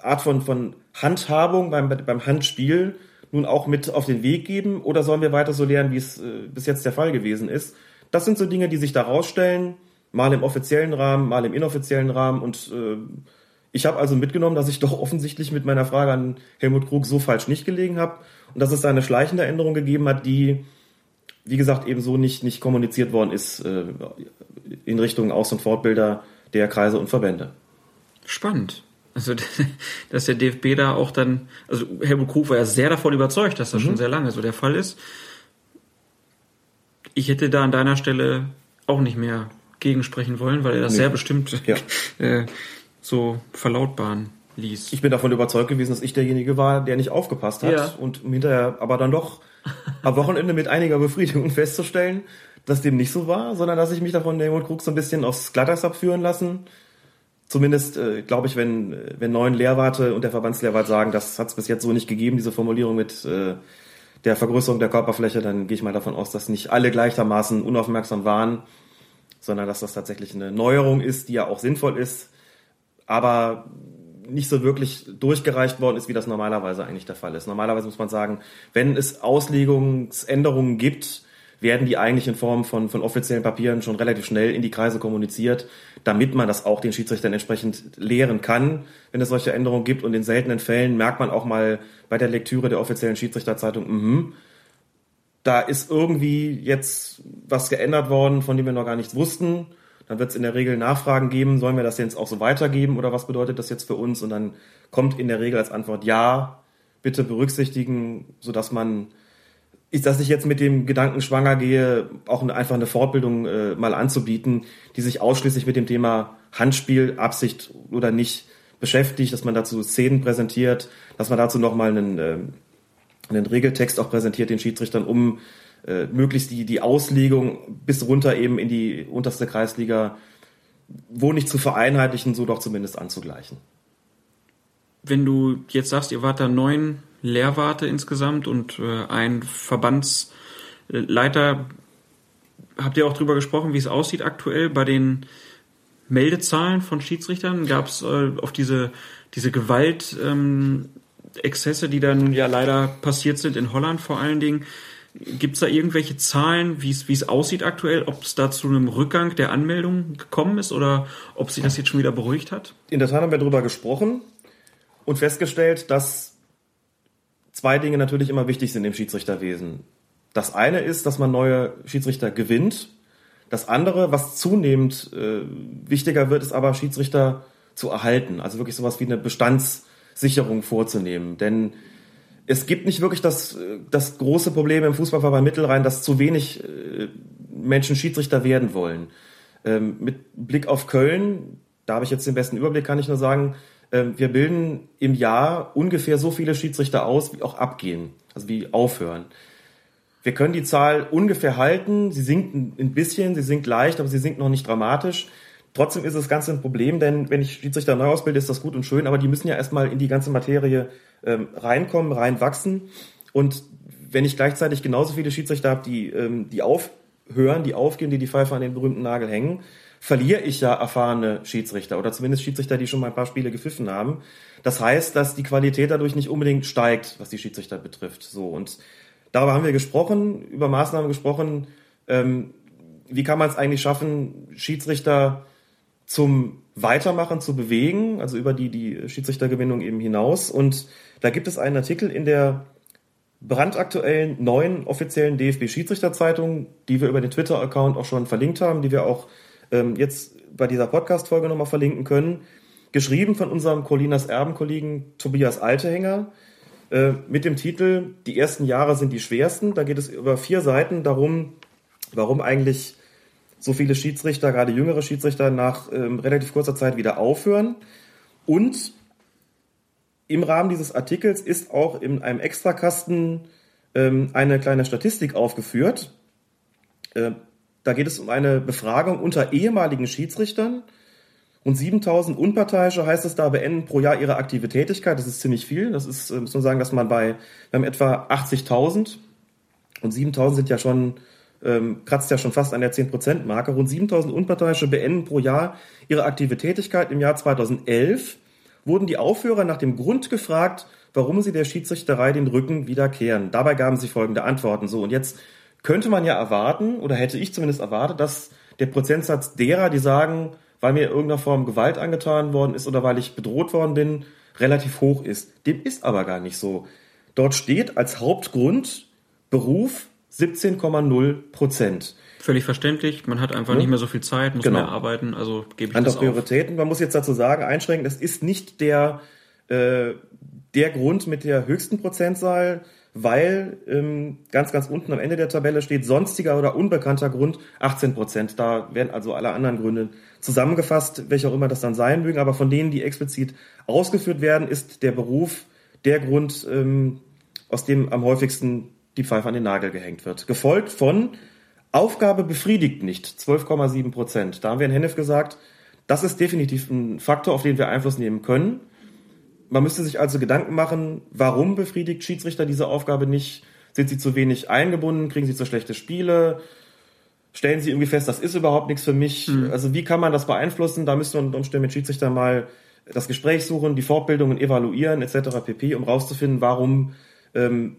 Art von, von Handhabung beim, beim Handspiel nun auch mit auf den Weg geben oder sollen wir weiter so lernen, wie es äh, bis jetzt der Fall gewesen ist? Das sind so Dinge, die sich da rausstellen, mal im offiziellen Rahmen, mal im inoffiziellen Rahmen und äh, ich habe also mitgenommen, dass ich doch offensichtlich mit meiner Frage an Helmut Krug so falsch nicht gelegen habe und dass es da eine schleichende Änderung gegeben hat, die wie gesagt, eben so nicht, nicht kommuniziert worden ist äh, in Richtung Aus- und Fortbilder der Kreise und Verbände. Spannend. Also, dass der DFB da auch dann, also Helmut Krug war ja sehr davon überzeugt, dass das mhm. schon sehr lange so der Fall ist. Ich hätte da an deiner Stelle auch nicht mehr gegensprechen wollen, weil er das nee. sehr bestimmt ja. äh, so verlautbaren ließ. Ich bin davon überzeugt gewesen, dass ich derjenige war, der nicht aufgepasst hat ja. und hinterher aber dann doch am Wochenende mit einiger Befriedigung festzustellen, dass dem nicht so war, sondern dass ich mich davon Helmut Krug so ein bisschen aufs Glatteis abführen lassen. Zumindest äh, glaube ich, wenn, wenn neun Lehrwarte und der Verbandslehrwart sagen, das hat es bis jetzt so nicht gegeben, diese Formulierung mit äh, der Vergrößerung der Körperfläche, dann gehe ich mal davon aus, dass nicht alle gleichermaßen unaufmerksam waren, sondern dass das tatsächlich eine Neuerung ist, die ja auch sinnvoll ist, aber nicht so wirklich durchgereicht worden ist, wie das normalerweise eigentlich der Fall ist. Normalerweise muss man sagen, wenn es Auslegungsänderungen gibt, werden die eigentlich in Form von, von offiziellen Papieren schon relativ schnell in die Kreise kommuniziert, damit man das auch den Schiedsrichtern entsprechend lehren kann, wenn es solche Änderungen gibt. Und in seltenen Fällen merkt man auch mal bei der Lektüre der offiziellen Schiedsrichterzeitung, mh, da ist irgendwie jetzt was geändert worden, von dem wir noch gar nichts wussten. Dann wird es in der Regel Nachfragen geben, sollen wir das jetzt auch so weitergeben oder was bedeutet das jetzt für uns? Und dann kommt in der Regel als Antwort ja, bitte berücksichtigen, sodass man dass ich jetzt mit dem Gedanken schwanger gehe, auch einfach eine Fortbildung äh, mal anzubieten, die sich ausschließlich mit dem Thema Handspiel, Absicht oder nicht beschäftigt, dass man dazu Szenen präsentiert, dass man dazu nochmal einen, äh, einen Regeltext auch präsentiert den Schiedsrichtern, um äh, möglichst die, die Auslegung bis runter eben in die unterste Kreisliga wo nicht zu vereinheitlichen, so doch zumindest anzugleichen. Wenn du jetzt sagst, ihr wart da neun Lehrwarte insgesamt und äh, ein Verbandsleiter. Habt ihr auch drüber gesprochen, wie es aussieht aktuell bei den Meldezahlen von Schiedsrichtern? Gab es äh, auf diese, diese Gewalt ähm, Exzesse, die da nun ja leider passiert sind, in Holland vor allen Dingen. Gibt es da irgendwelche Zahlen, wie es aussieht aktuell, ob es da zu einem Rückgang der Anmeldungen gekommen ist oder ob sich das jetzt schon wieder beruhigt hat? In der Tat haben wir darüber gesprochen und festgestellt, dass zwei Dinge natürlich immer wichtig sind im Schiedsrichterwesen. Das eine ist, dass man neue Schiedsrichter gewinnt. Das andere, was zunehmend äh, wichtiger wird, ist aber Schiedsrichter zu erhalten. Also wirklich sowas wie eine Bestandssicherung vorzunehmen. Denn es gibt nicht wirklich das, das große Problem im Fußballverband Mittelrhein, dass zu wenig äh, Menschen Schiedsrichter werden wollen. Ähm, mit Blick auf Köln, da habe ich jetzt den besten Überblick, kann ich nur sagen, ähm, wir bilden im Jahr ungefähr so viele Schiedsrichter aus, wie auch abgehen, also wie aufhören. Wir können die Zahl ungefähr halten. Sie sinkt ein bisschen, sie sinkt leicht, aber sie sinkt noch nicht dramatisch. Trotzdem ist das Ganze ein Problem, denn wenn ich Schiedsrichter neu ausbilde, ist das gut und schön, aber die müssen ja erstmal in die ganze Materie ähm, reinkommen, reinwachsen. Und wenn ich gleichzeitig genauso viele Schiedsrichter habe, die, ähm, die aufhören, die aufgehen, die die Pfeife an den berühmten Nagel hängen, verliere ich ja erfahrene Schiedsrichter oder zumindest Schiedsrichter, die schon mal ein paar Spiele gepfiffen haben. Das heißt, dass die Qualität dadurch nicht unbedingt steigt, was die Schiedsrichter betrifft. So und darüber haben wir gesprochen, über Maßnahmen gesprochen. Ähm, wie kann man es eigentlich schaffen, Schiedsrichter zum Weitermachen zu bewegen, also über die, die Schiedsrichtergewinnung eben hinaus. Und da gibt es einen Artikel in der brandaktuellen neuen offiziellen DFB-Schiedsrichterzeitung, die wir über den Twitter-Account auch schon verlinkt haben, die wir auch ähm, jetzt bei dieser Podcast-Folge nochmal verlinken können. Geschrieben von unserem Colinas Erbenkollegen Tobias Altehänger äh, mit dem Titel Die ersten Jahre sind die schwersten. Da geht es über vier Seiten darum, warum eigentlich so viele Schiedsrichter, gerade jüngere Schiedsrichter, nach ähm, relativ kurzer Zeit wieder aufhören. Und im Rahmen dieses Artikels ist auch in einem Extrakasten ähm, eine kleine Statistik aufgeführt. Äh, da geht es um eine Befragung unter ehemaligen Schiedsrichtern. Und 7000 Unparteiische heißt es da beenden pro Jahr ihre aktive Tätigkeit. Das ist ziemlich viel. Das ist, äh, muss man sagen, dass man bei, wir haben etwa 80.000 und 7000 sind ja schon, ähm, kratzt ja schon fast an der 10%-Marke. Rund 7000 Unparteiische beenden pro Jahr ihre aktive Tätigkeit. Im Jahr 2011 wurden die Aufhörer nach dem Grund gefragt, warum sie der Schiedsrichterei den Rücken wieder kehren. Dabei gaben sie folgende Antworten. So, und jetzt könnte man ja erwarten, oder hätte ich zumindest erwartet, dass der Prozentsatz derer, die sagen, weil mir in irgendeiner Form Gewalt angetan worden ist oder weil ich bedroht worden bin, relativ hoch ist. Dem ist aber gar nicht so. Dort steht als Hauptgrund Beruf 17,0 Prozent. Völlig verständlich. Man hat einfach ja. nicht mehr so viel Zeit, muss genau. mehr arbeiten. Also gebe ich Andere das Prioritäten. Auf. Man muss jetzt dazu sagen, einschränken, es ist nicht der, äh, der Grund mit der höchsten Prozentzahl, weil ähm, ganz, ganz unten am Ende der Tabelle steht sonstiger oder unbekannter Grund 18 Prozent. Da werden also alle anderen Gründe zusammengefasst, welche auch immer das dann sein mögen. Aber von denen, die explizit ausgeführt werden, ist der Beruf der Grund, ähm, aus dem am häufigsten die Pfeife an den Nagel gehängt wird. Gefolgt von Aufgabe befriedigt nicht, 12,7 Prozent. Da haben wir in Hennef gesagt, das ist definitiv ein Faktor, auf den wir Einfluss nehmen können. Man müsste sich also Gedanken machen, warum befriedigt Schiedsrichter diese Aufgabe nicht? Sind sie zu wenig eingebunden? Kriegen sie zu schlechte Spiele? Stellen sie irgendwie fest, das ist überhaupt nichts für mich? Mhm. Also wie kann man das beeinflussen? Da müssen wir unter Umständen mit Schiedsrichter mal das Gespräch suchen, die Fortbildungen evaluieren etc. pp., um rauszufinden, warum ähm,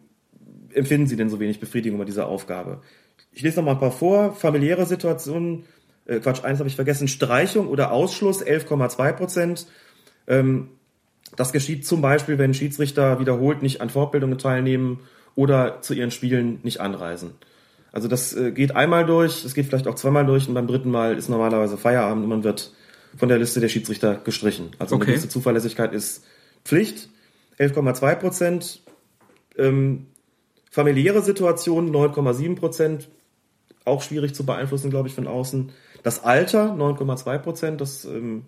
empfinden sie denn so wenig Befriedigung bei dieser Aufgabe. Ich lese noch mal ein paar vor. Familiäre Situationen, äh, Quatsch, eins habe ich vergessen, Streichung oder Ausschluss 11,2 Prozent. Ähm, das geschieht zum Beispiel, wenn Schiedsrichter wiederholt nicht an Fortbildungen teilnehmen oder zu ihren Spielen nicht anreisen. Also das äh, geht einmal durch, es geht vielleicht auch zweimal durch und beim dritten Mal ist normalerweise Feierabend und man wird von der Liste der Schiedsrichter gestrichen. Also Okay. eine gewisse Zuverlässigkeit ist Pflicht. 11,2 Prozent. Ähm, familiäre Situation 9,7 Prozent. Auch schwierig zu beeinflussen, glaube ich, von außen. Das Alter 9,2 Prozent. Das ähm,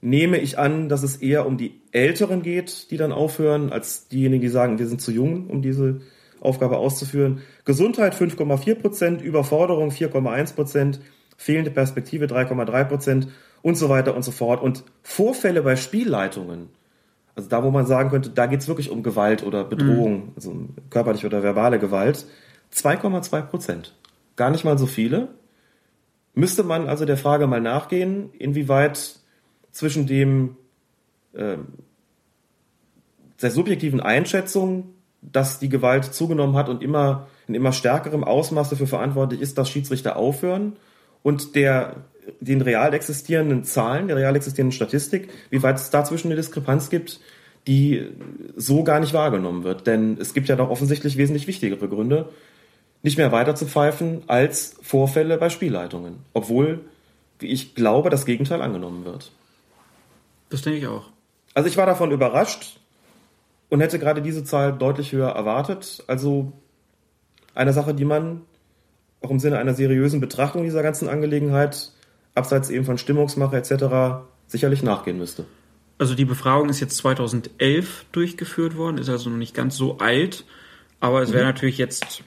nehme ich an, dass es eher um die Älteren geht, die dann aufhören, als diejenigen, die sagen, wir sind zu jung, um diese Aufgabe auszuführen. Gesundheit 5,4 Prozent, Überforderung 4,1 Prozent, fehlende Perspektive 3,3 Prozent und so weiter und so fort. Und Vorfälle bei Spielleitungen, also da, wo man sagen könnte, da geht's wirklich um Gewalt oder Bedrohung, also um körperliche oder verbale Gewalt, 2,2 Prozent. Gar nicht mal so viele. Müsste man also der Frage mal nachgehen, inwieweit zwischen dem ähm, der subjektiven Einschätzung, dass die Gewalt zugenommen hat und immer in immer stärkerem Ausmaß dafür verantwortlich ist, dass Schiedsrichter aufhören und der den real existierenden Zahlen, der real existierenden Statistik, wie weit es dazwischen eine Diskrepanz gibt, die so gar nicht wahrgenommen wird. Denn es gibt ja doch offensichtlich wesentlich wichtigere Gründe, nicht mehr weiter zu pfeifen als Vorfälle bei Spielleitungen. Obwohl, wie ich glaube, das Gegenteil angenommen wird. Das denke ich auch. Also ich war davon überrascht und hätte gerade diese Zahl deutlich höher erwartet. Also eine Sache, die man auch im Sinne einer seriösen Betrachtung dieser ganzen Angelegenheit, abseits eben von Stimmungsmache etc., sicherlich nachgehen müsste. Also die Befragung ist jetzt 2011 durchgeführt worden, ist also noch nicht ganz so alt, aber es wäre natürlich jetzt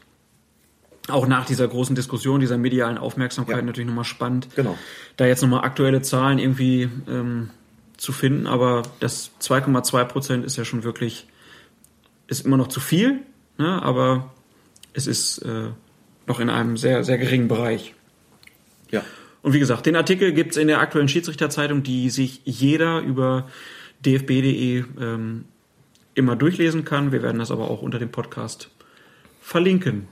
auch nach dieser großen Diskussion, dieser medialen Aufmerksamkeit Ja. natürlich nochmal spannend, Genau. da jetzt nochmal aktuelle Zahlen irgendwie ähm, zu finden, aber das 2,2 Prozent ist ja schon wirklich, ist immer noch zu viel, ne? aber es ist äh, noch in einem sehr, sehr geringen Bereich. Ja. Und wie gesagt, den Artikel gibt's in der aktuellen Schiedsrichterzeitung, die sich jeder über dfb.de ähm, immer durchlesen kann. Wir werden das aber auch unter dem Podcast verlinken.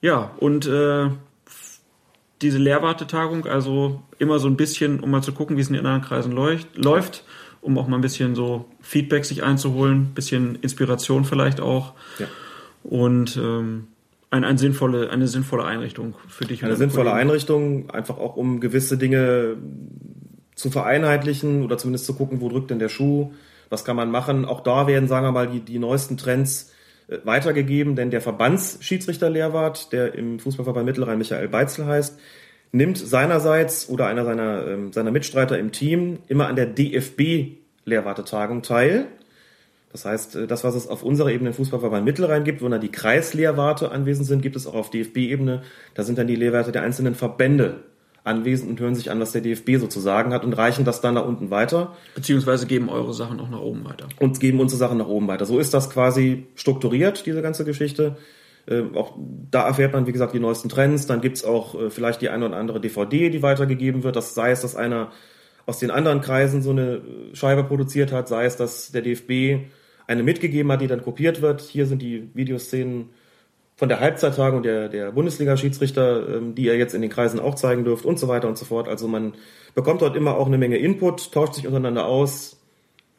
Ja, und äh, diese Lehrwartetagung, also immer so ein bisschen, um mal zu gucken, wie es in den anderen Kreisen leucht, läuft, um auch mal ein bisschen so Feedback sich einzuholen, bisschen Inspiration vielleicht auch. Ja. Und ähm, ein, ein sinnvolle, eine sinnvolle Einrichtung für dich. Eine sinnvolle Kollegen. Einrichtung, einfach auch um gewisse Dinge zu vereinheitlichen oder zumindest zu gucken, wo drückt denn der Schuh, was kann man machen. Auch da werden, sagen wir mal, die, die neuesten Trends äh, weitergegeben, denn der Verbandsschiedsrichter-Lehrwart, der im Fußballverband Mittelrhein Michael Beitzel heißt, nimmt seinerseits oder einer seiner, ähm, seiner Mitstreiter im Team immer an der DFB-Lehrwartetagung teil. Das heißt, äh, das, was es auf unserer Ebene im Fußballverband Mittelrhein gibt, wo dann die Kreislehrwarte anwesend sind, gibt es auch auf DFB-Ebene. Da sind dann die Lehrwerte der einzelnen Verbände anwesend und hören sich an, was der DFB so zu sagen hat und reichen das dann nach unten weiter Beziehungsweise geben eure Sachen auch nach oben weiter. und geben unsere Sachen nach oben weiter. So ist das quasi strukturiert, diese ganze Geschichte. Ähm, auch da erfährt man, wie gesagt, die neuesten Trends. Dann gibt's auch äh, vielleicht die eine oder andere DVD, die weitergegeben wird. Das sei es, dass einer aus den anderen Kreisen so eine Scheibe produziert hat, sei es, dass der DFB eine mitgegeben hat, die dann kopiert wird. Hier sind die Videoszenen von der Halbzeittagung der, der Bundesliga-Schiedsrichter, ähm, die ihr jetzt in den Kreisen auch zeigen dürft und so weiter und so fort. Also man bekommt dort immer auch eine Menge Input, tauscht sich untereinander aus,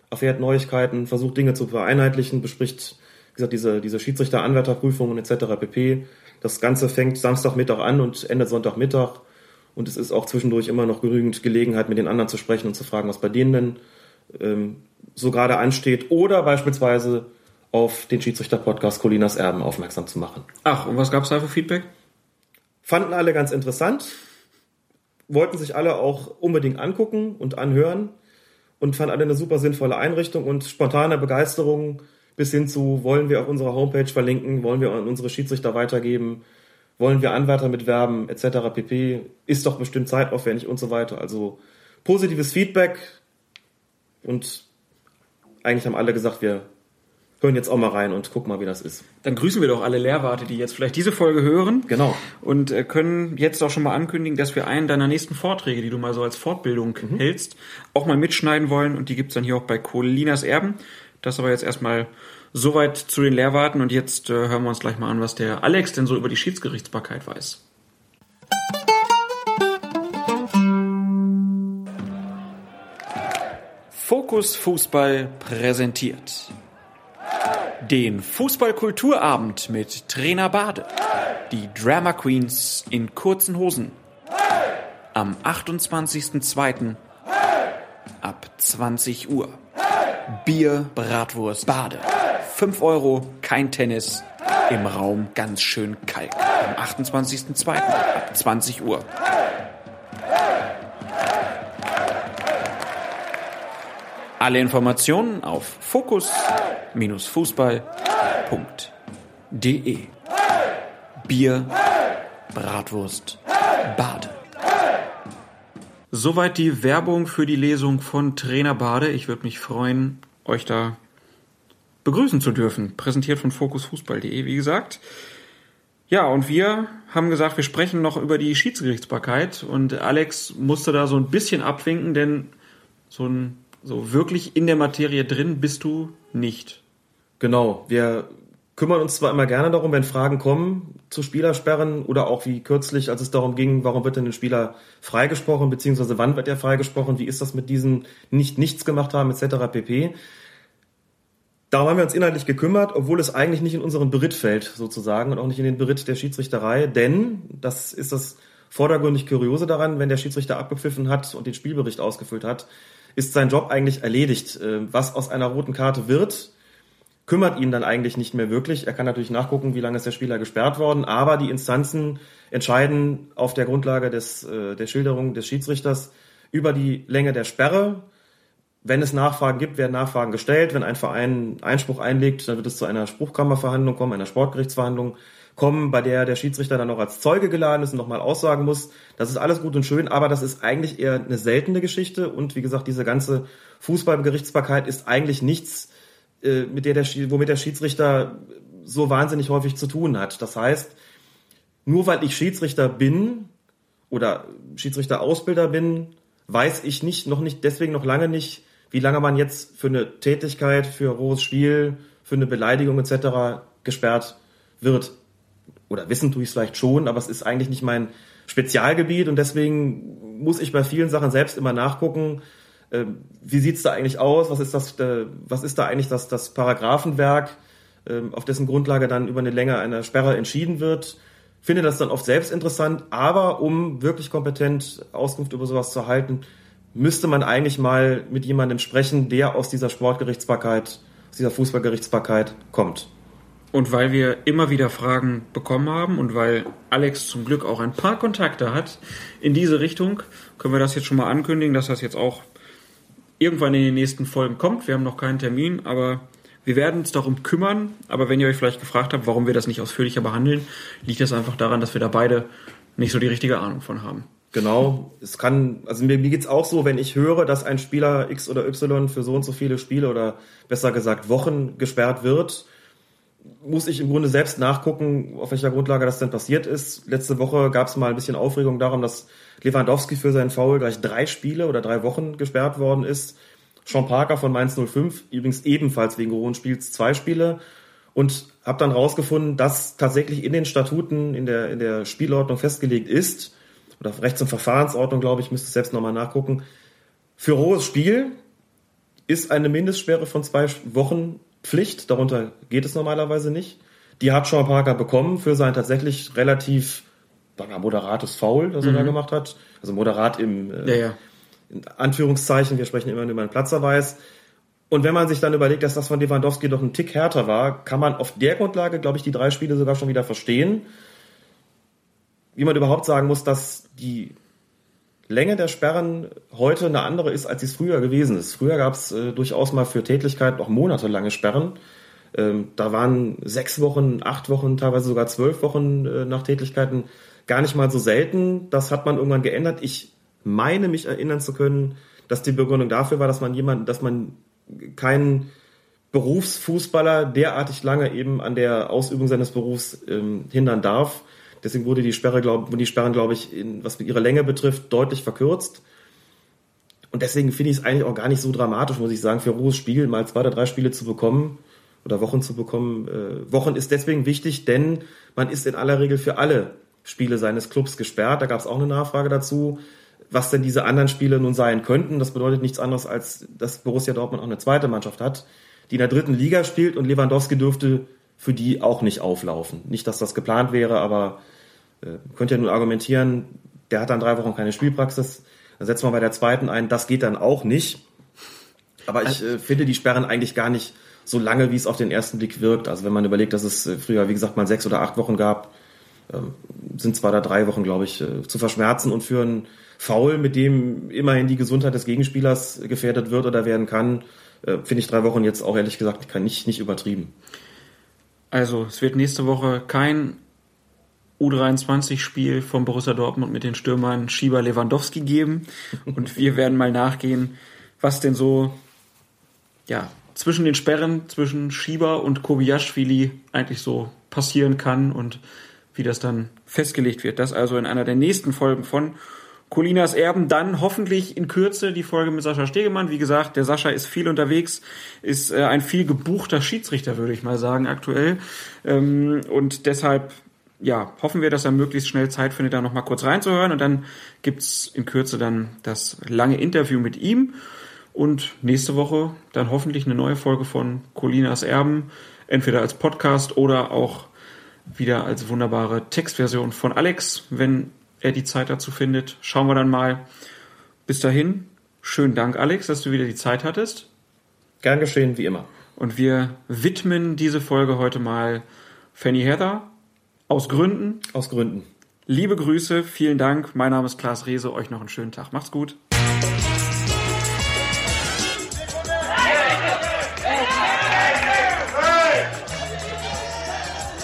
erfährt Neuigkeiten, versucht Dinge zu vereinheitlichen, bespricht, wie gesagt, diese, diese Schiedsrichter-Anwärterprüfungen etc. pp. Das Ganze fängt Samstagmittag an und endet Sonntagmittag. Und es ist auch zwischendurch immer noch genügend Gelegenheit, mit den anderen zu sprechen und zu fragen, was bei denen denn ähm, so gerade ansteht. Oder beispielsweise auf den Schiedsrichter-Podcast Colinas Erben aufmerksam zu machen. Ach, und was gab's da für Feedback? Fanden alle ganz interessant, wollten sich alle auch unbedingt angucken und anhören und fanden alle eine super sinnvolle Einrichtung und spontane Begeisterung bis hin zu, wollen wir auf unserer Homepage verlinken, wollen wir an unsere Schiedsrichter weitergeben, wollen wir Anwärter mitwerben, etc. pp. Ist doch bestimmt zeitaufwendig und so weiter. Also positives Feedback und eigentlich haben alle gesagt, wir hören jetzt auch mal rein und gucken mal, wie das ist. Dann grüßen wir doch alle Lehrwarte, die jetzt vielleicht diese Folge hören. Genau. Und äh, können jetzt auch schon mal ankündigen, dass wir einen deiner nächsten Vorträge, die du mal so als Fortbildung hältst, auch mal mitschneiden wollen. Und die gibt's dann hier auch bei Colinas Erben. Das aber jetzt erstmal soweit zu den Lehrwarten. Und jetzt äh, hören wir uns gleich mal an, was der Alex denn so über die Schiedsgerichtsbarkeit weiß. Fokus Fußball präsentiert den Fußballkulturabend mit Trainer Bade. Die Drama Queens in kurzen Hosen. Am 28.02. ab 20 Uhr. Bier, Bratwurst, Bade. 5 Euro, kein Tennis. Im Raum ganz schön kalt. Am 28.02. ab 20 Uhr. Alle Informationen auf fokus-fußball.de Bier, Bratwurst, Bade. Soweit die Werbung für die Lesung von Trainer Bade. Ich würde mich freuen, euch da begrüßen zu dürfen. Präsentiert von fokusfußball.de, wie gesagt. Ja, und wir haben gesagt, wir sprechen noch über die Schiedsgerichtsbarkeit und Alex musste da so ein bisschen abwinken, denn so ein so wirklich in der Materie drin bist du nicht. Genau, wir kümmern uns zwar immer gerne darum, wenn Fragen kommen zu Spielersperren oder auch wie kürzlich, als es darum ging, warum wird denn ein Spieler freigesprochen, beziehungsweise wann wird er freigesprochen, wie ist das mit diesen nicht nichts gemacht haben, etc. pp. Darum haben wir uns inhaltlich gekümmert, obwohl es eigentlich nicht in unseren Beritt fällt, sozusagen, und auch nicht in den Beritt der Schiedsrichterei, denn das ist das vordergründig Kuriose daran, wenn der Schiedsrichter abgepfiffen hat und den Spielbericht ausgefüllt hat, ist sein Job eigentlich erledigt. Äh, was aus einer roten Karte wird, kümmert ihn dann eigentlich nicht mehr wirklich. Er kann natürlich nachgucken, wie lange ist der Spieler gesperrt worden, aber die Instanzen entscheiden auf der Grundlage des, äh, der Schilderung des Schiedsrichters über die Länge der Sperre. Wenn es Nachfragen gibt, werden Nachfragen gestellt. Wenn ein Verein Einspruch einlegt, dann wird es zu einer Spruchkammerverhandlung kommen, einer Sportgerichtsverhandlung kommen, bei der der Schiedsrichter dann noch als Zeuge geladen ist und nochmal aussagen muss. Das ist alles gut und schön, aber das ist eigentlich eher eine seltene Geschichte und wie gesagt, diese ganze Fußballgerichtsbarkeit ist eigentlich nichts, äh, mit der der, womit der Schiedsrichter so wahnsinnig häufig zu tun hat. Das heißt, nur weil ich Schiedsrichter bin oder Schiedsrichterausbilder bin, weiß ich nicht, noch nicht, deswegen noch lange nicht, wie lange man jetzt für eine Tätigkeit, für rohes Spiel, für eine Beleidigung etc. gesperrt wird oder wissen tue ich es vielleicht schon, aber es ist eigentlich nicht mein Spezialgebiet und deswegen muss ich bei vielen Sachen selbst immer nachgucken, äh, wie sieht's da eigentlich aus, was ist das, äh, was ist da eigentlich das, das Paragraphenwerk, äh, auf dessen Grundlage dann über eine Länge einer Sperre entschieden wird. Finde das dann oft selbst interessant, aber um wirklich kompetent Auskunft über sowas zu erhalten, müsste man eigentlich mal mit jemandem sprechen, der aus dieser Sportgerichtsbarkeit, aus dieser Fußballgerichtsbarkeit kommt. Und weil wir immer wieder Fragen bekommen haben und weil Alex zum Glück auch ein paar Kontakte hat in diese Richtung, können wir das jetzt schon mal ankündigen, dass das jetzt auch irgendwann in den nächsten Folgen kommt. Wir haben noch keinen Termin, aber wir werden uns darum kümmern. Aber wenn ihr euch vielleicht gefragt habt, warum wir das nicht ausführlicher behandeln, liegt das einfach daran, dass wir da beide nicht so die richtige Ahnung von haben. Genau, es kann, also mir, mir geht's auch so, wenn ich höre, dass ein Spieler X oder Y für so und so viele Spiele oder besser gesagt Wochen gesperrt wird, muss ich im Grunde selbst nachgucken, auf welcher Grundlage das denn passiert ist. Letzte Woche gab es mal ein bisschen Aufregung darum, dass Lewandowski für seinen Foul gleich drei Spiele oder drei Wochen gesperrt worden ist. Sean Parker von Mainz 05 übrigens ebenfalls wegen rohen Spiels zwei Spiele und habe dann rausgefunden, dass tatsächlich in den Statuten in der in der Spielordnung festgelegt ist oder Rechts- und Verfahrensordnung, glaube ich, müsste selbst nochmal nachgucken. Für rohes Spiel ist eine Mindestsperre von zwei Wochen Pflicht, darunter geht es normalerweise nicht. Die hat Sean Parker bekommen für sein tatsächlich relativ wir, moderates Foul, das er da gemacht hat. Also moderat im äh, Ja, ja. in Anführungszeichen, wir sprechen immer über einen Platzerweis. Und wenn man sich dann überlegt, dass das von Lewandowski doch ein Tick härter war, kann man auf der Grundlage, glaube ich, die drei Spiele sogar schon wieder verstehen. Wie man überhaupt sagen muss, dass die Länge der Sperren heute eine andere ist, als sie es früher gewesen ist. Früher gab es äh, durchaus mal für Tätigkeit auch monatelange Sperren. Ähm, da waren sechs Wochen, acht Wochen, teilweise sogar zwölf Wochen äh, nach Tätigkeiten gar nicht mal so selten. Das hat man irgendwann geändert. Ich meine mich erinnern zu können, dass die Begründung dafür war, dass man jemanden, dass man keinen Berufsfußballer derartig lange eben an der Ausübung seines Berufs ähm, hindern darf. Deswegen wurde die Sperre, glaub, wurden die Sperren, glaube ich, in, was ihre Länge betrifft, deutlich verkürzt. Und deswegen finde ich es eigentlich auch gar nicht so dramatisch, muss ich sagen, für Ruhes Spiel mal zwei oder drei Spiele zu bekommen oder Wochen zu bekommen. Äh, Wochen ist deswegen wichtig, denn man ist in aller Regel für alle Spiele seines Clubs gesperrt. Da gab es auch eine Nachfrage dazu, was denn diese anderen Spiele nun sein könnten. Das bedeutet nichts anderes, als dass Borussia Dortmund auch eine zweite Mannschaft hat, die in der dritten Liga spielt und Lewandowski dürfte für die auch nicht auflaufen. Nicht, dass das geplant wäre, aber äh, könnt ihr nun argumentieren, der hat dann drei Wochen keine Spielpraxis. Dann setzen wir bei der zweiten ein, das geht dann auch nicht. Aber ich äh, finde die Sperren eigentlich gar nicht so lange, wie es auf den ersten Blick wirkt. Also wenn man überlegt, dass es äh, früher, wie gesagt, mal sechs oder acht Wochen gab, ähm, sind zwei oder drei Wochen, glaube ich, äh, zu verschmerzen und für einen Foul, mit dem immerhin die Gesundheit des Gegenspielers gefährdet wird oder werden kann, äh, finde ich drei Wochen jetzt auch ehrlich gesagt nicht, nicht übertrieben. Also es wird nächste Woche kein U23-Spiel von Borussia Dortmund mit den Stürmern Schieber Lewandowski geben. Und wir werden mal nachgehen, was denn so ja, zwischen den Sperren, zwischen Schieber und Kobiaschwili eigentlich so passieren kann und wie das dann festgelegt wird. Das also in einer der nächsten Folgen von Colinas Erben, dann hoffentlich in Kürze die Folge mit Sascha Stegemann. Wie gesagt, der Sascha ist viel unterwegs, ist äh, ein viel gebuchter Schiedsrichter, würde ich mal sagen, aktuell. Ähm, und deshalb ja, hoffen wir, dass er möglichst schnell Zeit findet, da nochmal kurz reinzuhören. Und dann gibt's in Kürze dann das lange Interview mit ihm. Und nächste Woche dann hoffentlich eine neue Folge von Colinas Erben, entweder als Podcast oder auch wieder als wunderbare Textversion von Alex, wenn er die Zeit dazu findet. Schauen wir dann mal. Bis dahin, schönen Dank, Alex, dass du wieder die Zeit hattest. Gern geschehen, wie immer. Und wir widmen diese Folge heute mal Fanny Heather aus Gründen. Aus Gründen. Liebe Grüße, vielen Dank. Mein Name ist Klaas Rehse. Euch noch einen schönen Tag. Macht's gut.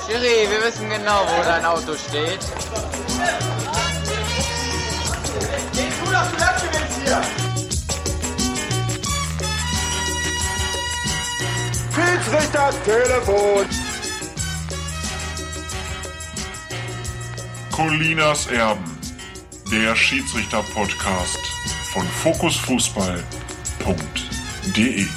Schiri, wir wissen genau, wo dein Auto steht. Schiedsrichter Telefon. Colinas Erben, der Schiedsrichter-Podcast von fokusfußball.de